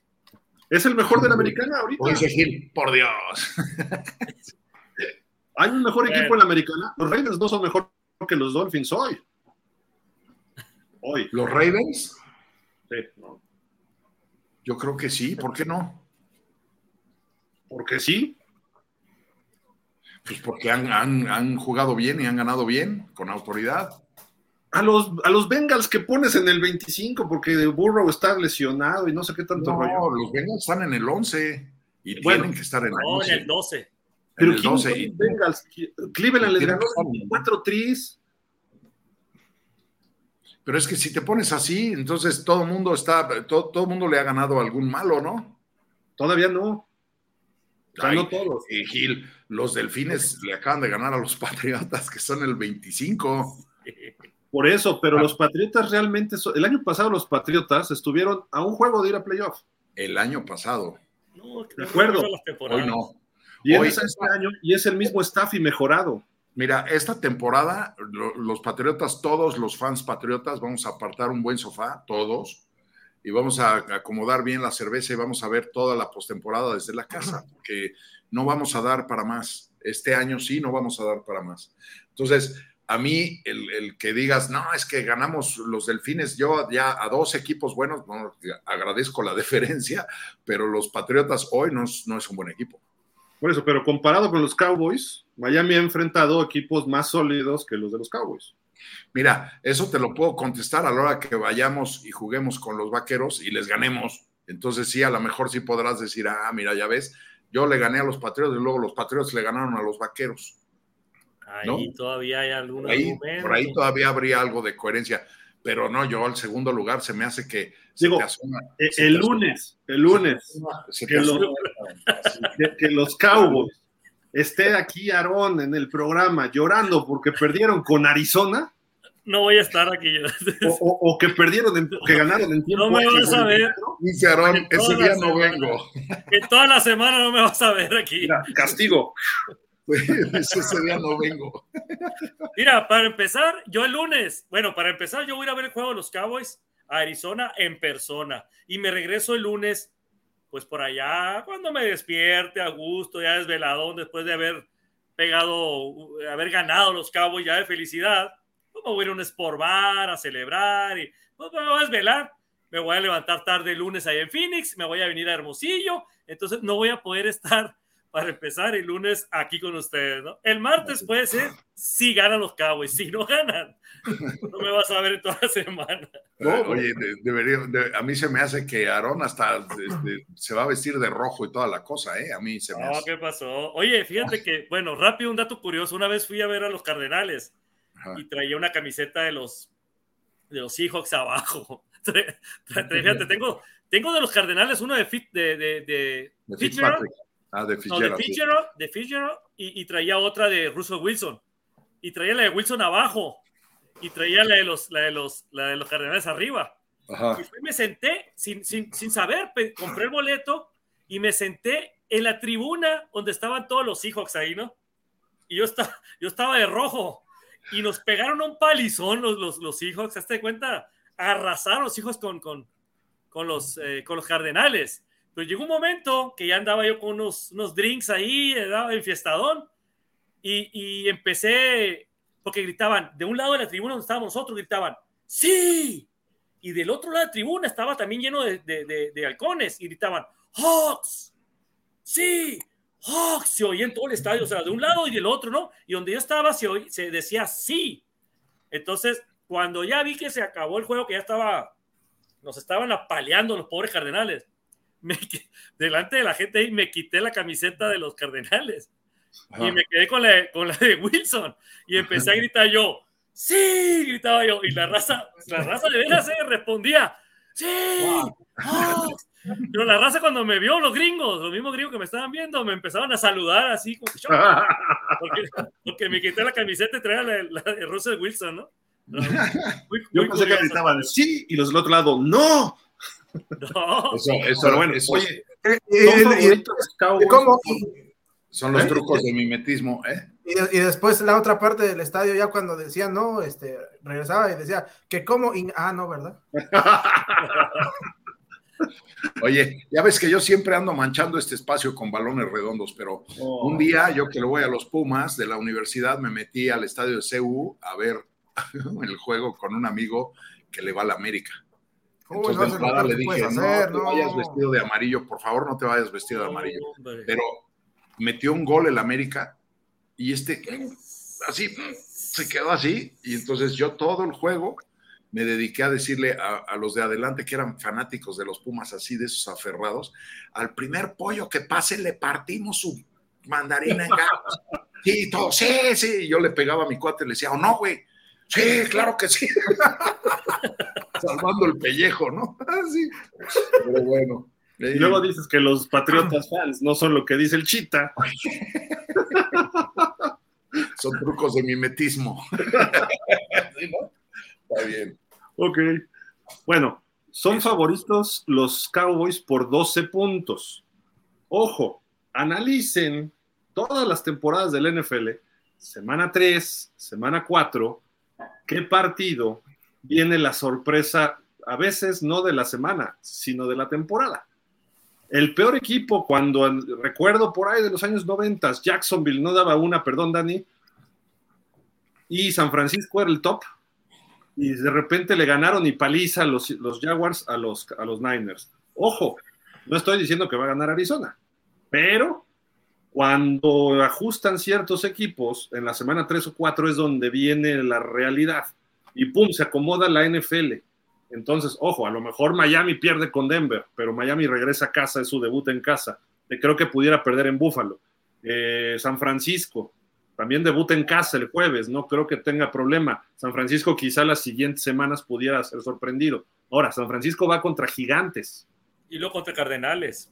Es el mejor de la americana ahorita.
O dice Gil, por Dios.
Hay un mejor
Bueno.
equipo en la americana. Los Ravens no son mejor que los Dolphins hoy. Hoy.
Los Ravens,
Sí, no.
yo creo que sí, ¿por qué no?
Porque sí.
Pues porque han, han- han jugado bien y han ganado bien, con autoridad.
A los, a los Bengals que pones en el 25 porque Burrow está lesionado y no sé qué tanto
No,
rollo.
los Bengals están en el 11 y
Bueno,
tienen que estar en el
No,
11.
en el 12.
en
Pero
el
¿quién
12
son
y-
los Bengals? Cleveland les
Tienen
ganó
que estar en-
4 tris.
Pero es que si te pones así, entonces todo el mundo está, todo, todo mundo le ha ganado algún malo, ¿no?
Todavía no. O sea,
Ay,
no todos.
Y Gil, los delfines le acaban de ganar a los Patriotas, que son el 25.
Por eso,
Ah.
pero los Patriotas realmente. son- El año pasado los Patriotas estuvieron a un juego de ir a playoff.
El año pasado.
No,
De acuerdo.
no.
Hoy no.
Vienes
Hoy-
a este año y es el mismo staff y mejorado.
Mira, esta temporada, lo- los patriotas, todos los fans patriotas, vamos a apartar un buen sofá, todos, y vamos a acomodar bien la cerveza y vamos a ver toda la postemporada desde la casa, porque no vamos a dar para más. Este año sí, no vamos a dar para más. Entonces, a mí, el, el que digas, no, es que ganamos los delfines, yo ya a dos equipos buenos, no, agradezco la deferencia, pero los patriotas hoy no es, no es un buen equipo.
Por eso, pero comparado con los Cowboys, Miami ha enfrentado equipos más sólidos que los de los Cowboys.
Mira, eso te lo puedo contestar a la hora que vayamos y juguemos con los vaqueros y les ganemos. Entonces sí, a lo mejor sí podrás decir, ah, mira, ya ves, yo le gané a los patriotas y luego los patriotas le ganaron a los vaqueros.
Ahí
¿no?
todavía hay algún
Por ahí,
argumento.
por ahí todavía habría algo de coherencia, pero no, yo al segundo lugar se me hace que
Digo,
te asoma-
Eh,
se
El lunes, el lunes,
se
que
te
lo-
asoma-
que, que los Cowboys esté aquí Aarón en el programa llorando porque perdieron con Arizona
No voy a estar aquí.
o, o- o que perdieron, en- que ganaron en tiempo.
No me vas a ver.
Dice Aarón, ese día no vengo.
Que toda la semana no me vas a ver aquí.
Mira, castigo.
Dice, ese día no vengo.
Mira, para empezar, yo el lunes, bueno, para empezar, yo voy a ir a ver el juego de los Cowboys a Arizona en persona y me regreso el lunes, pues por allá, cuando me despierte a gusto, ya desveladón, después de haber pegado, haber ganado los Cowboys ya de felicidad, pues me voy a ir a un bar a celebrar y pues me voy a desvelar. Me voy a levantar tarde el lunes ahí en Phoenix, me voy a venir a Hermosillo, entonces no voy a poder estar para empezar el lunes aquí con ustedes, ¿no? El martes puede ser si ganan los Cowboys, si no ganan, no me vas a ver en toda la semana.
Oye, de- debería, de- a mí se me hace que Aarón hasta este, se va a vestir de rojo y toda la cosa, ¿eh? A mí se me
No,
hace.
¿qué pasó? Oye, fíjate que, bueno, rápido un dato curioso. Una vez fui a ver a los Cardenales
Ajá.
y traía una camiseta de los de los Seahawks abajo. Fíjate, tengo, tengo de los Cardenales uno de Fit de, de, de
De
Fitzgerald,
Fitzpatrick. Ah, de
no, de
Fitzgerald.
Fitzgerald, de Fitzgerald, y, y traía otra de Russell Wilson. Y traía la de Wilson abajo. Y traía la de los, la de los, la de los Cardenales arriba.
Ajá.
Y fui, me senté sin, sin, sin saber, compré el boleto y me senté en la tribuna donde estaban todos los Seahawks ahí, ¿no? Y yo, estaba yo estaba de rojo y nos pegaron un palizón los, los, los Seahawks, ¿te das cuenta? Arrasaron los Seahawks con, con, con, los, eh, con los Cardenales. Pero llegó un momento que ya andaba yo con unos, unos drinks ahí, estaba enfiestadón, y, y empecé, porque gritaban, de un lado de la tribuna donde estábamos nosotros, gritaban, ¡Sí! y del otro lado de la tribuna estaba también lleno de, de, de- de halcones y gritaban ¡Hawks! ¡Sí! ¡Hawks! Se oía en todo el estadio, o sea, de un lado y del otro, ¿no? Y donde yo estaba se, se decía ¡Sí! Entonces, cuando ya vi que se acabó el juego, que ya estaba, nos estaban apaleando los pobres cardenales, me delante de la gente ahí me quité la camiseta de los cardenales
Ajá.
y me quedé con la, con la de Wilson y empecé a gritar yo, sí, gritaba yo, y la raza, la raza de veras eh, respondía, sí, Hawks". pero la raza cuando me vio, los gringos, los mismos gringos que me estaban viendo, me empezaron a saludar así, como que porque, porque me quité la camiseta y traía la, la de Russell Wilson, ¿no? Muy-
Yo
muy
pensé que
curioso,
gritaban sí y los del otro lado no.
No,
Eso, eso,
Pero bueno,
eso
oye,
Eh, y-
Cowboys.
¿cómo?
son los trucos de mimetismo, ¿eh?
Y, y después la otra parte del estadio, ya cuando decían no, este, regresaba y decía que como, y- ah, no, ¿verdad?
Oye, ya ves que yo siempre ando manchando este espacio con balones redondos, pero
Oh.
un día yo que lo voy a los Pumas de la universidad me metí al estadio de CU a ver el juego con un amigo que le va a la América.
Uy,
Entonces
no
de entrada
peor
le dije,
puedes
no
hacer,
te
no".
vayas vestido de amarillo, por favor no te vayas vestido de amarillo.
hombre.
Pero metió un gol el América y este así se quedó así y entonces yo todo el juego me dediqué a decirle a, a los de adelante que eran fanáticos de los Pumas así de esos aferrados, al primer pollo que pase le partimos su mandarina en gajos. Sí, todo, sí, sí, y yo le pegaba a mi cuate y le decía, "Oh, no, güey." Sí, claro que sí. Salvando el pellejo, ¿no? Así. Pero bueno.
Y luego dices que los Patriotas fans no son lo que dice el Chita.
Son trucos de mimetismo. ¿Sí, no? Está bien.
Ok. Bueno, son favoritos los Cowboys por 12 puntos. Ojo, analicen todas las temporadas del NFL, semana 3, semana 4, qué partido viene la sorpresa, a veces no de la semana, sino de la temporada. El peor equipo cuando recuerdo por ahí de los años 90, Jacksonville no daba una, perdón Dani, y San Francisco era el top, y de repente le ganaron y paliza los, los Jaguars a los, a los Niners. Ojo, no estoy diciendo que va a ganar Arizona, pero cuando ajustan ciertos equipos, en la semana 3 o 4 es donde viene la realidad. Y pum, se acomoda la NFL. Entonces, ojo, a lo mejor Miami pierde con Denver, pero Miami regresa a casa, es su debut en casa. Eh, Creo que pudiera perder en Buffalo. Eh, San Francisco, también debuta en casa el jueves, no creo que tenga problema. San Francisco quizá las siguientes semanas pudiera ser sorprendido. Ahora, San Francisco va contra gigantes.
Y luego contra Cardenales.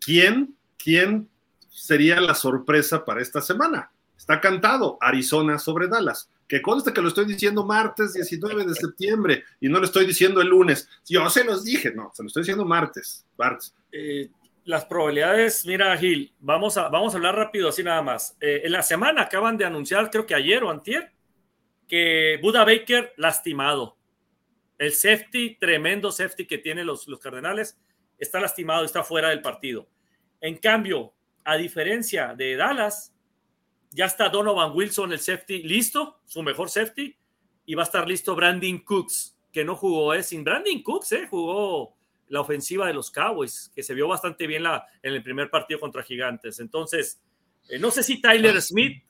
¿Quién, quién sería la sorpresa para esta semana? Está cantado Arizona sobre Dallas. Que conste que lo estoy diciendo martes 19 de septiembre y no lo estoy diciendo el lunes. Yo se los dije, no, se lo estoy diciendo martes. martes.
Eh, las probabilidades, mira, Gil, vamos a, vamos a hablar rápido así nada más. Eh, en la semana acaban de anunciar, creo que ayer o antier, que Buda Baker lastimado. El safety, tremendo safety que tienen los, los Cardenales, está lastimado, está fuera del partido. En cambio, a diferencia de Dallas, ya está Donovan Wilson, el safety, listo, su mejor safety, y va a estar listo Brandon Cooks, que no jugó, ¿eh? sin Brandon Cooks, ¿eh? jugó la ofensiva de los Cowboys, que se vio bastante bien la, en el primer partido contra Gigantes. Entonces, eh, no sé si Tyler Smith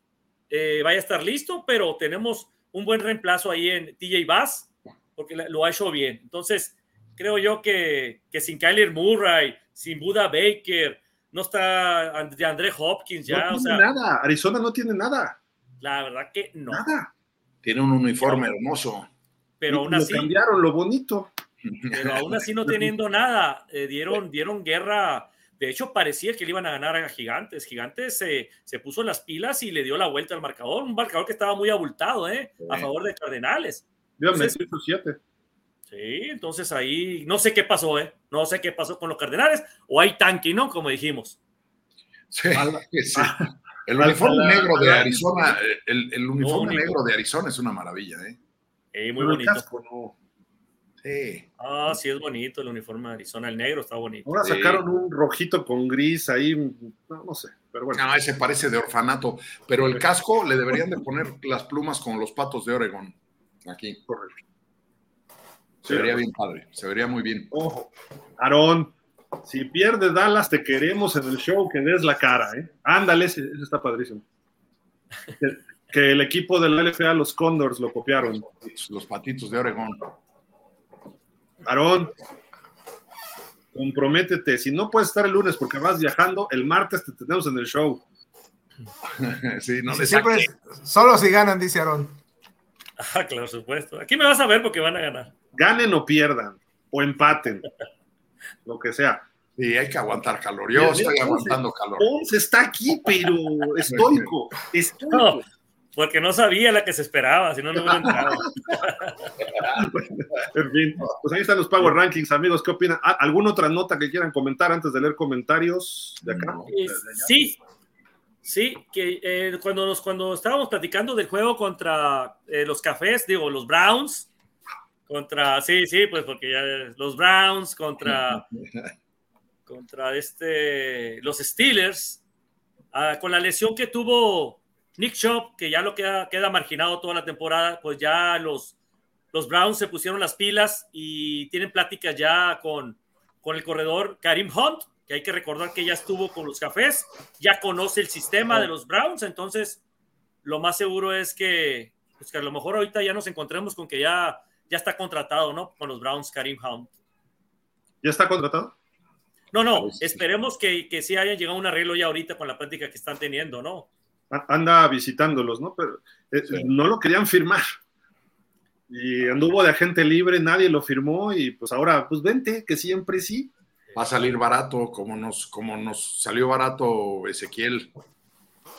eh, vaya a estar listo, pero tenemos un buen reemplazo ahí en TJ Bass, porque lo ha hecho bien. Entonces, creo yo que, que sin Kyler Murray, sin Buda Baker, no está de André Hopkins ya.
No
o
tiene
sea,
nada, Arizona no tiene nada.
la verdad que no.
Nada.
Tiene un uniforme hermoso.
Pero aún
lo
así,
cambiaron lo bonito.
pero aún así no teniendo nada, eh, dieron, dieron guerra. De hecho, parecía que le iban a ganar a Gigantes. Gigantes se, se puso las pilas y le dio la vuelta al marcador. Un marcador que estaba muy abultado, ¿eh? A favor de Cardenales. Entonces-
107.
Sí, entonces ahí no sé qué pasó, ¿eh? No sé qué pasó con los Cardenales. O hay tanque, ¿no? Como dijimos.
Sí, sí. El uniforme
la-
negro de Arizona, el, el uniforme
único.
negro de Arizona es una maravilla, ¿eh?
Eh, muy bonito.
casco no.
Sí.
Ah, sí, es bonito el uniforme de Arizona. El negro está bonito.
Ahora
Sí.
sacaron un rojito con gris ahí, no, no sé, pero bueno.
No, ese parece de orfanato, pero el casco le deberían de poner las plumas con los patos de Oregon. Aquí.
correcto.
Se vería bien padre, se vería muy bien.
Ojo, Aarón, si pierde Dallas, te queremos en el show que des la cara, ¿eh? Ándale, ese está padrísimo. Que, que el equipo de la LFA, los Condors, lo copiaron.
Los patitos de Oregon.
Aarón, comprométete. Si no puedes estar el lunes porque vas viajando, el martes te tenemos en el show.
Sí, no le
Siempre es- solo si ganan, dice Aarón.
Ah, claro, supuesto. Aquí me vas a ver porque van a ganar.
Ganen o pierdan, o empaten, lo que sea.
Sí, hay que aguantar calor. Yo estoy aguantando calor.
Ponce está aquí, pero estoico, estoico.
No, porque no sabía la que se esperaba, si no, no hubiera entrado.
En fin, pues ahí están los Power Rankings, amigos. ¿Qué opinan? ¿Ah, ¿Alguna otra nota que quieran comentar antes de leer comentarios de acá?
No.
Eh, Sí, sí, que eh, cuando, nos, cuando estábamos platicando del juego contra eh, los cafés, digo, los Browns, contra, sí, sí, pues porque ya los Browns contra, contra este, los Steelers, ah, con la lesión que tuvo Nick Chubb, que ya lo queda, queda marginado toda la temporada, pues ya los, los Browns se pusieron las pilas y tienen pláticas ya con, con el corredor Karim Hunt, que hay que recordar que ya estuvo con los cafés, ya conoce el sistema de los Browns, entonces lo más seguro es que, pues que a lo mejor ahorita ya nos encontremos con que ya, ya está contratado, ¿no? Con los Browns, Karim Hunt.
¿Ya está contratado?
No, no, esperemos que, que sí haya llegado a un arreglo ya ahorita con la práctica que están teniendo, ¿no?
Anda visitándolos, ¿no? Pero eh,
Sí.
no lo querían firmar. Y anduvo de agente libre, nadie lo firmó y pues ahora, pues vente, que siempre sí.
Va a salir barato, como nos, como nos salió barato Ezequiel.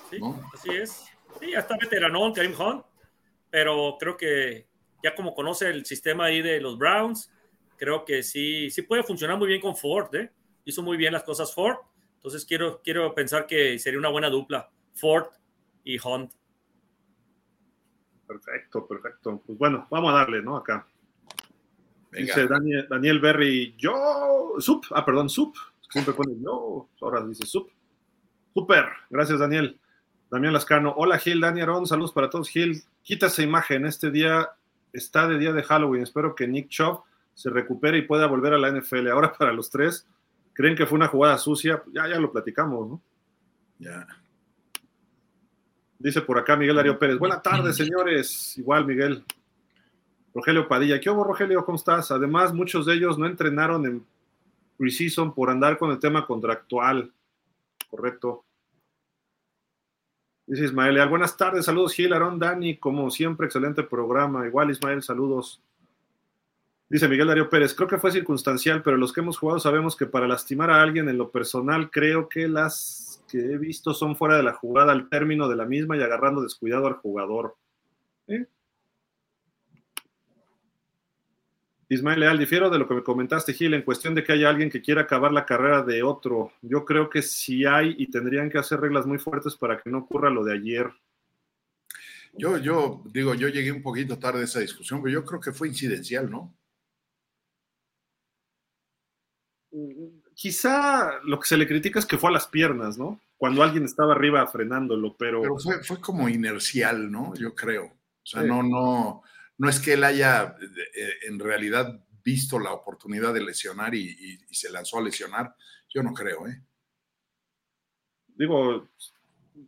Sí,
¿No?
así es. Sí, ya está veteranón Karim Hunt, pero creo que ya como conoce el sistema ahí de los Browns, creo que sí, sí puede funcionar muy bien con Ford, ¿eh? Hizo muy bien las cosas Ford, entonces quiero, quiero pensar que sería una buena dupla, Ford y Hunt.
Perfecto, perfecto. Pues bueno, vamos a darle, ¿no? Acá.
Venga.
Dice Daniel, Daniel Berry, yo, sup, ah, perdón, sup, siempre pone yo, ahora dice sup. Super, gracias Daniel. Damián Lascano, hola Gil, Dani Arón, saludos para todos. Gil, quita esa imagen, este día está de día de Halloween, espero que Nick Chubb se recupere y pueda volver a la NFL. Ahora para los tres, ¿creen que fue una jugada sucia? Ya, ya lo platicamos, ¿no?
Ya.
Dice por acá Miguel Darío Pérez. Buenas tardes, señores. Igual, Miguel. Rogelio Padilla. ¿Qué hubo, Rogelio? ¿Cómo estás? Además, muchos de ellos no entrenaron en preseason por andar con el tema contractual. Correcto. Dice Ismael, buenas tardes, saludos Gil, Aarón, Dani, como siempre, excelente programa. Igual Ismael, saludos. Dice Miguel Darío Pérez, creo que fue circunstancial, pero los que hemos jugado sabemos que para lastimar a alguien en lo personal, creo que las que he visto son fuera de la jugada al término de la misma y agarrando descuidado al jugador. ¿Eh? Ismael Leal, difiero de lo que me comentaste, Gil, en cuestión de que haya alguien que quiera acabar la carrera de otro. Yo creo que sí hay y tendrían que hacer reglas muy fuertes para que no ocurra lo de ayer.
Yo, yo digo, yo llegué un poquito tarde a esa discusión, pero yo creo que fue incidencial, ¿no?
Quizá lo que se le critica es que fue a las piernas, ¿no? Cuando alguien estaba arriba frenándolo, pero...
Pero fue, fue como inercial, ¿no? Yo creo. O sea, sí. no, no, no es que él haya eh, en realidad visto la oportunidad de lesionar y, se lanzó a lesionar. Yo no creo, ¿eh?
Digo,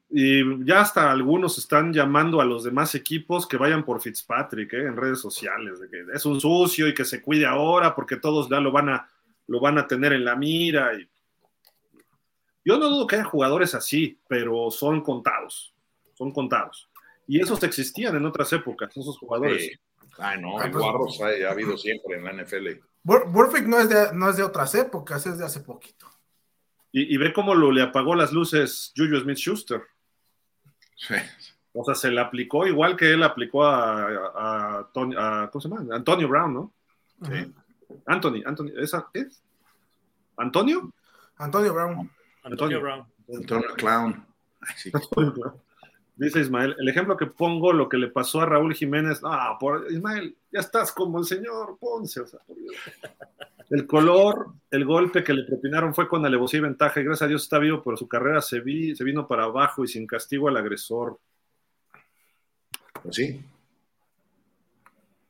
y ya hasta algunos están llamando a los demás equipos que vayan por Fitzpatrick ¿eh? en redes sociales, de que es un sucio y que se cuide ahora porque todos ya lo van a, lo van a tener en la mira. Yo no dudo que haya jugadores así, pero son contados, son contados. Y esos existían en otras épocas, esos jugadores. Sí.
Ay, no, el guarros ha, ha, habido siempre en la NFL.
Burfict no es, de, no es de otras épocas, es de hace poquito.
Y, y ve cómo lo, le apagó las luces Juju Smith Schuster.
Sí.
O sea, se le aplicó igual que él aplicó a, a, a, Tony, a ¿cómo se llama? Antonio Brown, ¿no?
Sí.
Anthony, Anthony, ¿esa es? ¿Antonio?
Antonio Brown.
Antonio, Brown.
Antonio Clown. Ay, sí.
Dice Ismael, el ejemplo que pongo, lo que le pasó a Raúl Jiménez, ah, por Ismael, ya estás como el señor Ponce, o sea, por Dios. El color, el golpe que le propinaron fue con alevosía y ventaja, y gracias a Dios está vivo, pero su carrera se, vi, se vino para abajo y sin castigo al agresor.
Pues sí.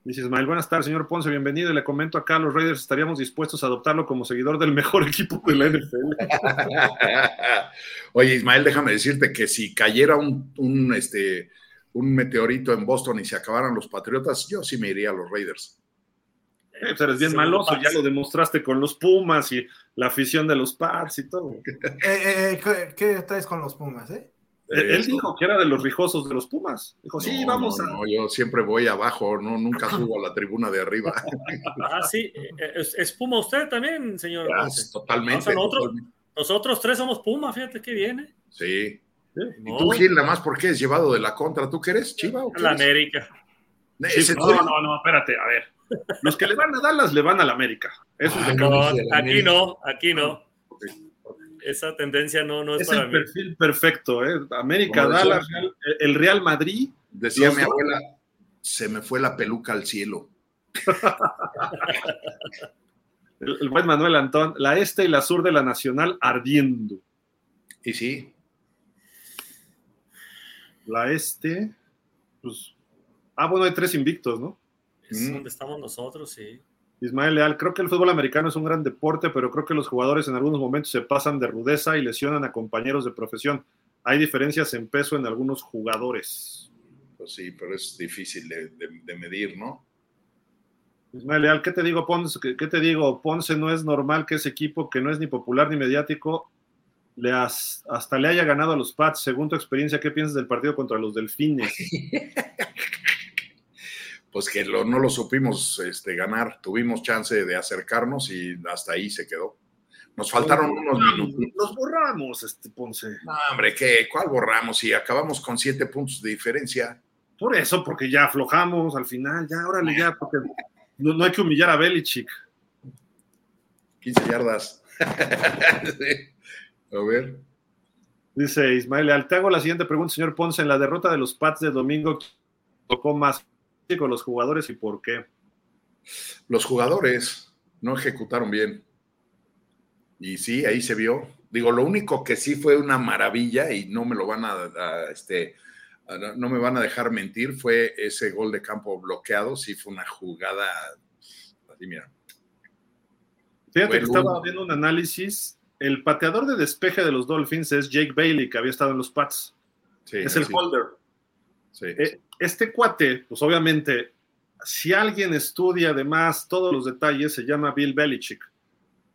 Dice Ismael, buenas tardes, señor Ponce, bienvenido. Y le comento acá, los Raiders estaríamos dispuestos a adoptarlo como seguidor del mejor equipo de la NFL.
Oye, Ismael, déjame decirte que si cayera un, un, este, un meteorito en Boston y se acabaran los Patriotas, yo sí me iría a los Raiders.
Eh, pues eres bien maloso, ya lo demostraste con los Pumas y la afición de los Pats y todo.
Eh, eh, ¿qué, ¿qué, traes con los Pumas, eh?
Él dijo que era de los rijosos de los Pumas. Dijo, sí,
no,
vamos
no,
a.
No, yo siempre voy abajo, no, nunca subo a la tribuna de arriba.
ah, sí. ¿Es, es Puma usted también, señor?
Ya, totalmente,
o sea, nosotros,
totalmente,
nosotros, tres somos Puma, fíjate qué viene.
Sí. sí. ¿Y tú, Gil, nada más por qué es llevado de la contra? ¿Tú qué eres, Chiva? O qué
la
eres?
América.
Sí, no, no, no, espérate, a ver. Los que le van a Dallas le van a la América. Eso
ah,
es
no, aquí no, aquí no. Esa tendencia no, no es,
es
para
el
mí.
perfil perfecto, ¿eh? América, Dallas, Real, el Real Madrid.
Decía mi abuela, se me fue la peluca al cielo.
el, el, buen Manuel Antón, la este y la sur de la Nacional ardiendo.
Y sí.
La este, pues. Ah, bueno, hay tres invictos, ¿no?
Es mm. donde estamos nosotros, sí.
Ismael Leal, creo que el fútbol americano es un gran deporte, pero creo que los jugadores en algunos momentos se pasan de rudeza y lesionan a compañeros de profesión. Hay diferencias en peso en algunos jugadores.
Pues sí, pero es difícil de, de, de medir, ¿no?
Ismael Leal, ¿qué te digo, Ponce? ¿Qué, te digo? Ponce no es normal que ese equipo, que no es ni popular ni mediático, le has, hasta le haya ganado a los Pats. Según tu experiencia, ¿qué piensas del partido contra los Delfines?
pues que lo, no lo supimos este, ganar. Tuvimos chance de acercarnos y hasta ahí se quedó. Nos faltaron
nos
unos
minutos. Los borramos, este Ponce.
No, hombre, ¿qué? ¿cuál borramos? Y acabamos con siete puntos de diferencia.
Por eso, porque ya aflojamos al final, ya, órale, ya, porque no, no hay que humillar a Belichick.
15 yardas. sí. A ver.
Dice Ismael te hago la siguiente pregunta, señor Ponce. En la derrota de los Pats de domingo, tocó más con los jugadores y por qué?
Los jugadores no ejecutaron bien. Y sí, ahí se vio. Digo, lo único que sí fue una maravilla y no me lo van a, a este, a, no me van a dejar mentir, fue ese gol de campo bloqueado. Sí, fue una jugada. Así, mira.
Fíjate fue que estaba viendo un análisis. El pateador de despeje de los Dolphins es Jake Bailey, que había estado en los Pats. Sí, es el sí. holder.
Sí,
eh, este cuate, pues obviamente, si alguien estudia además todos los detalles, se llama Bill Belichick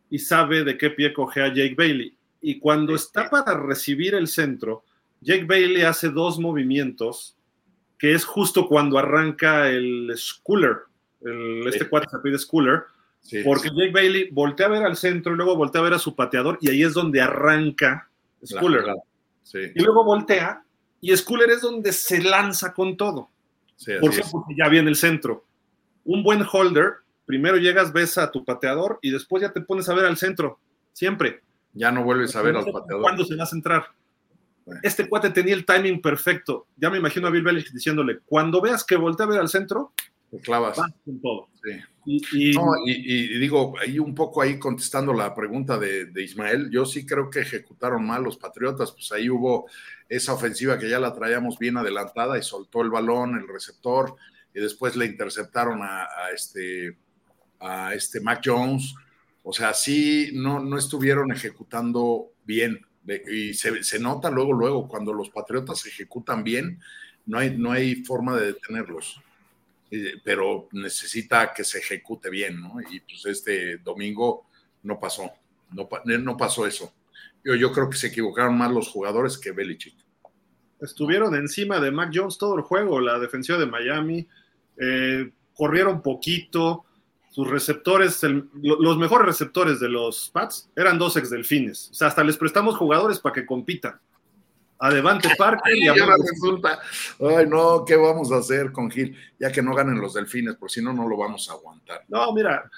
y sabe de qué pie cogea Jake Bailey. Y cuando está para recibir el centro, Jake Bailey hace dos movimientos, que es justo cuando arranca el Schooler, el, este cuate se pide Schooler,
Sí,
porque
sí,
Jake Bailey voltea a ver al centro y luego voltea a ver a su pateador y ahí es donde arranca
jugada. Sí,
Y luego voltea y Schooler es donde se lanza con todo.
sí,
¿Por qué? Porque ya viene el centro. Un buen holder, primero llegas, ves a tu pateador y después ya te pones a ver al centro. Siempre.
Ya no vuelves a ver al
No
pateador.
¿Cuándo se va a centrar?
Bueno.
Este cuate tenía el timing perfecto. Ya me imagino a Bill Belichick diciéndole, cuando veas que voltea a ver al centro,
Te clavas.
vas con todo.
Sí.
Y, y-
No, y, y- y digo, ahí un poco ahí contestando la pregunta de, de Ismael, yo sí creo que ejecutaron mal los Patriotas, pues ahí hubo esa ofensiva que ya la traíamos bien adelantada y soltó el balón, el receptor, y después le interceptaron a, a este, a este Mac Jones. O sea, sí, no, no estuvieron ejecutando bien. Y se, se nota luego, luego, cuando los Patriotas ejecutan bien, no hay, no hay forma de detenerlos eh, pero necesita que se ejecute bien, ¿no? Y pues este domingo no pasó, no, pa- no pasó eso. Yo, creo que se equivocaron más los jugadores que Belichick.
estuvieron encima de Mac Jones todo el juego, la defensiva de Miami, eh, corrieron poquito, sus receptores, los mejores receptores de los Pats eran dos ex delfines, o sea, hasta les prestamos jugadores para que compitan. A Devante Parker y a
ahora resulta, ay no, ¿qué vamos a hacer con Gil? Ya que no ganen los delfines, porque si no, no lo vamos a aguantar.
No, mira,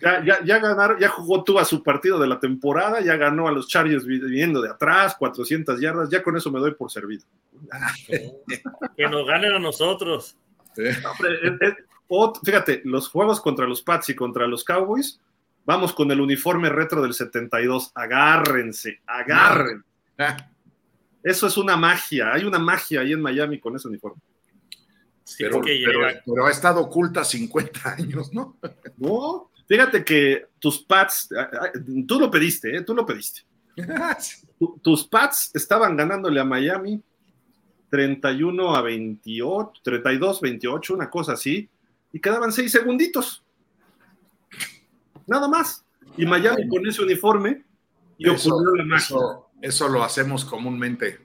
ya, ya, ya ganaron, ya jugó tú a su partido de la temporada, ya ganó a los Chargers vi- viniendo de atrás, 400 yardas, ya con eso me doy por servido.
Que nos ganen a nosotros.
¿eh?
No, hombre, es- es- ot- fíjate, los juegos contra los Pats y contra los Cowboys, vamos con el uniforme retro del 72. Agárrense, agárrense. Eso es una magia. Hay una magia ahí en Miami con ese uniforme.
Sí,
Pero, ha estado oculta 50 años, ¿no?
No, fíjate que tus ah, tú lo pediste, ¿eh? tú lo pediste. Tu- tus Pats estaban ganándole a Miami 31 a 28, 32, 28, una cosa así, y quedaban seis segunditos. Nada más. Y Miami con ese uniforme y
Eso,
ocurrió la magia.
eso- eso lo hacemos comúnmente.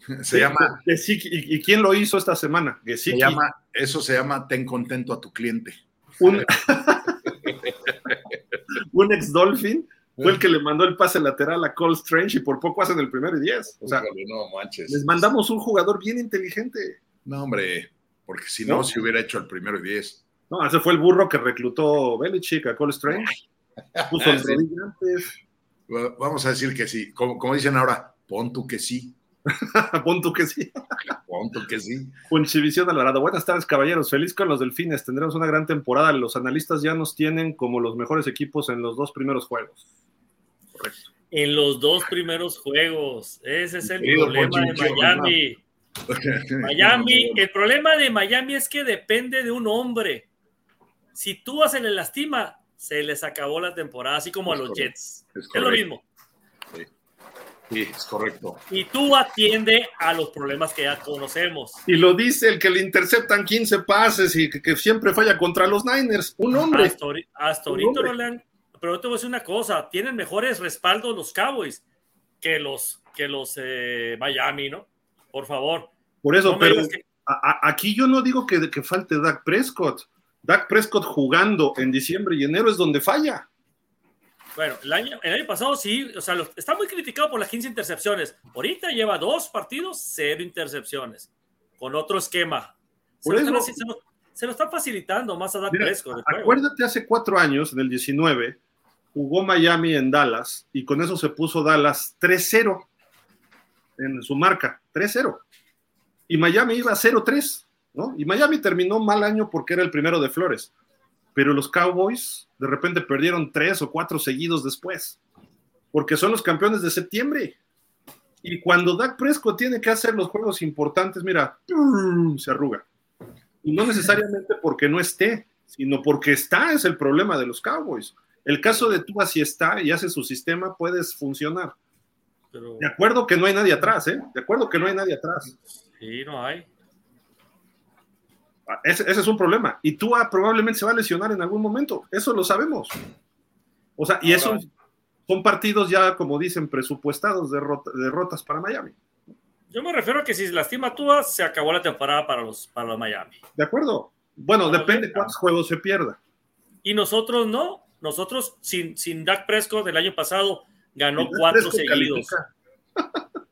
Se llama,
Gesicki. ¿Y, y quién lo hizo esta semana?
se
Gesicki.
llama, eso se llama ten contento a tu cliente.
un, un ex Dolphin fue el que le mandó el pase lateral a Cole Strange y por poco hacen el primero y diez. O sea,
Híjole, no manches.
les mandamos un jugador bien inteligente.
No, hombre, porque si no,
¿No?
se hubiera hecho el primero y diez.
No, ese fue el burro que reclutó Belichick a Cole Strange. Puso el
Sí.
antes.
Va- Vamos a decir que sí. Como, como dicen ahora, pon tú que sí.
Pon tú que sí.
Pon tú que sí.
Funchivisión Alvarado. Buenas tardes, caballeros. Feliz con los delfines. Tendremos una gran temporada. Los analistas ya nos tienen como los mejores equipos en los dos primeros juegos. Correcto.
En los dos primeros juegos. Ese es el
Querido
problema de Miami. Miami, el problema de Miami es que depende de un hombre. Si tú se le lastima, se les acabó la temporada, así como a los
correcto,
Jets.
es
Es lo mismo.
Sí, es correcto.
Y tú atiende a los problemas que ya conocemos.
Y lo dice el que le interceptan 15 pases y que, que siempre falla contra los Niners. Un hombre.
Hasta, ahori- hasta
Un
ahorita
hombre.
no le han. Pero yo te voy a decir una cosa: tienen mejores respaldos los Cowboys que los, que los eh, Miami, ¿no? Por favor.
Por eso,
No
pero
digas que-
a- a- aquí yo no digo que, que falte Dak Prescott. Dak Prescott jugando en diciembre y enero es donde falla.
Bueno, el año, el año pasado sí, o sea, lo- está muy criticado por las 15 intercepciones. Ahorita lleva dos partidos, cero intercepciones, con otro esquema. Se,
Por
lo, están
eso-
así- se lo- se lo está facilitando más a Dak
Mira,
Prescott.
Acuérdate, hace cuatro años, en el 19, jugó Miami en Dallas y con eso se puso Dallas 3-0 en su marca, 3-0. Y Miami iba 0-3, ¿no? Y Miami terminó mal año porque era el primero de Flores. Pero los Cowboys de repente perdieron tres o cuatro seguidos después, porque son los campeones de septiembre. Y cuando Dak Prescott tiene que hacer los juegos importantes, mira, se arruga. Y no necesariamente porque no esté, sino porque está, es el problema de los Cowboys. El caso de Tua, si está y hace su sistema, puedes funcionar.
Pero
De acuerdo que no hay nadie atrás, ¿eh? De acuerdo que no hay nadie atrás.
sí, no hay.
Ese, ese es un problema. Y Tua probablemente se va a lesionar en algún momento. Eso lo sabemos. O sea, y
Ahora-
esos son partidos ya, como dicen, presupuestados de derrotas para Miami.
Yo me refiero a que si se lastima Tua, se acabó la temporada para los, para los Miami.
De acuerdo. Bueno,
No,
depende cuántos juegos se pierda.
Y nosotros no. Nosotros, sin, sin Dak Prescott del año pasado, ganó cuatro
Prescott
seguidos.
califica.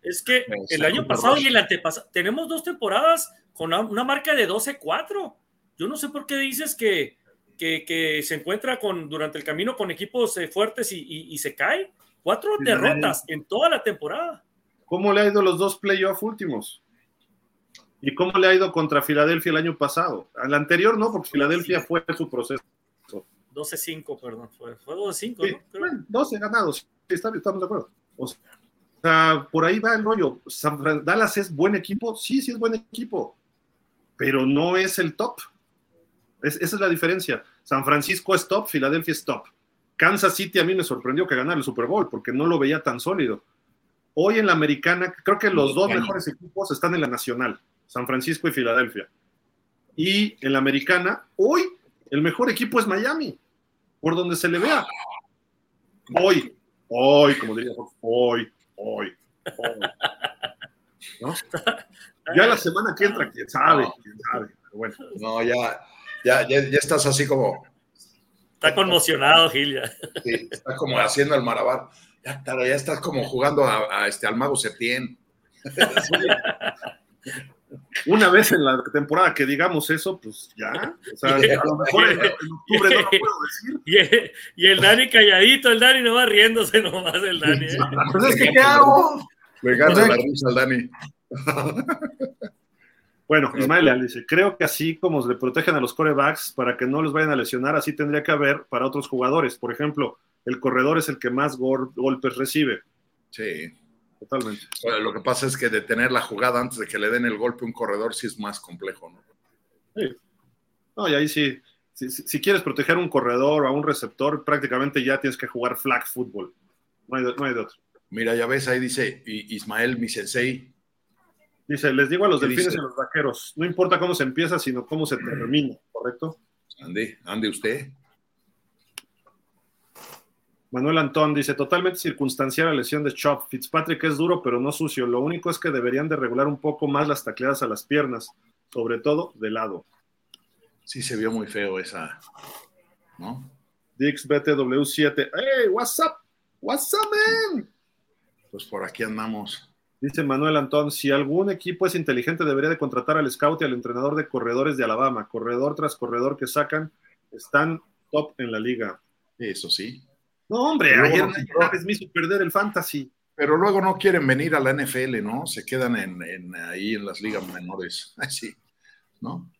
Es que
No,
el año pasado y el antepasado, tenemos dos temporadas con una, una marca de 12-4. Yo no sé por qué dices que, que, que se encuentra con, durante el camino con equipos eh, fuertes y, y- y se cae. Cuatro derrotas en toda la temporada.
¿Cómo le ha ido los dos playoff últimos? ¿Y cómo le ha ido contra Filadelfia el año pasado? Al anterior no, porque Filadelfia fue su proceso.
12-5, perdón. Fue, fue 12-5,
Sí,
¿no? Creo.
bueno, 12 ganados. Estamos de acuerdo. O sea, por ahí va el rollo. Dallas es buen equipo. Sí, sí es buen equipo. Pero no es el top. Es- esa es la diferencia. San Francisco es top, Filadelfia es top. Kansas City a mí me sorprendió que ganara el Super Bowl porque no lo veía tan sólido. Hoy en la americana, creo que los dos mejores equipos están en la nacional, San Francisco y Filadelfia. Y en la americana, hoy el mejor equipo es Miami, por donde se le vea. Hoy, hoy, como diría, hoy, hoy, hoy. ¿No? Ya la semana que entra, quién sabe, quién sabe. Pero bueno,
No, ya, ya, ya, ya estás así como,
Está conmocionado, Gil.
sí, está como haciendo el marabar. Ya, está- ya estás como jugando a, a este, al mago Septién.
una vez en la temporada que digamos eso, pues ya. O sea, a lo mejor en, en octubre no lo puedo decir.
Y, el- y el Dani calladito, el Dani no va riéndose nomás, el Dani. ¿eh?
Pues es que, ¿qué hago?
Le gana
O sea,
la risa al Dani.
Bueno, Ismael Leal dice, creo que así como le protegen a los corebacks para que no los vayan a lesionar, así tendría que haber para otros jugadores. Por ejemplo, el corredor es el que más gol- golpes recibe.
Sí.
Totalmente.
Bueno, Lo que pasa es que detener la jugada antes de que le den el golpe a un corredor sí es más complejo, ¿no?
No, y ahí sí, si, si- si quieres proteger a un corredor o a un receptor, prácticamente ya tienes que jugar flag fútbol. No hay, no hay de otro.
Mira, ya ves, ahí dice Ismael, mi sensei.
Dice, les digo a los
¿Qué
delfines
dice?
y a los vaqueros, no importa cómo se empieza, sino cómo se termina, ¿correcto?
Ande, ande usted.
Manuel Antón dice, totalmente circunstancial la lesión de Chop. Fitzpatrick es duro, pero no sucio. Lo único es que deberían de regular un poco más las tacleadas a las piernas, sobre todo de lado.
Sí se vio muy feo esa, ¿no?
Dix BTW7, hey, what's up? What's up, man?
Pues por aquí andamos.
Dice Manuel Antón, si algún equipo es inteligente debería de contratar al scout y al entrenador de corredores de Alabama. Corredor tras corredor que sacan, están top en la liga.
Eso sí.
No, hombre,
Pero
ayer
no-
me hizo perder el fantasy.
Pero luego no quieren venir a la NFL, ¿no? Se quedan en, en- ahí en las ligas menores. Así, ¿no?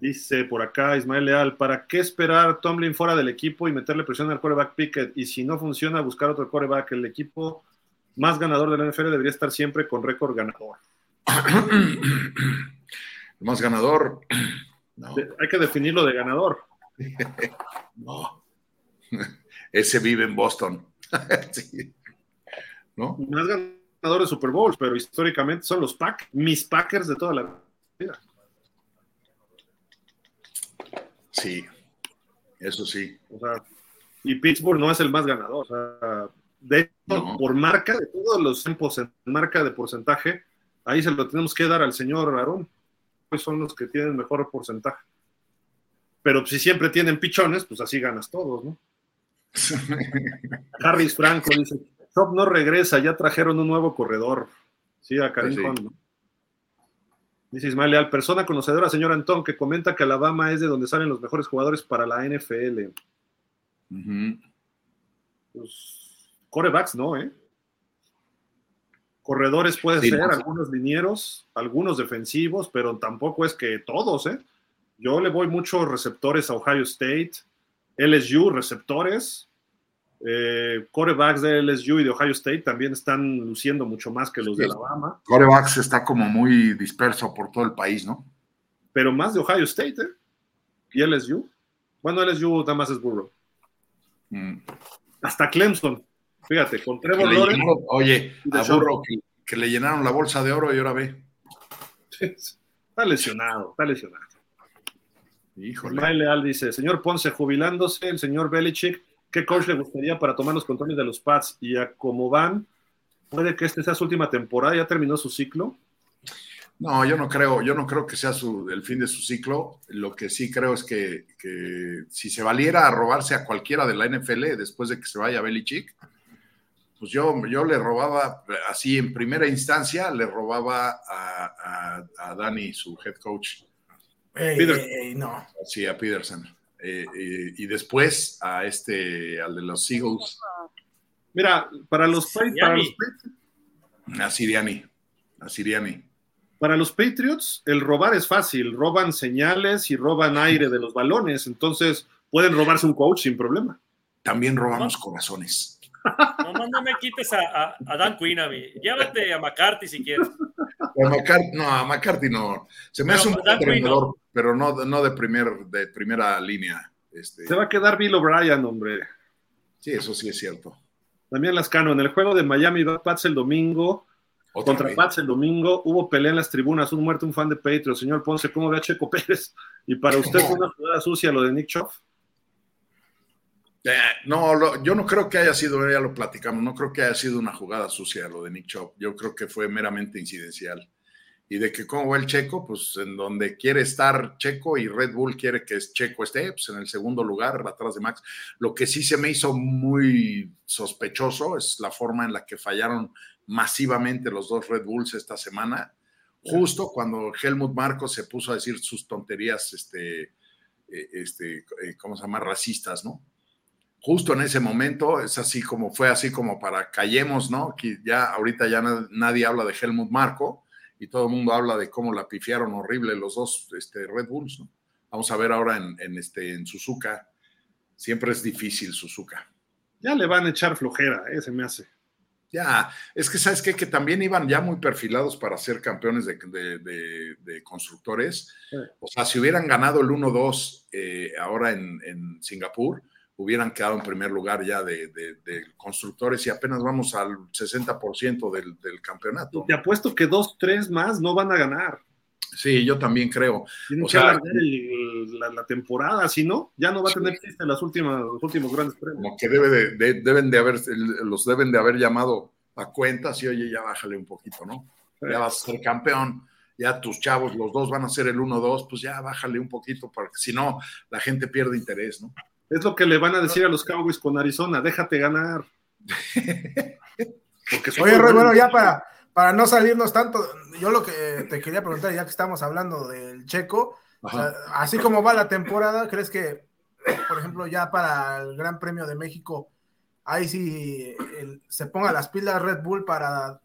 Dice por acá Ismael Leal, ¿para qué esperar Tomlin fuera del equipo y meterle presión al coreback Pickett? Y si no funciona, buscar otro coreback. El equipo más ganador de la NFL debería estar siempre con récord ganador.
El más ganador. No,
hay que definirlo de ganador.
no. Ese vive en Boston. Sí. ¿No?
Más ganador de Super Bowls, pero históricamente son los Pack, mis Packers de toda la vida.
Sí. Eso sí.
O sea, y Pittsburgh no es el más ganador. O sea, de hecho,
No.
por marca, de todos los tiempos en marca de porcentaje, ahí se lo tenemos que dar al señor Aarón. Pues son los que tienen mejor porcentaje. Pero si siempre tienen pichones, pues así ganas todos, ¿no? Harris Franco dice, Chop no regresa, ya trajeron un nuevo corredor. Sí, a Karim
sí.
¿no? Dice Ismael Leal, persona conocedora, señor Antón, que comenta que Alabama es de donde salen los mejores jugadores para la NFL. Pues, corebacks no, ¿eh? Corredores puede
Sí,
ser,
no.
algunos linieros, algunos defensivos, pero tampoco es que todos, ¿eh? Yo le voy muchos receptores a Ohio State, LSU, receptores, eh, corebacks de LSU y de Ohio State también están luciendo mucho más que los de. Alabama,
Corebacks está como muy disperso por todo el país, ¿no?
pero más de Ohio State, ¿eh? Y LSU. Bueno, LSU nada más es burro.
Mm.
Hasta Clemson, fíjate, con Trevor Lawrence.
oye, a
Sean.
Burrow que, que le llenaron la bolsa de oro y ahora ve.
Está lesionado, está lesionado.
Híjole.
Leal dice, señor Ponce, jubilándose, el señor Belichick, ¿qué coach le gustaría para tomar los controles de los Pats? Y a cómo van, ¿Puede que esta sea su última temporada? ¿Ya terminó su ciclo?
No, yo no creo, yo no creo que sea su, el fin de su ciclo. Lo que sí creo es que, que si se valiera a robarse a cualquiera de la NFL después de que se vaya Belichick, pues yo, yo le robaba, así en primera instancia, le robaba a, a, a Dani, su head coach.
Ey, ey, ey, no.
Sí, a Peterson. Eh, eh, y después a este, al de los Eagles,
Mira, para los, para los,
a Siriani. A Siriani.
para los Patriots, el robar es fácil. Roban señales y roban aire de los balones. Entonces, pueden robarse un coach sin problema.
También robamos corazones.
Nomás no me quites a, a- a Dan Quinn a mí. Llévate a McCarthy si quieres.
A McCarthy, no, a McCarthy no. Se me
Pero
hace un
Dan
buen entrenador, pero no, no de, primer, de primera línea. Este,
Se va a quedar Bill O'Brien, hombre.
sí, eso sí es cierto.
También Lascano, en el juego de Miami Pats el domingo,
Otra
contra
vez.
Pats el domingo, hubo pelea en las tribunas, un muerto, un fan de Patriots. Señor Ponce, ¿cómo ve a Checo Pérez? Y para usted fue una jugada sucia lo de Nick Chubb.
Eh, no, yo no creo que haya sido, ya lo platicamos, no creo que haya sido una jugada sucia lo de Nick Chubb. Yo creo que fue meramente incidencial. Y de que cómo va el Checo, pues en donde quiere estar Checo y Red Bull quiere que Checo esté, pues en el segundo lugar, atrás de Max. Lo que sí se me hizo muy sospechoso es la forma en la que fallaron masivamente los dos Red Bulls esta semana, justo cuando Helmut Marco se puso a decir sus tonterías, este, eh, este, eh, ¿cómo se llama? Racistas, ¿no? Justo en ese momento es así como fue así como para callemos, ¿no? Que ya ahorita ya na- nadie habla de Helmut Marco y todo el mundo habla de cómo la pifiaron horrible los dos este, Red Bulls, ¿no? Vamos a ver ahora en, en este, en Suzuka. Siempre es difícil Suzuka.
Ya le van a echar flojera, eh, se me hace.
Ya, es que sabes qué? que también iban ya muy perfilados para ser campeones de, de- de- de constructores.
Sí.
O sea, si hubieran ganado el 1-2 eh, ahora en, en Singapur, hubieran quedado en primer lugar ya de, de- de constructores y apenas vamos al 60% del, del campeonato.
Te apuesto que dos, tres más no van a ganar.
Sí, yo también creo.
Tienen
O
que
sea,
el- la, la temporada, si no, ya no va a tener chiste en las últimas, los últimos grandes premios.
Como que debe de, de- deben de haber, los deben de haber llamado a cuentas y oye, ya bájale un poquito, ¿no? Ya vas a ser campeón, ya tus chavos, los dos van a ser el 1-2, pues ya bájale un poquito, porque si no, la gente pierde interés, ¿no?
Es lo que le van a decir a los Cowboys con Arizona, déjate ganar.
Oye, Roy, bueno, ya para, para no salirnos tanto, yo lo que te quería preguntar, ya que estamos hablando del checo, o sea, así como va la temporada, ¿crees que, por ejemplo, ya para el Gran Premio de México, ahí sí el- se ponga las pilas Red Bull para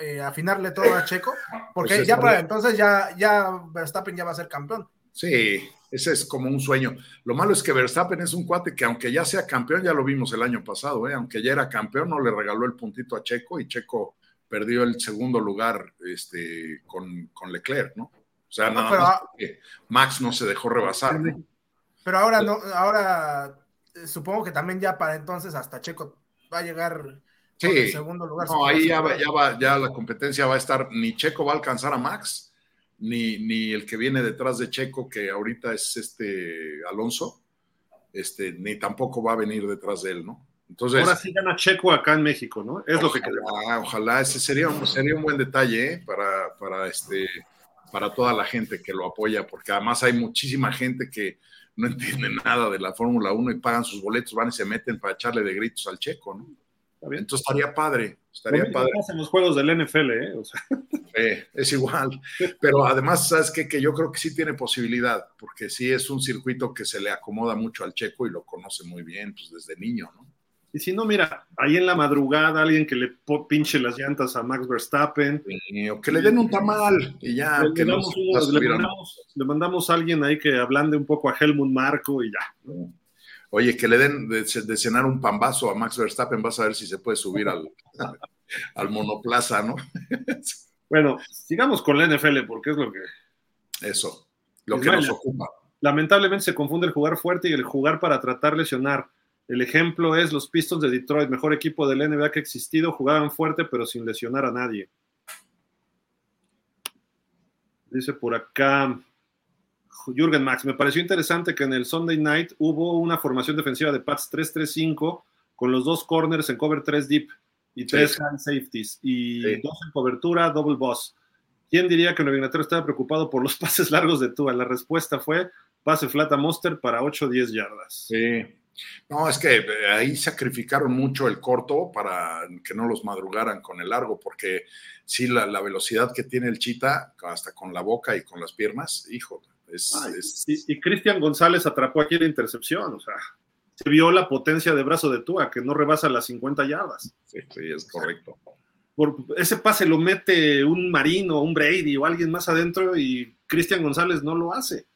eh, afinarle todo a Checo? Porque
Pues
ya para entonces ya, ya Verstappen ya va a ser campeón.
Sí, ese es como un sueño. Lo malo es que Verstappen es un cuate que aunque ya sea campeón, ya lo vimos el año pasado, ¿eh? aunque ya era campeón, no le regaló el puntito a Checo y Checo perdió el segundo lugar este, con, con Leclerc, ¿no? O sea,
No,
nada
pero-
más porque Max no se dejó rebasar. ¿no?
Pero ahora no, ahora eh, supongo que también ya para entonces hasta Checo va a llegar
Sí,
segundo lugar.
no, ahí ya, va- ya, va, ya la competencia va a estar, ni Checo va a alcanzar a Max, ni, ni el que viene detrás de Checo, que ahorita es este Alonso, este, ni tampoco va a venir detrás de él, ¿no? Entonces,
Ahora sí gana Checo acá en México, ¿no? Es lo que queremos.
ojalá, ojalá, ese sería un, sería un buen detalle ¿eh? para, para, este, para toda la gente que lo apoya, porque además hay muchísima gente que no entiende nada de la Fórmula 1 y pagan sus boletos, van y se meten para echarle de gritos al checo, ¿no? Entonces estaría padre, estaría padre.
pasa en los juegos del NFL, ¿eh? O sea,
Eh, es igual, pero además, ¿sabes qué? Que yo creo que sí tiene posibilidad, porque sí es un circuito que se le acomoda mucho al checo y lo conoce muy bien, pues desde niño, ¿no?
y si no, mira, ahí en la madrugada alguien que le pinche las llantas a Max Verstappen,
o que le den un tamal y ya,
le,
que no
damos unos- le mandamos, le mandamos a alguien ahí que ablande un poco a Helmut Marco y ya.
Oye, que le den de, de cenar un pambazo a Max Verstappen, vas a ver si se puede subir al, al monoplaza, ¿no?
Bueno, sigamos con la NFL porque es lo que
Eso, lo que nos ocupa.
lamentablemente se confunde el jugar fuerte y el jugar para tratar lesionar. El ejemplo es los Pistons de Detroit, mejor equipo de la NBA que ha existido, jugaban fuerte pero sin lesionar a nadie. Dice por acá Jürgen Max, me pareció interesante que en el Sunday Night hubo una formación defensiva de Pats 3-3-5 con los dos corners en cover 3 deep. y tres hand safeties y
Sí.
dos en cobertura, double boss. ¿Quién diría que Nueva Inglaterra estaba preocupado por los pases largos de Tua? La respuesta fue pase flat a Monster para 8 o 10 yardas.
Sí. No, es que eh, ahí sacrificaron mucho el corto para que no los madrugaran con el largo, porque sí, la, la velocidad que tiene el chita, hasta con la boca y con las piernas, hijo, es,
Ay,
es-
y, y Cristian González atrapó aquí la intercepción, o sea, se vio la potencia de brazo de Tua, que no rebasa las 50 yardas.
sí, sí, es correcto.
Por ese pase lo mete un Marino, un Brady o alguien más adentro y Cristian González no lo hace.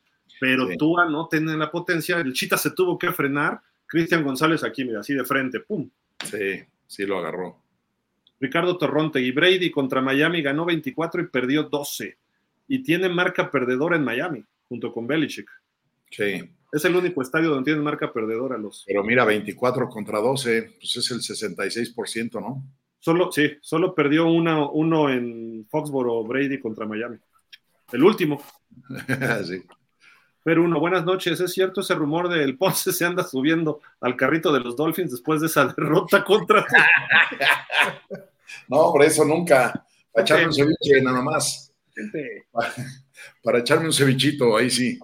Pero
Sí.
Tua no tiene la potencia, el Chita se tuvo que frenar. Cristian González aquí, mira, así de frente, pum.
Sí, sí lo agarró.
Ricardo Torronte y Brady contra Miami ganó 24 y perdió 12. Y tiene marca perdedora en Miami, junto con Belichick.
Sí,
Es el único estadio donde tienen marca perdedora los.
pero mira, 24 contra 12, pues es el 66%, ¿no?
Solo, sí, solo perdió una, uno en Foxboro Brady contra Miami. El último.
sí.
Pero uno, buenas noches. ¿Es cierto ese rumor de el Ponce se anda subiendo al carrito de los Dolphins después de esa derrota contra
No, por eso nunca. Para echarme un ceviche, nada más. Para echarme un cevichito, ahí sí.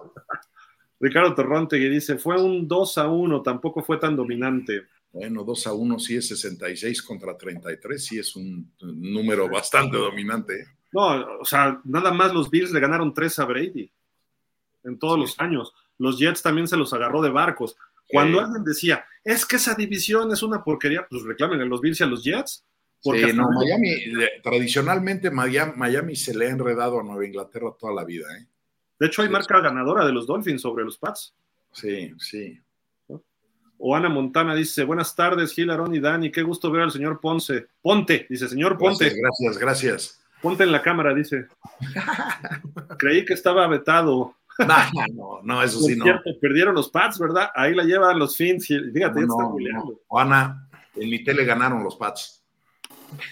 Ricardo Torronte que dice, fue un 2 a 1, tampoco fue tan dominante.
Bueno, 2 a 1 sí es 66 contra 33, sí es un número bastante dominante.
No, o sea, nada más los Bills le ganaron 3 a Brady en todos los años. Los Jets también se los agarró de barcos. Cuando alguien decía, es que esa división es una porquería, pues reclamen a los Bills y a los Jets. Porque
Sí, no, Miami, eh, tradicionalmente Miami, Miami se le ha enredado a Nueva Inglaterra toda la vida, ¿eh?
de hecho, hay marca ganadora de los Dolphins sobre los Pats.
Sí, sí.
O Ana Montana dice, buenas tardes, Gil, Aarón y Dani, qué gusto ver al señor Ponce. Ponte, dice, señor Ponte,
Gracias, gracias, gracias.
ponte en la cámara, dice. Creí que estaba vetado.
No, no, no, eso sí, no.
perdieron los Pats, ¿verdad? Ahí la llevan los Fins. Fíjate, ya
No,
está
no, no. En mi tele ganaron los Pats.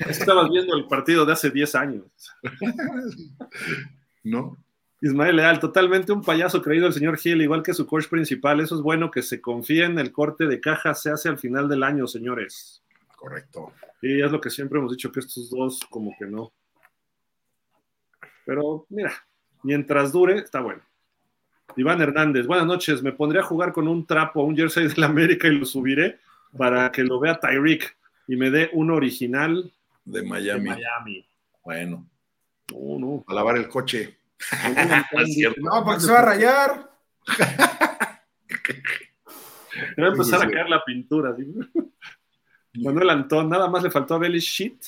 Estabas viendo el partido de hace 10 años.
¿No?
Ismael Leal, totalmente un payaso creído el señor Gil, igual que su coach principal. Eso es bueno que se confíe en el corte de caja, se hace al final del año, señores.
Correcto.
Y es lo que siempre hemos dicho, que estos dos como que no. Pero mira, mientras dure, está bueno. Iván Hernández, buenas noches. Me pondré a jugar con un trapo, un jersey de la América y lo subiré para que lo vea Tyreek y me dé un original
De
de
Miami. Bueno,
No, no.
a lavar el coche. Cierto.
No, porque se va a rayar.
Me va a empezar a caer la pintura. ¿sí? Manuel Antón, nada más le faltó a Belly Shit.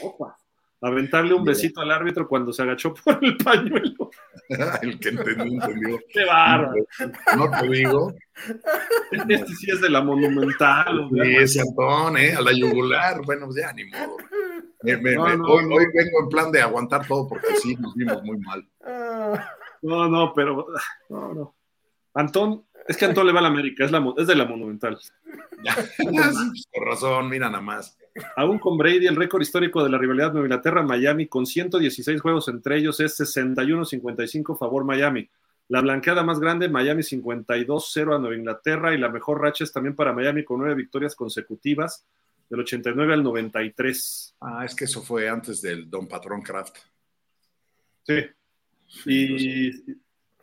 Opa. Aventarle un besito al árbitro cuando se agachó por el pañuelo.
el que entendió, entendió.
¡Qué bárbaro!
No te digo.
Este sí es de la Monumental.
Sí, ese Antón, ¿eh? A la yugular. Bueno, pues ya ni modo. Me- me-
No,
me-
no,
hoy,
no.
hoy vengo en plan de aguantar todo porque sí, nos vimos muy mal.
No, no, pero. No, no. Antón, es que Antón le va a la América, es, la, es de la Monumental.
Por razón, mira nada más.
Aún con Brady, el récord histórico de la rivalidad Nueva Inglaterra-Miami, con 116 juegos entre ellos, es 61-55 favor Miami. La blanqueada más grande, Miami 52-0 a Nueva Inglaterra, y la mejor racha es también para Miami con nueve victorias consecutivas, del 89 al 93.
Ah, es que eso fue antes del Don Patrón Craft.
Sí. Y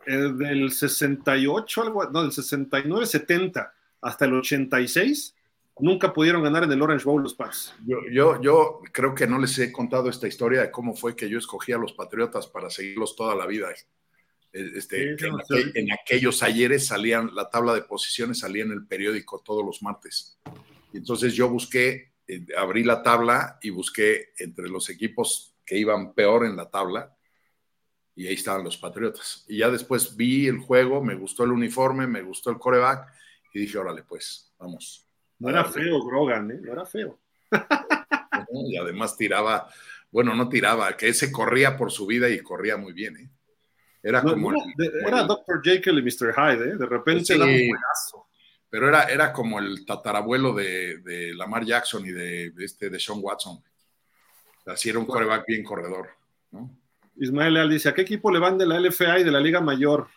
del 68, algo, no, del 69-70 hasta el 86, nunca pudieron ganar en el Orange Bowl los Pats.
Yo, yo, yo creo que no les he contado esta historia de cómo fue que yo escogí a los Patriotas para seguirlos toda la vida. Eh, Este,
Sí,
en, aquel- aquellos ayeres salían, la tabla de posiciones salía en el periódico todos los martes. Entonces yo busqué, eh, abrí la tabla y busqué entre los equipos que iban peor en la tabla, y ahí estaban los Patriotas. Y ya después vi el juego, me gustó el uniforme, me gustó el coreback, y dije, órale, pues, vamos.
No era feo Grogan, ¿eh? No era feo.
Y además tiraba, bueno, no tiraba, que ese corría por su vida y corría muy bien, ¿eh? Era
No,
como,
no,
el-
de-
como
era
el-
Dr. Jekyll y Mr. Hyde, ¿eh? De repente
Sí.
daba un juegazo.
pero era, era como el tatarabuelo de, de Lamar Jackson y de, de este de Sean Watson. Así era un coreback bien corredor, ¿no?
Ismael Leal dice, ¿a qué equipo le van de la LFA y de la Liga Mayor?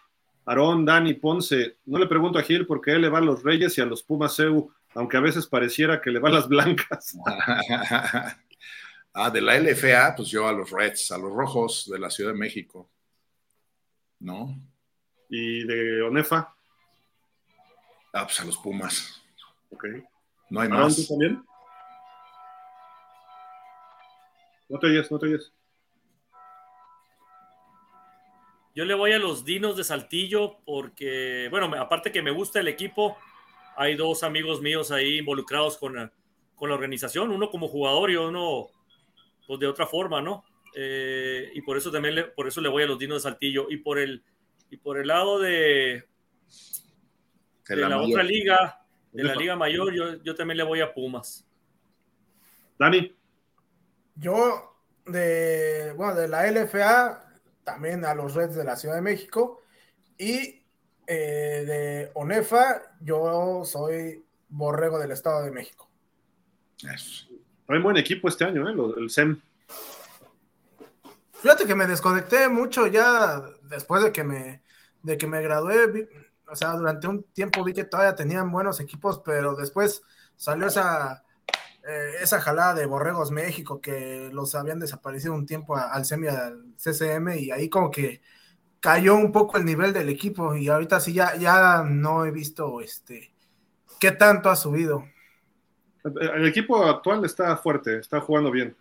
Aarón, Dani, Ponce. No le pregunto a Gil porque él le va a los Reyes y a los Pumas EU. Aunque a veces pareciera que le van las blancas.
ah, de la LFA, pues yo a los Reds, a los Rojos de la Ciudad de México. ¿No?
¿Y de Onefa?
Ah, pues a los Pumas.
Ok.
No hay
¿Aarón,
más.
tú también? No te oyes, no te oyes.
Yo le voy a los Dinos de Saltillo porque, bueno, aparte que me gusta el equipo, hay dos amigos míos ahí involucrados con la, con la organización, uno como jugador y uno pues, de otra forma, ¿no? Eh, y por eso también le, por eso le voy a los Dinos de Saltillo y por el y por el lado de, de
la
la, otra liga, de la liga mayor, yo, yo también le voy a Pumas.
Dani,
Yo, de, bueno, de la LFA, también a los Reds de la Ciudad de México. Y eh, de ONEFA, yo soy borrego del Estado de México.
Eso.
traen buen equipo este año, ¿eh? El SEM.
Fíjate que me desconecté mucho ya después de que me, de que me gradué. vi- o sea, durante un tiempo vi que todavía tenían buenos equipos, pero después salió esa, eh, esa jalada de Borregos México que los habían desaparecido un tiempo a- al SEMI, al CCM, y ahí como que cayó un poco el nivel del equipo. Y ahorita sí ya, ya no he visto este qué tanto ha subido.
El equipo actual está fuerte, está jugando bien.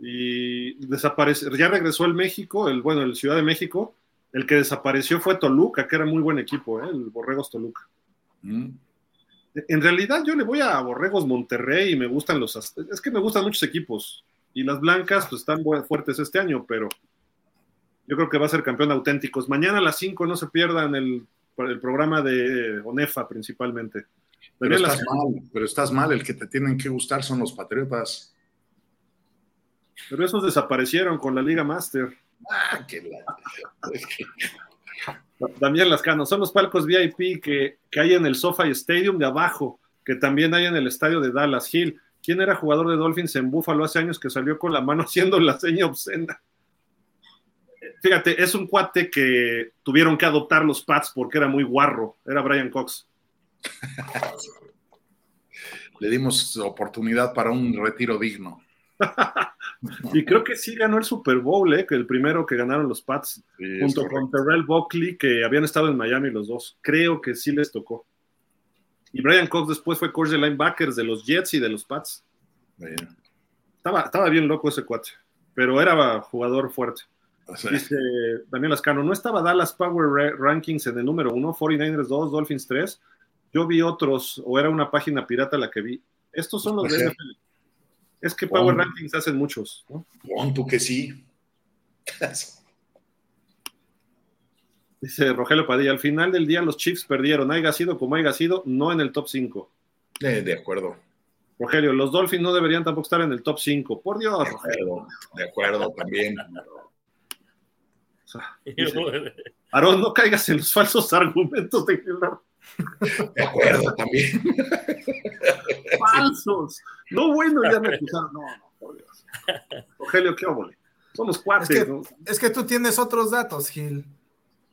Y desaparece, ya regresó el México, el bueno, el Ciudad de México. El que desapareció fue Toluca, que era muy buen equipo, ¿eh? el Borregos Toluca.
Mm.
En realidad yo le voy a Borregos Monterrey y me gustan los... Es que me gustan muchos equipos. Y las blancas pues están fuertes este año, pero yo creo que va a ser campeón auténticos. Mañana a las 5 no se pierdan el, el programa de ONEFA principalmente.
Pero
las-
estás mal, pero estás mal. El que te tienen que gustar son los Patriotas.
pero esos desaparecieron con la Liga Master.
Ah, la-
También Lascano, son los palcos VIP que, que hay en el SoFi Stadium de abajo, que también hay en el estadio de Dallas Hill. ¿Quién era jugador de Dolphins en Buffalo hace años que salió con la mano haciendo la seña obscena? Fíjate, es un cuate que tuvieron que adoptar los Pats porque era muy guarro, era Brian Cox.
Le dimos oportunidad para un retiro digno.
Y creo que sí ganó el Super Bowl, ¿eh? que el primero que ganaron los Pats,
Sí,
junto con. Terrell Buckley, que habían estado en Miami los dos. Creo que sí les tocó. Y Brian Cox después fue coach de linebackers de los Jets y de los Pats. Estaba, estaba bien loco ese cuate, pero era jugador fuerte.
O sea,
Dice Daniel Ascano, ¿no estaba Dallas Power Ra- Rankings en el número uno, 49ers 2, Dolphins 3? Yo vi otros, o era una página pirata la que vi. Estos son los de. NFL. Es que Power. Rankings hacen muchos. ¿no?
pon tú que sí.
Dice Rogelio Padilla, al final del día los Chiefs perdieron, haya sido como haya sido, no en el top 5.
Eh, de acuerdo,
Rogelio, los Dolphins no deberían tampoco estar en el top 5. Por Dios,
de acuerdo, de acuerdo también.
Sea, dice, Aarón, no caigas en los falsos argumentos de.
De acuerdo también.
falsos. No, bueno, ya me acusaron. No, no, por Dios. Rogelio, qué óvole. Somos cuates,
Es que-
¿no?
Es que tú tienes otros datos, Gil.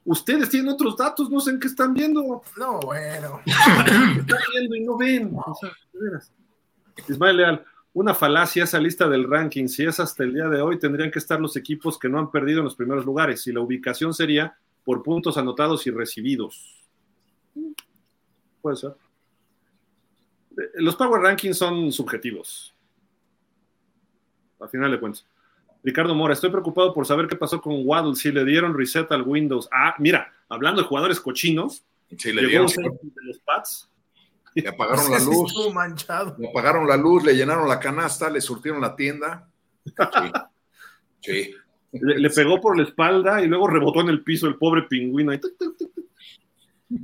Ustedes tienen otros datos, no sé en qué están viendo.
No, bueno.
Están viendo y no ven. O sea, de veras. Ismael Leal, una falacia esa lista del ranking. Si es hasta el día de hoy, tendrían que estar los equipos que no han perdido en los primeros lugares. Y la ubicación sería por puntos anotados y recibidos. Puede ser. Eh, Los Power Rankings son subjetivos. Al final de cuentas. Ricardo Mora, estoy preocupado por saber qué pasó con Waddle, si le dieron reset al Windows. Ah, mira, hablando de jugadores cochinos,
Sí, le,
llegó
dieron,
un de los Pats.
Le apagaron la luz,
manchado.
le apagaron la luz, le llenaron la canasta, le surtieron la tienda. Sí, sí.
Le, le pegó por la espalda y luego rebotó en el piso el pobre pingüino.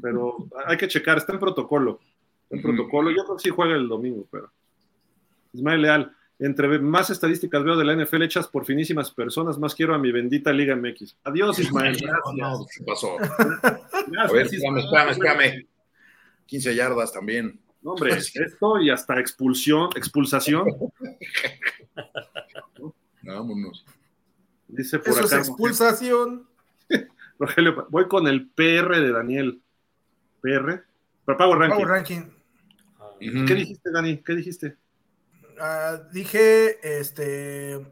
Pero hay que checar, está en protocolo. Está en protocolo. Yo creo que sí juega el domingo, pero. Ismael Leal, entre más estadísticas veo de la NFL hechas por finísimas personas, más quiero a mi bendita Liga MX. Adiós, Ismael. Gracias.
¿Qué pasó?
Gracias,
A ver, espérame,
Ismael.
espérame, espérame. 15 yardas también.
No, hombre, esto y hasta expulsión, expulsación.
Vámonos.
Dice por
Eso es expulsación.
Rogelio, voy con el PR de Daniel. PR. Pero Power Ranking.
Power ranking.
¿Qué dijiste, Dani? ¿Qué dijiste?
Ah, dije, este,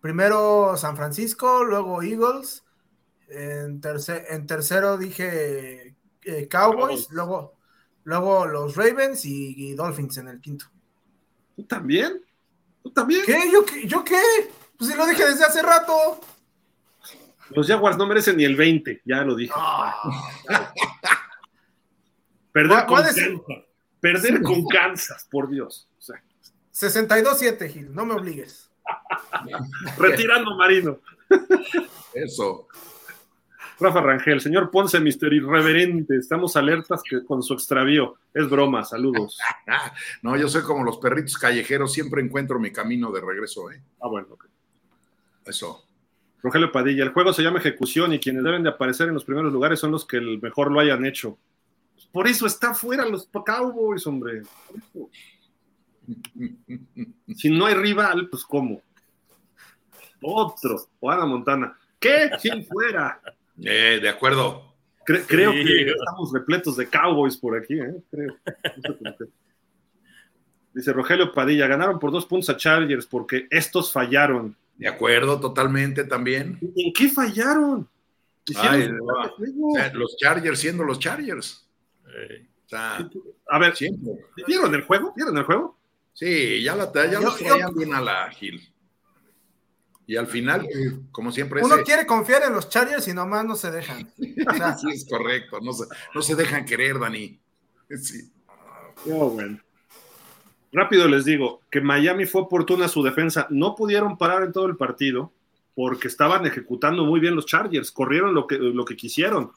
primero San Francisco, luego Eagles. En, terce- en tercero dije eh, Cowboys,
Cowboys.
luego, luego los Ravens y, y Dolphins en el quinto.
¿Tú también? ¿Tú también?
¿Qué? ¿Yo qué? ¿Yo qué? Pues si lo dije desde hace rato.
Los Jaguars no merecen ni el 20, ya lo dije. Perder
¿Cuál-
con Kansas. Perder con Kansas, por Dios. O sea,
62-7, Gil, no me obligues.
retirando Marino.
Eso.
Rafa Rangel, señor Ponce, Mister Irreverente, estamos alertas que con su extravío. Es broma, saludos.
No, yo soy como los perritos callejeros, siempre encuentro mi camino de regreso, ¿eh?
Ah, bueno, ok.
Eso.
Rogelio Padilla, el juego se llama ejecución y quienes deben de aparecer en los primeros lugares son los que el mejor lo hayan hecho. Por eso está fuera los Cowboys, hombre. Si no hay rival, pues ¿cómo? Otro, Juana Montana. ¿Qué? ¿Quién fuera?
Eh, de acuerdo.
Cre- creo que estamos repletos de Cowboys por aquí, ¿eh? Creo. Dice Rogelio Padilla, ganaron por dos puntos a Chargers porque estos fallaron.
De acuerdo, totalmente también.
¿En qué fallaron?
Ay. O sea, los Chargers siendo los Chargers.
Eh,
O sea,
A ver,
siempre.
¿vieron el juego? ¿Vieron el juego?
Sí, ya, la, ya
Yo-
los
yo-
traían bien a la Gil. Y al final, como siempre,
Uno
ese-
quiere confiar en los Chargers y nomás no se dejan. O sea,
sí es correcto. No se, no se dejan querer, Dani. Sí.
Oh, bueno. Rápido les digo que Miami fue oportuna su defensa. No pudieron parar en todo el partido porque estaban ejecutando muy bien los Chargers. Corrieron lo que, lo que quisieron.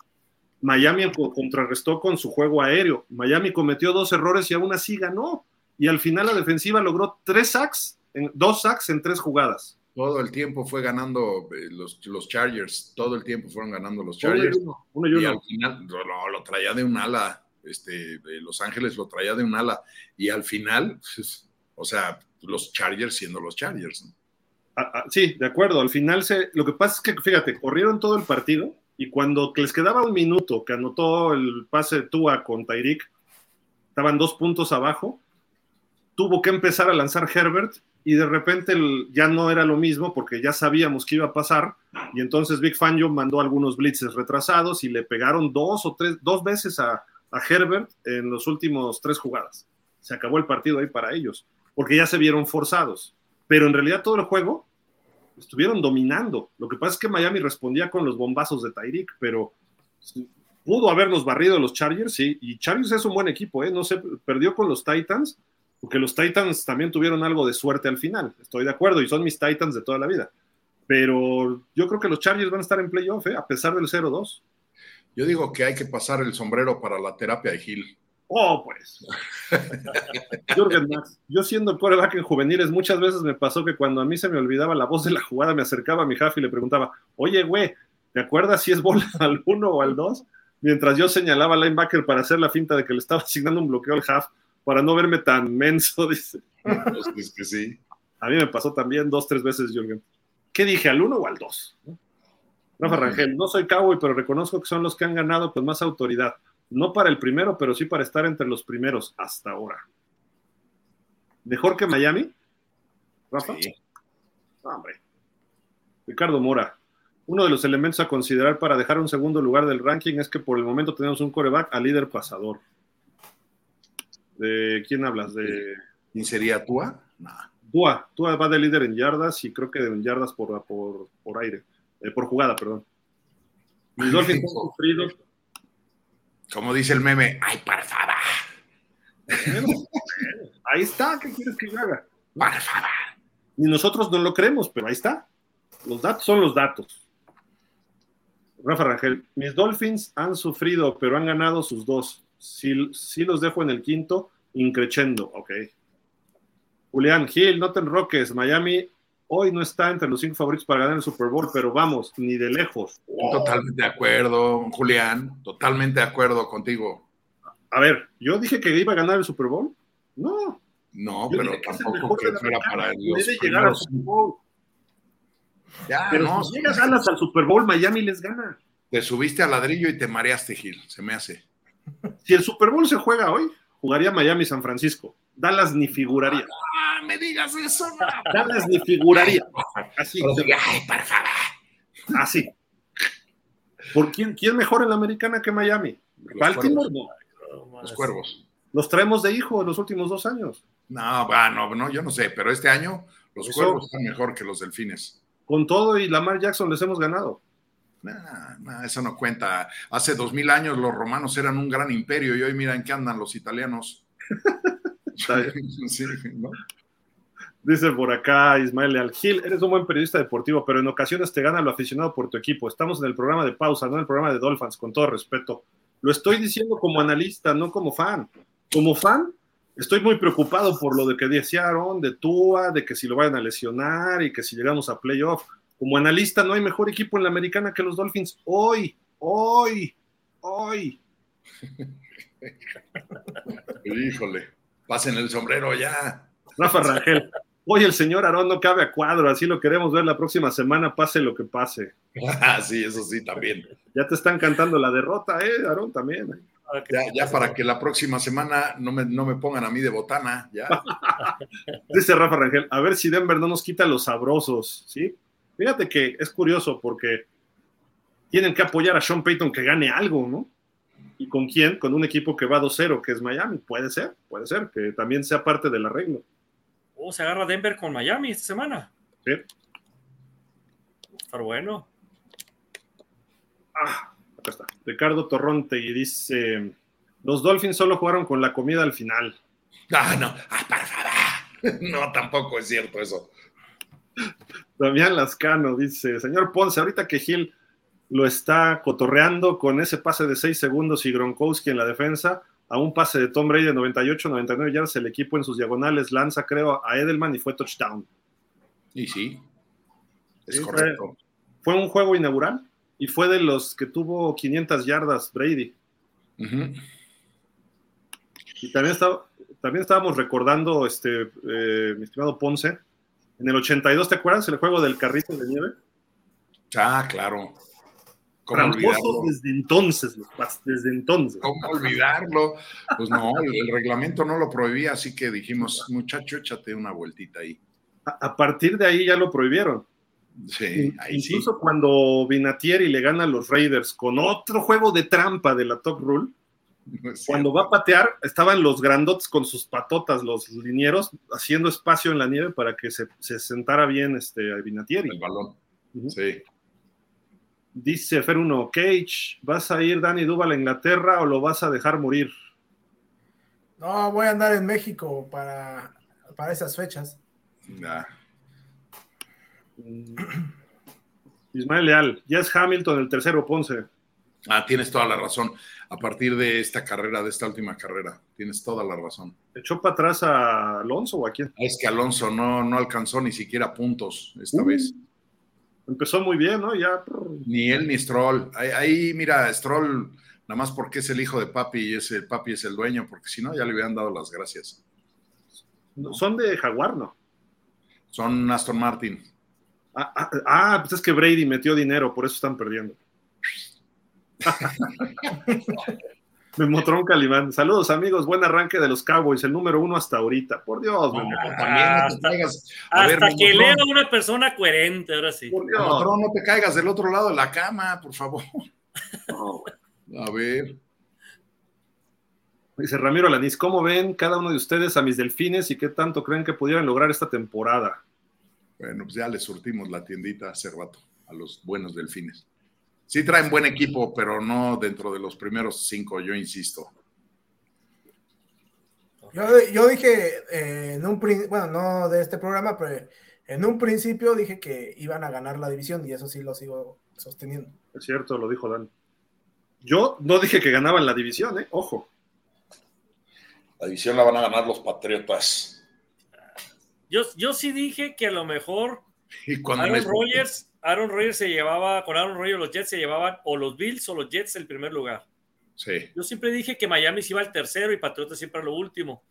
Miami co- contrarrestó con su juego aéreo. Miami cometió dos errores y aún así ganó. Y al final la defensiva logró tres sacks, en, dos sacks en tres jugadas.
Todo el tiempo fue ganando eh, los, los Chargers. Todo el tiempo fueron ganando los
Uno y
Chargers.
uno, uno y
Y
uno.
al final lo, traía de un ala. Este, de Los Ángeles lo traía de un ala. Y al final, pues, o sea, los Chargers siendo los Chargers. ¿no?
Ah, ah, sí, de acuerdo. Al final se. Lo que pasa es que, fíjate, corrieron todo el partido y cuando les quedaba un minuto que anotó el pase de Tua con Tyreek, estaban dos puntos abajo. Tuvo que empezar a lanzar Herbert y de repente el- ya no era lo mismo porque ya sabíamos que iba a pasar. Y entonces Big Fangio mandó algunos blitzes retrasados y le pegaron dos o tres, dos veces a, a Herbert en los últimos tres jugadas. Se acabó el partido ahí para ellos porque ya se vieron forzados pero en realidad todo el juego estuvieron dominando. Lo que pasa es que Miami respondía con los bombazos de Tyreek, pero pudo habernos barrido los Chargers, sí, y Chargers es un buen equipo, ¿eh? No se perdió con los Titans, porque los Titans también tuvieron algo de suerte al final, estoy de acuerdo, y son mis Titans de toda la vida. Pero yo creo que los Chargers van a estar en playoff, ¿eh? a pesar del 0-2.
Yo digo que hay que pasar el sombrero para la terapia de Gil.
Oh, pues. Jürgen Max, yo siendo coreback en juveniles, muchas veces me pasó que cuando a mí se me olvidaba la voz de la jugada, me acercaba a mi jefe y le preguntaba, oye, güey, ¿te acuerdas si es bola al 1 o al 2? Mientras yo señalaba al linebacker para hacer la finta de que le estaba asignando un bloqueo al half, para no verme tan menso, dice.
Pues es que sí.
A mí me pasó también dos, tres veces, Jürgen. ¿Qué dije, al 1 o al 2? Rafa Rangel, no soy cowboy, pero reconozco que son los que han ganado con más autoridad. No para el primero, pero sí para estar entre los primeros hasta ahora. ¿Mejor que Miami? Rafa.
Sí.
No, hombre. Ricardo Mora. Uno de los elementos a considerar para dejar un segundo lugar del ranking es que por el momento tenemos un coreback al líder pasador. ¿De quién hablas? De
¿Quién sería Tua? Nah.
Tua. Tua va de líder en yardas y creo que en yardas por, por, por aire. Eh, por jugada, perdón. Mis Dolphins han sufrido.
Como dice el meme, ¡ay, por favor!
Bueno, ahí está, ¿qué quieres que yo haga?
¡Por favor!
Ni nosotros no lo creemos, pero ahí está. Los datos son los datos. Rafa Rangel, mis Dolphins han sufrido, pero han ganado sus dos. Si, si los dejo en el quinto, increchendo. Ok. Julián Gil, no te enroques. Miami hoy no está entre los cinco favoritos para ganar el Super Bowl, pero vamos, ni de lejos.
Totalmente de acuerdo, Julián. Totalmente de acuerdo contigo.
A ver, ¿yo dije que iba a ganar el Super Bowl? No.
No,
Yo
pero tampoco que fuera para
puede
los
llegar al
primeros.
Super Bowl.
Ya,
Pero
no,
si llegas alas al Super Bowl, Miami les gana.
te subiste al ladrillo y te mareaste, Gil. Se me hace.
Si el Super Bowl se juega hoy, jugaría Miami San Francisco. Dallas ni figuraría.
Ah, me digas eso. no.
Dallas ni figuraría. Así.
Ay, por favor.
Así. ¿Por quién, quién mejor en la americana que Miami? Baltimore.
Cuervos. Los cuervos.
Los traemos de hijo en los últimos dos años.
No, va, no, no, yo no sé, pero este año los
Eso-
cuervos están mejor que los delfines.
Con todo y Lamar Jackson les hemos ganado.
Nah, nah, eso no cuenta. Hace dos mil años los romanos eran un gran imperio y hoy mira en qué andan los italianos. Sí, ¿no?
Dice por acá Ismael Leal Gil, eres un buen periodista deportivo, pero en ocasiones te gana lo aficionado por tu equipo. Estamos en el programa de pausa, no en el programa de Dolphins, con todo respeto. Lo estoy diciendo como analista, no como fan. Como fan, estoy muy preocupado por lo de que decía Aaron, de Tua, de que si lo vayan a lesionar y que si llegamos a playoff. Como analista, no hay mejor equipo en la americana que los Dolphins. Hoy, hoy, hoy.
Híjole, pasen el sombrero ya.
Rafa Rangel. Hoy el señor Aarón no cabe a cuadro, así lo queremos ver la próxima semana, pase lo que pase.
Ah, sí, eso sí, también.
Ya te están cantando la derrota, ¿eh, Aarón? También.
Ya, ya para que la próxima semana no me, no me pongan a mí de botana, ya.
Dice Rafa Rangel, a ver si Denver no nos quita los sabrosos, ¿sí? Fíjate que es curioso porque tienen que apoyar a Sean Payton que gane algo, ¿no? ¿Y con quién? Con un equipo que va 2-0, que es Miami. Puede ser, puede ser, que también sea parte del arreglo.
Oh, se agarra Denver con Miami esta semana.
¿sí?
Estar bueno.
Ah, acá está. Ricardo Torronte y dice, los Dolphins solo jugaron con la comida al final.
Ah, no, ah, favor. No, tampoco es cierto eso.
Damián Lascano dice, señor Ponce, ahorita que Gil lo está cotorreando con ese pase de 6 segundos y Gronkowski en la defensa, a un pase de Tom Brady de 98, 99 yardas, el equipo en sus diagonales lanza, creo, a Edelman y fue touchdown.
Y sí, es
Sí,
correcto.
Fue un juego inaugural y fue de los que tuvo 500 yardas Brady. Y también, estaba, también estábamos recordando, este, eh, mi estimado Ponce, en el 82, ¿te acuerdas? El juego del carrito de nieve.
Ah, claro. ¿Cómo olvidarlo?
desde entonces, desde entonces.
¿Cómo olvidarlo? Pues no, el, reglamento no lo prohibía, así que dijimos, muchacho, échate una vueltita ahí.
A, a partir de ahí ya lo prohibieron.
Sí, ahí sí.
Incluso cuando Vinatieri le gana a los Raiders con otro juego de trampa de la Top Rule,
No
cuando va a patear, estaban los grandotes con sus patotas, los linieros, haciendo espacio en la nieve para que se, se sentara bien este
cierto,
Vinatieri.
el balón.
Ujú.
Sí.
Dice Fer 1, Cage, ¿vas a ir Dani Duval a Inglaterra o lo vas a dejar morir?
No, voy a andar en México para, para esas fechas.
Ya.
Mm. Ismael Leal, ya es Hamilton el tercero, Ponce.
Ah, tienes toda la razón. A partir de esta carrera, de esta última carrera, tienes toda la razón.
¿Echó para atrás a Alonso o a quién?
Es que Alonso no, no alcanzó ni siquiera puntos esta
Uh.
vez.
Empezó muy bien, ¿no? Ya.
Ni él ni Stroll. Ahí, ahí, mira, Stroll, nada más porque es el hijo de papi y es el papi es el dueño, porque si no, ya le hubieran dado las gracias.
Son de Jaguar, ¿no?
Son Aston Martin.
Ah, ah, ah, pues es que Brady metió dinero, por eso están perdiendo. Memotron Calimán. Saludos, amigos. Buen arranque de los Cowboys, el número uno hasta ahorita. Por Dios,
No,
Memo.
también no te
hasta-
caigas. Ver,
que
Memotron,
lea una persona coherente, ahora sí.
Por Dios.
Memotron, no te caigas del otro lado de la cama, por favor.
No.
A ver.
Dice Ramiro Lanís, ¿cómo ven cada uno de ustedes a mis delfines y qué tanto creen que pudieran lograr esta temporada?
Bueno, pues ya le surtimos la tiendita hace rato a los buenos delfines. Sí traen buen equipo, pero no dentro de los primeros cinco, yo insisto.
Yo, yo dije eh, en un bueno, no de este programa, pero en un principio dije que iban a ganar la división y eso sí lo sigo sosteniendo.
Es cierto, lo dijo Dan. Yo no dije que ganaban la división, ¿eh? Ojo.
La división la van a ganar los Patriotas.
Yo, yo sí dije que a lo mejor
Y cuando
Aaron
me-
Rodgers, Aaron Rodgers se llevaba, con Aaron Rodgers los Jets se llevaban o los Bills o los Jets el primer lugar.
Sí.
Yo siempre dije que Miami se iba al tercero y Patriotas siempre a lo último.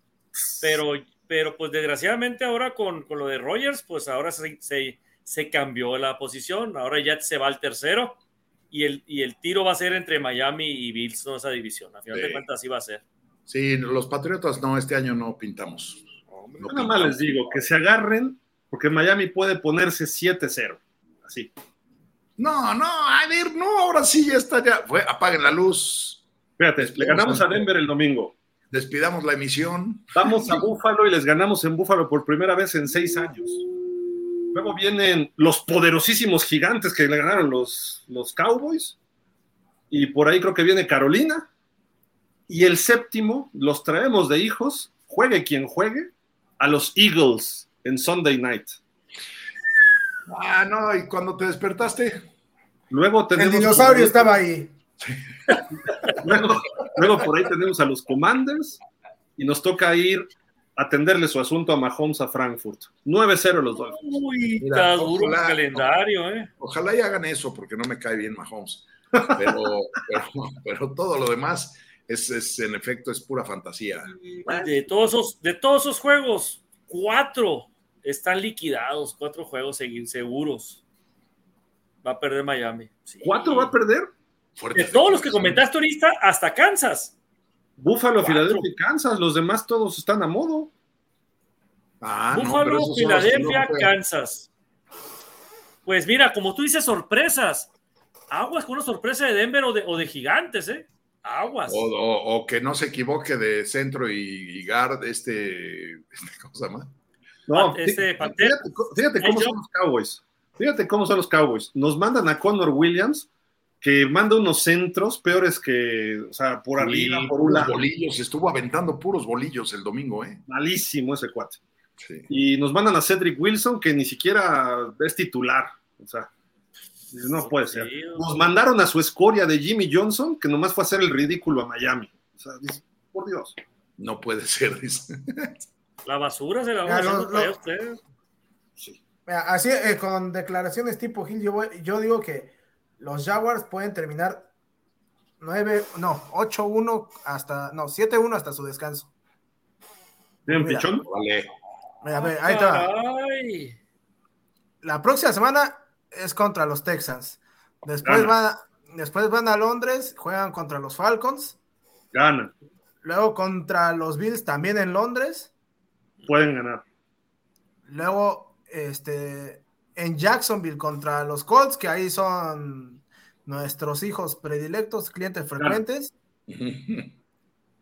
Pero, pero pues desgraciadamente ahora con, con lo de Rodgers, pues ahora se, se, se cambió la posición. Ahora ya se va al tercero y el, y el tiro va a ser entre Miami y Bills, no esa división. A final
Sí.
de cuentas así va a ser.
Sí, los Patriotas no, este año no pintamos.
No Nada más les digo, que se agarren, porque Miami puede ponerse 7-0. Así.
No, no, a ver, no, ahora sí ya está ya. Fue, apaguen la luz.
Espérate, le ganamos a Denver el domingo.
Despidamos la emisión.
Vamos a Búfalo y les ganamos en Búfalo por primera vez en seis años. Luego vienen los poderosísimos gigantes que le ganaron los, los Cowboys. Y por ahí creo que viene Carolina. Y el séptimo, los traemos de hijos, juegue quien juegue, a los Eagles en Sunday night.
Ah, no, y cuando te despertaste.
Luego tenemos.
El dinosaurio estaba ahí.
luego, luego, por ahí tenemos a los Commanders y nos toca ir a atenderle su asunto a Mahomes a Frankfurt. 9-0 los dos.
Uy, está duro el calendario, ¿eh?
Ojalá y hagan eso porque no me cae bien Mahomes. Pero, pero, pero todo lo demás es, es, en efecto es pura fantasía.
De todos esos, de todos esos juegos, cuatro están liquidados, cuatro juegos seguros. Va a perder Miami.
Sí. ¿Cuatro va a perder?
Fuerte de todos los que comentaste ahorita, hasta Kansas.
Búfalo, Filadelfia y Kansas, los demás todos están a modo.
Ah, Búfalo, no, Filadelfia, no Kansas. Pues mira, como tú dices, sorpresas. Aguas con una sorpresa de Denver o de, o de gigantes, ¿eh? Aguas.
O, o, o, que no se equivoque de centro y, y guard, este, este, ¿cómo se llama?
No, este, fíjate, fíjate cómo son los Cowboys. Fíjate cómo son los Cowboys. Nos mandan a Connor Williams, que manda unos centros peores que, o sea, por arriba,
sí,
por un lado.
bolillos, estuvo aventando puros bolillos el domingo, ¿eh?
Malísimo ese cuate. Sí. Y nos mandan a Cedric Wilson, que ni siquiera es titular. O sea, no puede ser. Nos mandaron a su escoria de Jimmy Johnson, que nomás fue a hacer el ridículo a Miami. O sea, por Dios.
No puede ser, dice.
La basura se la van a hacer a ustedes.
Sí. Así, eh, con declaraciones tipo Gil, yo, voy, yo digo que los Jaguars pueden terminar 9, no, 8-1 hasta, no, 7-1 hasta su descanso.
¿Bien, pichón?
Vale.
Mira, mira, ahí está. Ay. La próxima semana es contra los Texans. Después van, después van a Londres, juegan contra los Falcons.
Ganan.
Luego contra los Bills también en Londres.
Pueden ganar.
Luego, este, en Jacksonville contra los Colts, que ahí son nuestros hijos predilectos, clientes frecuentes. Claro.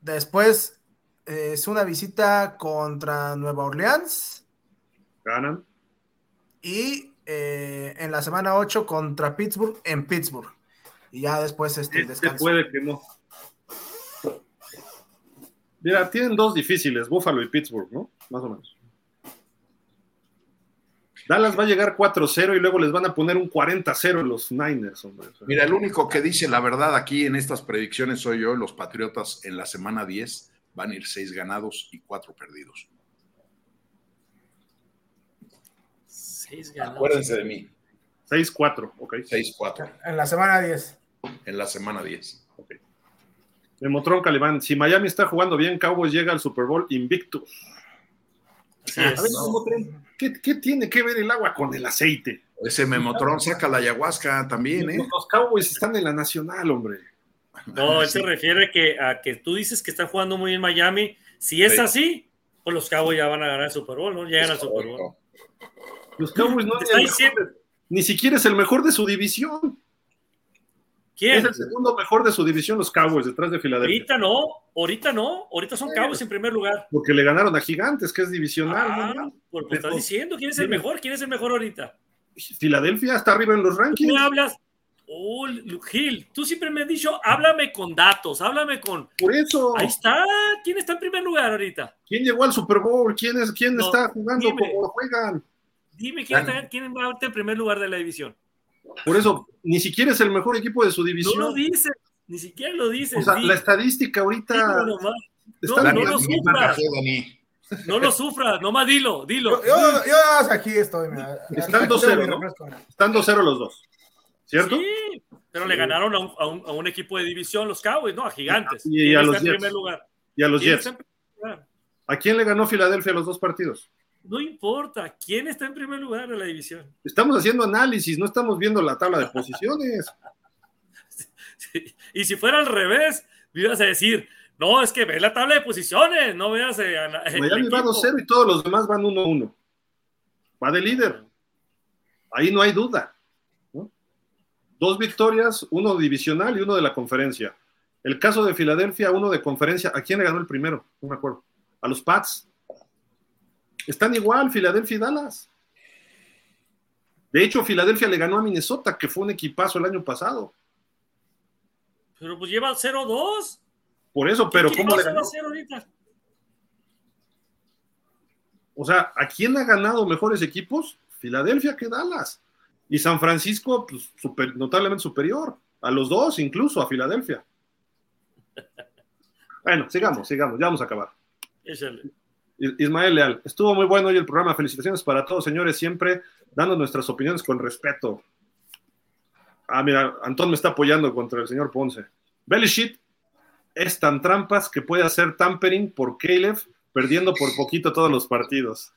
Después eh, es una visita contra Nueva Orleans.
Ganan.
Y eh, en la semana 8 contra Pittsburgh en Pittsburgh. Y ya después este,
este descanso. puede que no. Mira, tienen dos difíciles, Buffalo y Pittsburgh, ¿no? Más o menos. Dallas va a llegar 4-0 y luego les van a poner un 40-0 los Niners, hombre.
Mira, el único que dice la verdad aquí en estas predicciones soy yo, los Patriotas en la semana 10 van a ir 6 ganados y 4 perdidos.
6 ganados.
Acuérdense de mí.
6-4, ok.
6-4.
En la semana 10.
En la semana 10.
Ok. Memotron Calibán, si Miami está jugando bien, Cowboys llega al Super Bowl
es.
A ver, no. ¿qué, ¿qué, tiene que ver el agua con el aceite?
Ese Memotron saca la ayahuasca también, ¿eh?
Los Cowboys están en la nacional, hombre.
No, él se refiere que, a que tú dices que están jugando muy bien Miami. Si es sí. así, pues los Cowboys ya van a ganar el Super Bowl, ¿no? Llegan al Super Bowl.
Los Cowboys no
está diciendo...
ni siquiera es el mejor de su división.
¿Quién?
Es el segundo mejor de su división, los Cowboys, detrás de Filadelfia.
Ahorita no, ahorita no, ahorita son Cowboys en primer lugar.
Porque le ganaron a Gigantes, que es divisional.
Ah, ¿no? Pues, estás diciendo, ¿quién es el mejor? ¿Quién es el mejor ahorita?
Filadelfia está arriba en los rankings.
¿Tú hablas? Oh, Gil, tú siempre me has dicho, háblame con datos, háblame con.
Por eso.
Ahí está. ¿Quién está en primer lugar ahorita?
¿Quién llegó al Super Bowl? ¿Quién, es, quién no, está jugando dime, como juegan?
Dime quién, está, quién va en primer lugar de la división.
Por eso, ni siquiera es el mejor equipo de su división.
No lo dice, ni siquiera lo dice.
O sea,
sí.
la estadística ahorita.
No, no, no lo sufras. No lo sufras, nomás dilo, dilo.
Yo, yo, yo aquí estoy. Mira.
Están 2-0, ¿no? Están 2-0 los dos. ¿Cierto?
Sí, pero sí. le ganaron a un, a, un, a un, equipo de división los Cowboys, ¿no? A Gigantes.
Y, y a los
en
Jets.
primer lugar?
Y a los Jets. ¿A quién le ganó Filadelfia los dos partidos?
No importa, ¿quién está en primer lugar de la división?
Estamos haciendo análisis, no estamos viendo la tabla de posiciones.
Sí. Y si fuera al revés, me ibas a decir, No, es que ve la tabla de posiciones, no veas. Eh,
Miami va
equipo.
2-0 y todos los demás van 1-1. Va de líder. Ahí no hay duda. ¿no? Dos victorias, uno divisional y uno de la conferencia. El caso de Filadelfia, uno de conferencia. ¿A quién le ganó el primero? No me acuerdo. A los Pats. Están igual, Filadelfia y Dallas. De hecho, Filadelfia le ganó a Minnesota, que fue un equipazo el año pasado.
Pero pues lleva 0-2.
Por eso, pero
¿Qué
¿cómo le ganó?
ahorita?
O sea, ¿a quién ha ganado mejores equipos? Filadelfia que Dallas. Y San Francisco, pues, super- notablemente superior. A los dos, incluso a Filadelfia. Bueno, sigamos, sigamos, ya vamos a acabar.
Échale.
Ismael Leal, estuvo muy bueno hoy el programa. Felicitaciones para todos, señores, siempre dando nuestras opiniones con respeto. Ah, mira, Antón me está apoyando contra el señor Ponce. Belichick es tan trampas que puede hacer tampering por Caleb, perdiendo por poquito todos los partidos.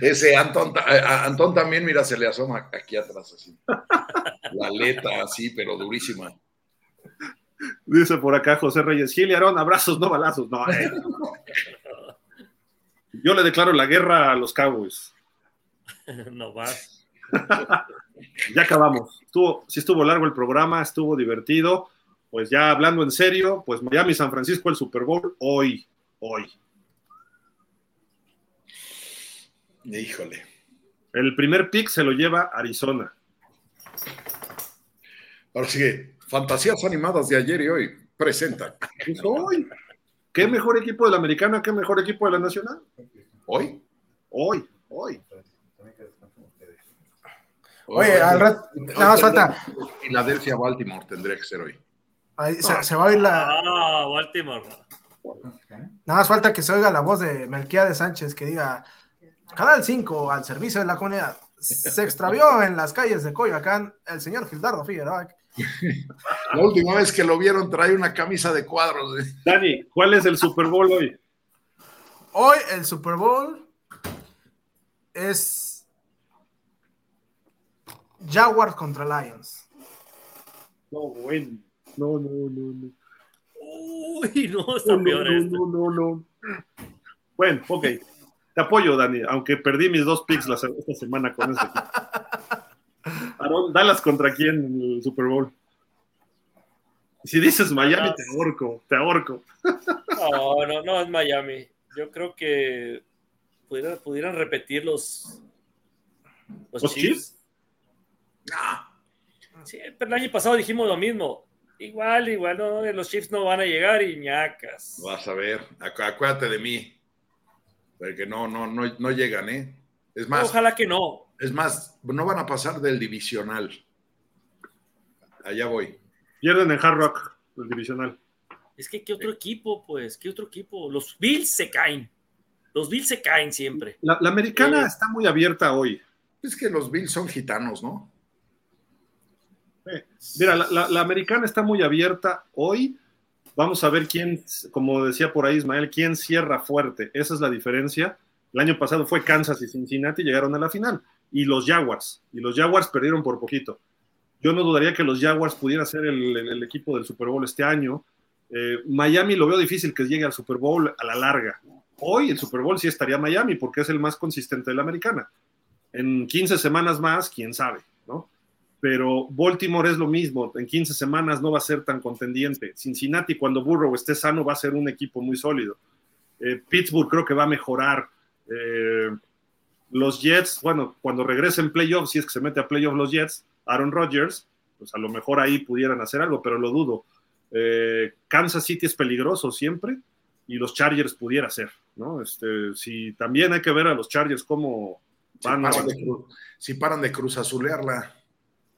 Ese Antón, eh, Antón también, mira, se le asoma aquí atrás así. La aleta así, pero durísima.
Dice por acá José Reyes, Gil y Aarón, abrazos, no balazos. No, eh. Yo le declaro la guerra a los Cowboys.
No va.
Ya acabamos. Estuvo, sí estuvo largo el programa, estuvo divertido. Pues ya hablando en serio, pues Miami San Francisco el Super Bowl hoy, hoy.
Híjole.
El primer pick se lo lleva Arizona.
Ahora sí que, fantasías animadas de ayer y hoy presentan.
Pues hoy. ¿Qué mejor equipo de la americana? ¿Qué mejor equipo de la nacional?
¿Hoy?
Hoy, hoy.
Oye, al rato, nada más falta.
Filadelfia, Baltimore tendría que ser hoy.
ahí se, se va a oír la.
Ah, Baltimore.
Nada más falta que se oiga la voz de Melquiades Sánchez que diga: Canal 5 al servicio de la comunidad. Se extravió en las calles de Coyoacán el señor Gildardo Figueroa.
La última vez que lo vieron trae una camisa de cuadros. ¿eh?
Dani, ¿cuál es el Super Bowl hoy?
Hoy el Super Bowl es Jaguars contra Lions.
No, bueno. No, no, no, no.
Uy, no, está
No,
peor
no,
esto.
no, no, no. Bueno, ok. Te apoyo, Dani, aunque perdí mis dos picks la esta semana con ese equipo. Aarón, Dallas contra quién en el Super Bowl. Si dices Miami, te ahorco, te ahorco.
No, no, no es Miami. Yo creo que pudieran, pudieran repetir los, los,
¿Los
Chiefs.
Chiefs?
Ah,
Sí, pero el año pasado dijimos lo mismo. Igual, igual, no, los Chiefs no van a llegar y ñacas.
vas a ver, acu- acuérdate de mí. Porque no, no, no, no llegan, ¿eh? Es más,
Ojalá que no.
Es más, no van a pasar del divisional. Allá voy.
Pierden en Hard Rock, el divisional.
Es que, ¿qué otro equipo, pues? ¿Qué otro equipo? Los Bills se caen. Los Bills se caen siempre.
La, la americana
Eh.
está muy abierta hoy.
Es que los Bills son gitanos, ¿no?
Eh, Mira, la, la- la americana está muy abierta hoy. Vamos a ver quién, como decía por ahí Ismael, quién cierra fuerte. Esa es la diferencia. El año pasado fue Kansas y Cincinnati, llegaron a la final. Y los Jaguars. Y los Jaguars perdieron por poquito. Yo no dudaría que los Jaguars pudieran ser el, equipo del Super Bowl este año. Eh, Miami lo veo difícil que llegue al Super Bowl a la larga. Hoy el Super Bowl sí estaría Miami porque es el más consistente de la americana. En 15 semanas más, quién sabe, ¿no? pero Baltimore es lo mismo, en 15 semanas no va a ser tan contendiente. Cincinnati, cuando Burrow esté sano, va a ser un equipo muy sólido. Eh, Pittsburgh creo que va a mejorar. Eh, los Jets, bueno, cuando regresen playoffs, si es que se mete a playoffs los Jets, Aaron Rodgers, pues a lo mejor ahí pudieran hacer algo, pero lo dudo. Eh, Kansas City es peligroso siempre y los Chargers pudiera ser, ¿no? Este, si también hay que ver a los Chargers cómo
Si
van a
paran, de cru- si paran de cruz azulearla.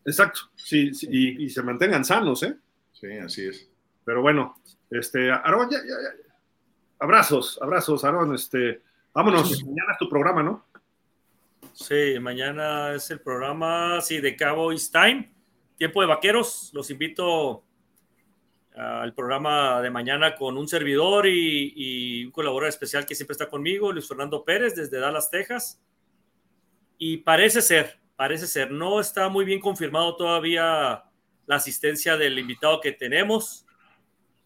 Exacto, sí, sí, y, y se mantengan sanos, ¿eh?
Sí, así es.
Pero bueno, este, Aarón, ya, ya, ya. Abrazos, abrazos, Aarón, este, vámonos, mañana es tu programa, ¿no?
Sí, mañana es el programa, sí, de Cowboys Time, tiempo de vaqueros. Los invito al programa de mañana con un servidor y, y un colaborador especial que siempre está conmigo, Luis Fernando Pérez, desde Dallas, Texas. Y parece ser, parece ser, no está muy bien confirmado todavía la asistencia del invitado que tenemos,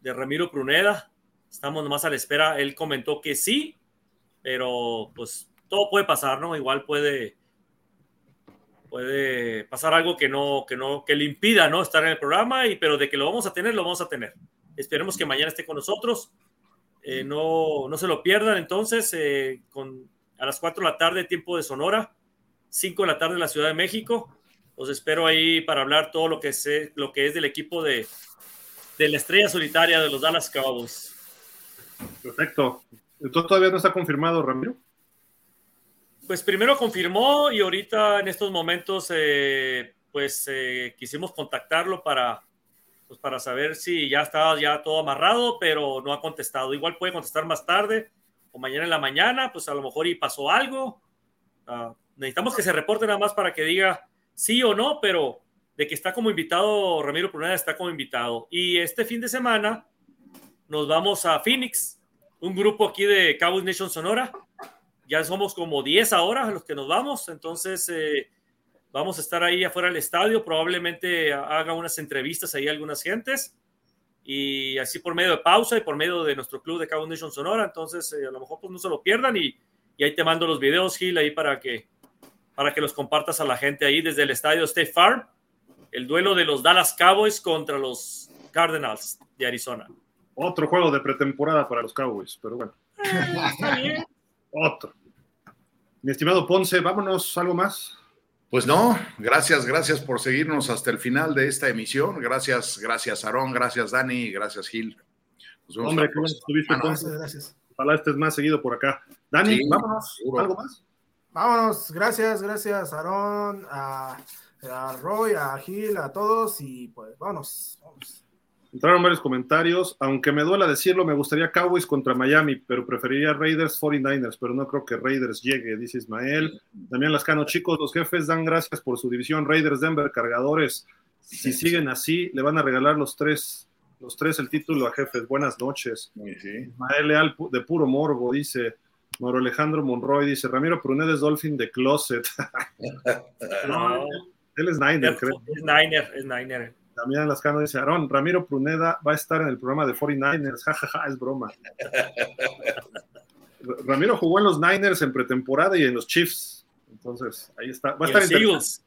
de Ramiro Pruneda, Estamos nomás a la espera. Él comentó que sí, pero pues todo puede pasar, ¿no? Igual puede, puede pasar algo que no, que no, que le impida, ¿no? Estar en el programa, y, pero de que lo vamos a tener, lo vamos a tener. Esperemos que mañana esté con nosotros. Eh, no, no se lo pierdan entonces, eh, con, a las 4 de la tarde, tiempo de Sonora, 5 de la tarde en la Ciudad de México. Los espero ahí para hablar todo lo que, sé, lo que es del equipo de, de la estrella solitaria de los Dallas Cowboys.
Perfecto. Entonces todavía no está confirmado, Ramiro.
Pues primero confirmó y ahorita en estos momentos eh, pues eh, quisimos contactarlo para, pues, para saber si ya estaba ya todo amarrado, pero no ha contestado. Igual puede contestar más tarde o mañana en la mañana, pues a lo mejor y pasó algo. Uh, necesitamos que se reporte nada más para que diga sí o no, pero de que está como invitado, Ramiro Pruneda está como invitado. Y este fin de semana nos vamos a Phoenix, un grupo aquí de Cowboys Nation Sonora. Ya somos como 10 ahora los que nos vamos, entonces eh, vamos a estar ahí afuera del estadio, probablemente haga unas entrevistas ahí a algunas gentes y así por medio de pausa y por medio de nuestro club de Cowboys Nation Sonora, entonces eh, a lo mejor pues no se lo pierdan y, y ahí te mando los videos, Gil, ahí para que, para que los compartas a la gente ahí desde el estadio State Farm, el duelo de los Dallas Cowboys contra los Cardinals de Arizona.
Otro juego de pretemporada para los Cowboys, pero bueno.
Está bien.
Otro. Mi estimado Ponce, vámonos, ¿algo más?
Pues no, gracias, gracias por seguirnos hasta el final de esta emisión. Gracias, gracias Aarón, gracias Dani, gracias Gil.
Nos vemos Hombre, qué bueno estuviste,
ah, Ponce. Gracias.
Ojalá estés más seguido por acá. Dani, sí, vámonos, seguro. ¿algo más?
Vámonos, gracias, gracias Aarón, a, a Roy, a Gil, a todos y pues vámonos, vámonos.
Entraron varios comentarios. Aunque me duela decirlo, me gustaría Cowboys contra Miami, pero preferiría Raiders 49ers, pero no creo que Raiders llegue, dice Ismael. Damián Lascano, chicos, los jefes dan gracias por su división. Raiders, Denver, cargadores. Si siguen así, le van a regalar los tres, los tres el título a jefes. Buenas noches.
Sí.
Ismael Leal, de puro morbo, dice. Mauro Alejandro Monroy dice, Ramiro Prunedes Dolphin de Closet.
No.
Él es Niner, creo.
Es Niner, es Niner.
Damián Lascano dice, Aarón, Ramiro Pruneda va a estar en el programa de 49ers, jajaja, ja, ja, es broma. Ramiro jugó en los Niners en pretemporada y en los Chiefs, entonces ahí está. Va a estar
en los Eagles.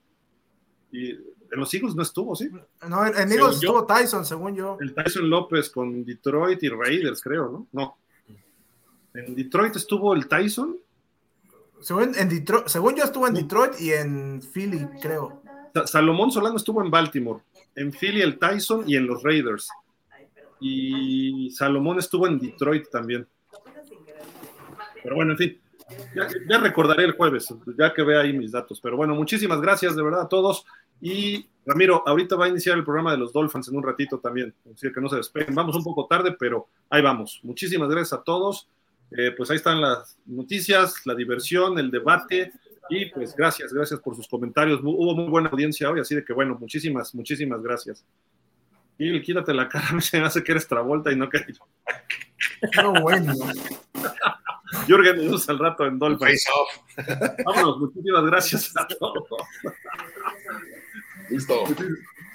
Y en los Eagles no estuvo, ¿sí?
No, en, en Eagles estuvo Tyson, según yo.
El Tyson López con Detroit y Raiders, creo, ¿no? No. En Detroit estuvo el Tyson.
Según, en Detroit, según yo estuvo en Detroit y en Philly, creo.
Salomón Solano estuvo en Baltimore en Philly el Tyson y en los Raiders. Y Salomón estuvo en Detroit también. Pero bueno, en fin, ya, ya, recordaré el jueves, ya que vea ahí mis datos. Pero bueno, muchísimas gracias de verdad a todos. Y Ramiro, ahorita va a iniciar el programa de los Dolphins en un ratito también, así que no se despeguen. Vamos un poco tarde, pero ahí vamos. Muchísimas gracias a todos. Eh, pues ahí están las noticias, la diversión, el debate. Y pues gracias, gracias por sus comentarios. Hubo muy buena audiencia hoy, así de que bueno, muchísimas, muchísimas gracias. Y quítate la cara, se me hace que eres Travolta y no que
No, bueno.
Jürgen, nos vemos al rato en Dolphin. Vámonos, muchísimas gracias a todos.
Listo.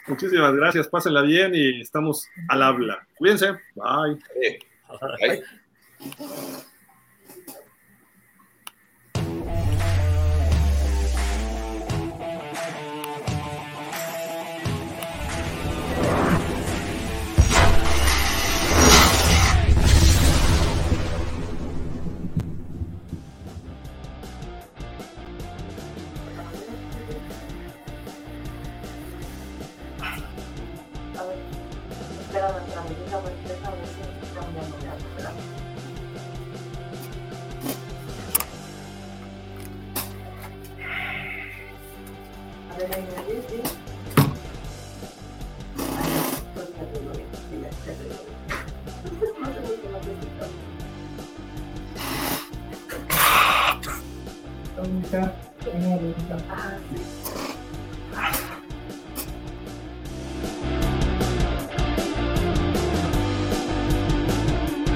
Muchísimas gracias, pásenla bien y estamos al habla. Cuídense. Bye.
Bye.
Ahorita,